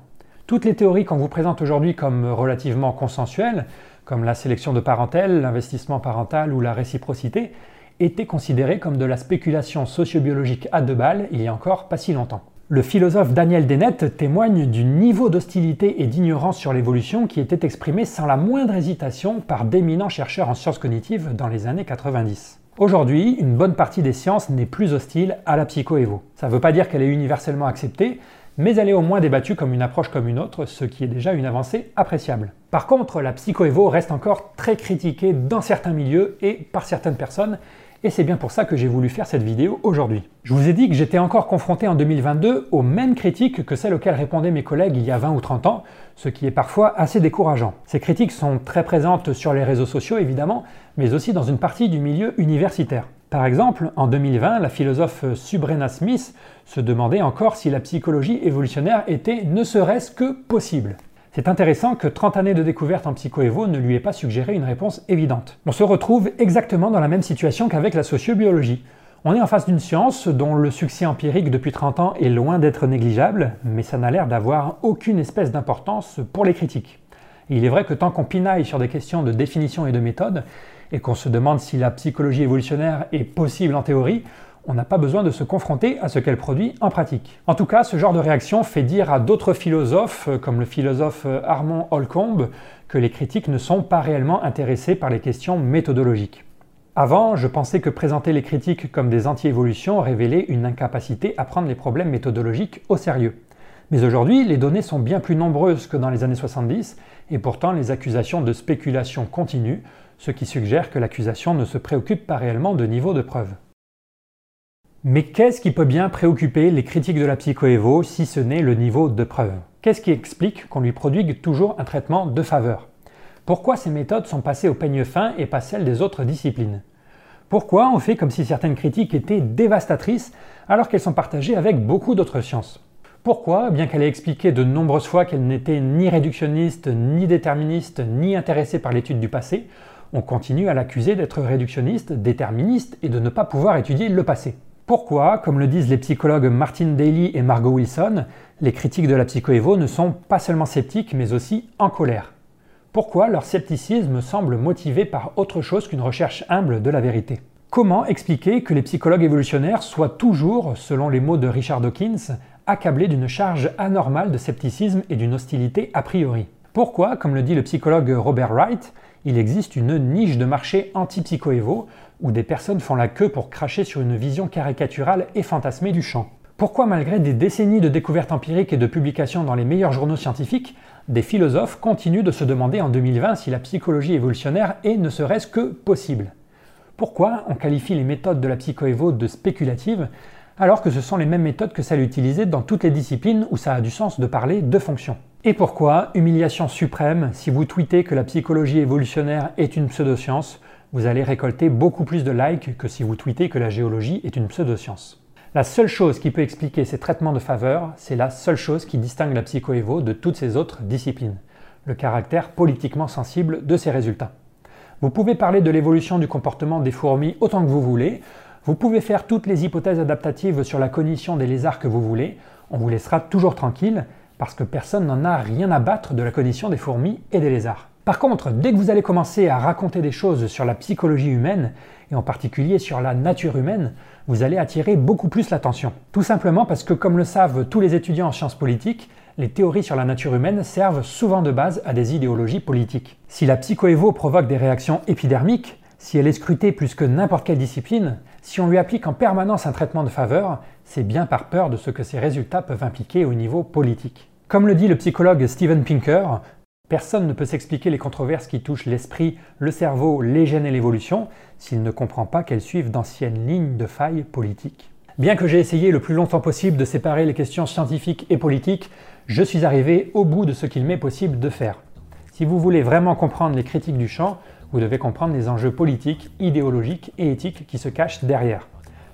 Speaker 1: Toutes les théories qu'on vous présente aujourd'hui comme relativement consensuelles, comme la sélection de parentèle, l'investissement parental ou la réciprocité, était considéré comme de la spéculation sociobiologique à deux balles il y a encore pas si longtemps. Le philosophe Daniel Dennett témoigne du niveau d'hostilité et d'ignorance sur l'évolution qui était exprimé sans la moindre hésitation par d'éminents chercheurs en sciences cognitives dans les années 90. Aujourd'hui, une bonne partie des sciences n'est plus hostile à la psychoévo. Ça ne veut pas dire qu'elle est universellement acceptée, mais elle est au moins débattue comme une approche comme une autre, ce qui est déjà une avancée appréciable. Par contre, la psychoévo reste encore très critiquée dans certains milieux et par certaines personnes, et c'est bien pour ça que j'ai voulu faire cette vidéo aujourd'hui. Je vous ai dit que j'étais encore confronté en 2022 aux mêmes critiques que celles auxquelles répondaient mes collègues il y a 20 ou 30 ans, ce qui est parfois assez décourageant. Ces critiques sont très présentes sur les réseaux sociaux évidemment, mais aussi dans une partie du milieu universitaire. Par exemple, en 2020, la philosophe Subrena Smith se demandait encore si la psychologie évolutionnaire était ne serait-ce que possible. C'est intéressant que 30 années de découverte en psychoévo ne lui aient pas suggéré une réponse évidente. On se retrouve exactement dans la même situation qu'avec la sociobiologie. On est en face d'une science dont le succès empirique depuis 30 ans est loin d'être négligeable, mais ça n'a l'air d'avoir aucune espèce d'importance pour les critiques. il est vrai que tant qu'on pinaille sur des questions de définition et de méthode, et qu'on se demande si la psychologie évolutionnaire est possible en théorie, on n'a pas besoin de se confronter à ce qu'elle produit en pratique. En tout cas, ce genre de réaction fait dire à d'autres philosophes, comme le philosophe Armand Holcombe, que les critiques ne sont pas réellement intéressés par les questions méthodologiques. Avant, je pensais que présenter les critiques comme des anti-évolutions révélait une incapacité à prendre les problèmes méthodologiques au sérieux. Mais aujourd'hui, les données sont bien plus nombreuses que dans les années 70, et pourtant les accusations de spéculation continuent, ce qui suggère que l'accusation ne se préoccupe pas réellement de niveau de preuve. Mais qu'est-ce qui peut bien préoccuper les critiques de la psychoévo si ce n'est le niveau de preuve? Qu'est-ce qui explique qu'on lui produigue toujours un traitement de faveur? Pourquoi ces méthodes sont passées au peigne fin et pas celles des autres disciplines? Pourquoi on fait comme si certaines critiques étaient dévastatrices alors qu'elles sont partagées avec beaucoup d'autres sciences? Pourquoi, bien qu'elle ait expliqué de nombreuses fois qu'elle n'était ni réductionniste, ni déterministe, ni intéressée par l'étude du passé, on continue à l'accuser d'être réductionniste, déterministe et de ne pas pouvoir étudier le passé. Pourquoi, comme le disent les psychologues Martin Daly et Margot Wilson, les critiques de la psychoévo ne sont pas seulement sceptiques mais aussi en colère? Pourquoi leur scepticisme semble motivé par autre chose qu'une recherche humble de la vérité? Comment expliquer que les psychologues évolutionnaires soient toujours, selon les mots de Richard Dawkins, accablés d'une charge anormale de scepticisme et d'une hostilité a priori? Pourquoi, comme le dit le psychologue Robert Wright, il existe une niche de marché anti-psychoévo où des personnes font la queue pour cracher sur une vision caricaturale et fantasmée du champ? Pourquoi malgré des décennies de découvertes empiriques et de publications dans les meilleurs journaux scientifiques, des philosophes continuent de se demander en 2020 si la psychologie évolutionnaire est ne serait-ce que possible Pourquoi on qualifie les méthodes de la psychoévo de spéculatives alors que ce sont les mêmes méthodes que celles utilisées dans toutes les disciplines où ça a du sens de parler de fonction Et pourquoi, humiliation suprême, si vous tweetez que la psychologie évolutionnaire est une pseudoscience, vous allez récolter beaucoup plus de likes que si vous tweetez que la géologie est une pseudoscience? La seule chose qui peut expliquer ces traitements de faveur, c'est la seule chose qui distingue la psychoévo de toutes ces autres disciplines, le caractère politiquement sensible de ces résultats. Vous pouvez parler de l'évolution du comportement des fourmis autant que vous voulez, vous pouvez faire toutes les hypothèses adaptatives sur la cognition des lézards que vous voulez, on vous laissera toujours tranquille, parce que personne n'en a rien à battre de la cognition des fourmis et des lézards. Par contre, dès que vous allez commencer à raconter des choses sur la psychologie humaine, et en particulier sur la nature humaine, vous allez attirer beaucoup plus l'attention. Tout simplement parce que, comme le savent tous les étudiants en sciences politiques, les théories sur la nature humaine servent souvent de base à des idéologies politiques. Si la psychoévo provoque des réactions épidermiques, si elle est scrutée plus que n'importe quelle discipline, si on lui applique en permanence un traitement de faveur, c'est bien par peur de ce que ces résultats peuvent impliquer au niveau politique. Comme le dit le psychologue Steven Pinker, Personne ne peut s'expliquer les controverses qui touchent l'esprit, le cerveau, les gènes et l'évolution s'il ne comprend pas qu'elles suivent d'anciennes lignes de failles politiques. Bien que j'ai essayé le plus longtemps possible de séparer les questions scientifiques et politiques, je suis arrivé au bout de ce qu'il m'est possible de faire. Si vous voulez vraiment comprendre les critiques du champ, vous devez comprendre les enjeux politiques, idéologiques et éthiques qui se cachent derrière.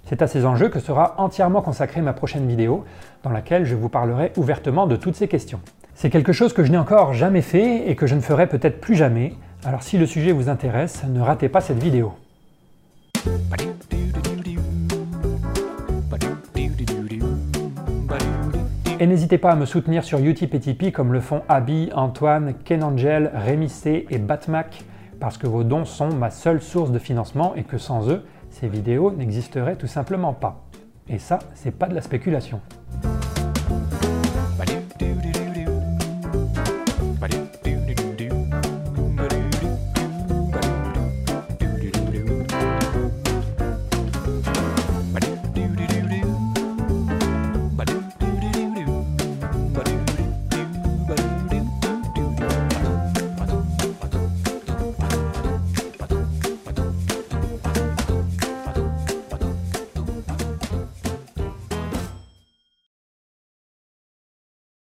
Speaker 1: C'est à ces enjeux que sera entièrement consacrée ma prochaine vidéo, dans laquelle je vous parlerai ouvertement de toutes ces questions. C'est quelque chose que je n'ai encore jamais fait et que je ne ferai peut-être plus jamais, alors si le sujet vous intéresse, ne ratez pas cette vidéo. Et n'hésitez pas à me soutenir sur Utip et Tipeee comme le font Abby, Antoine, Ken Angel, Rémi C et Batmac, parce que vos dons sont ma seule source de financement et que sans eux, ces vidéos n'existeraient tout simplement pas. Et ça, c'est pas de la spéculation.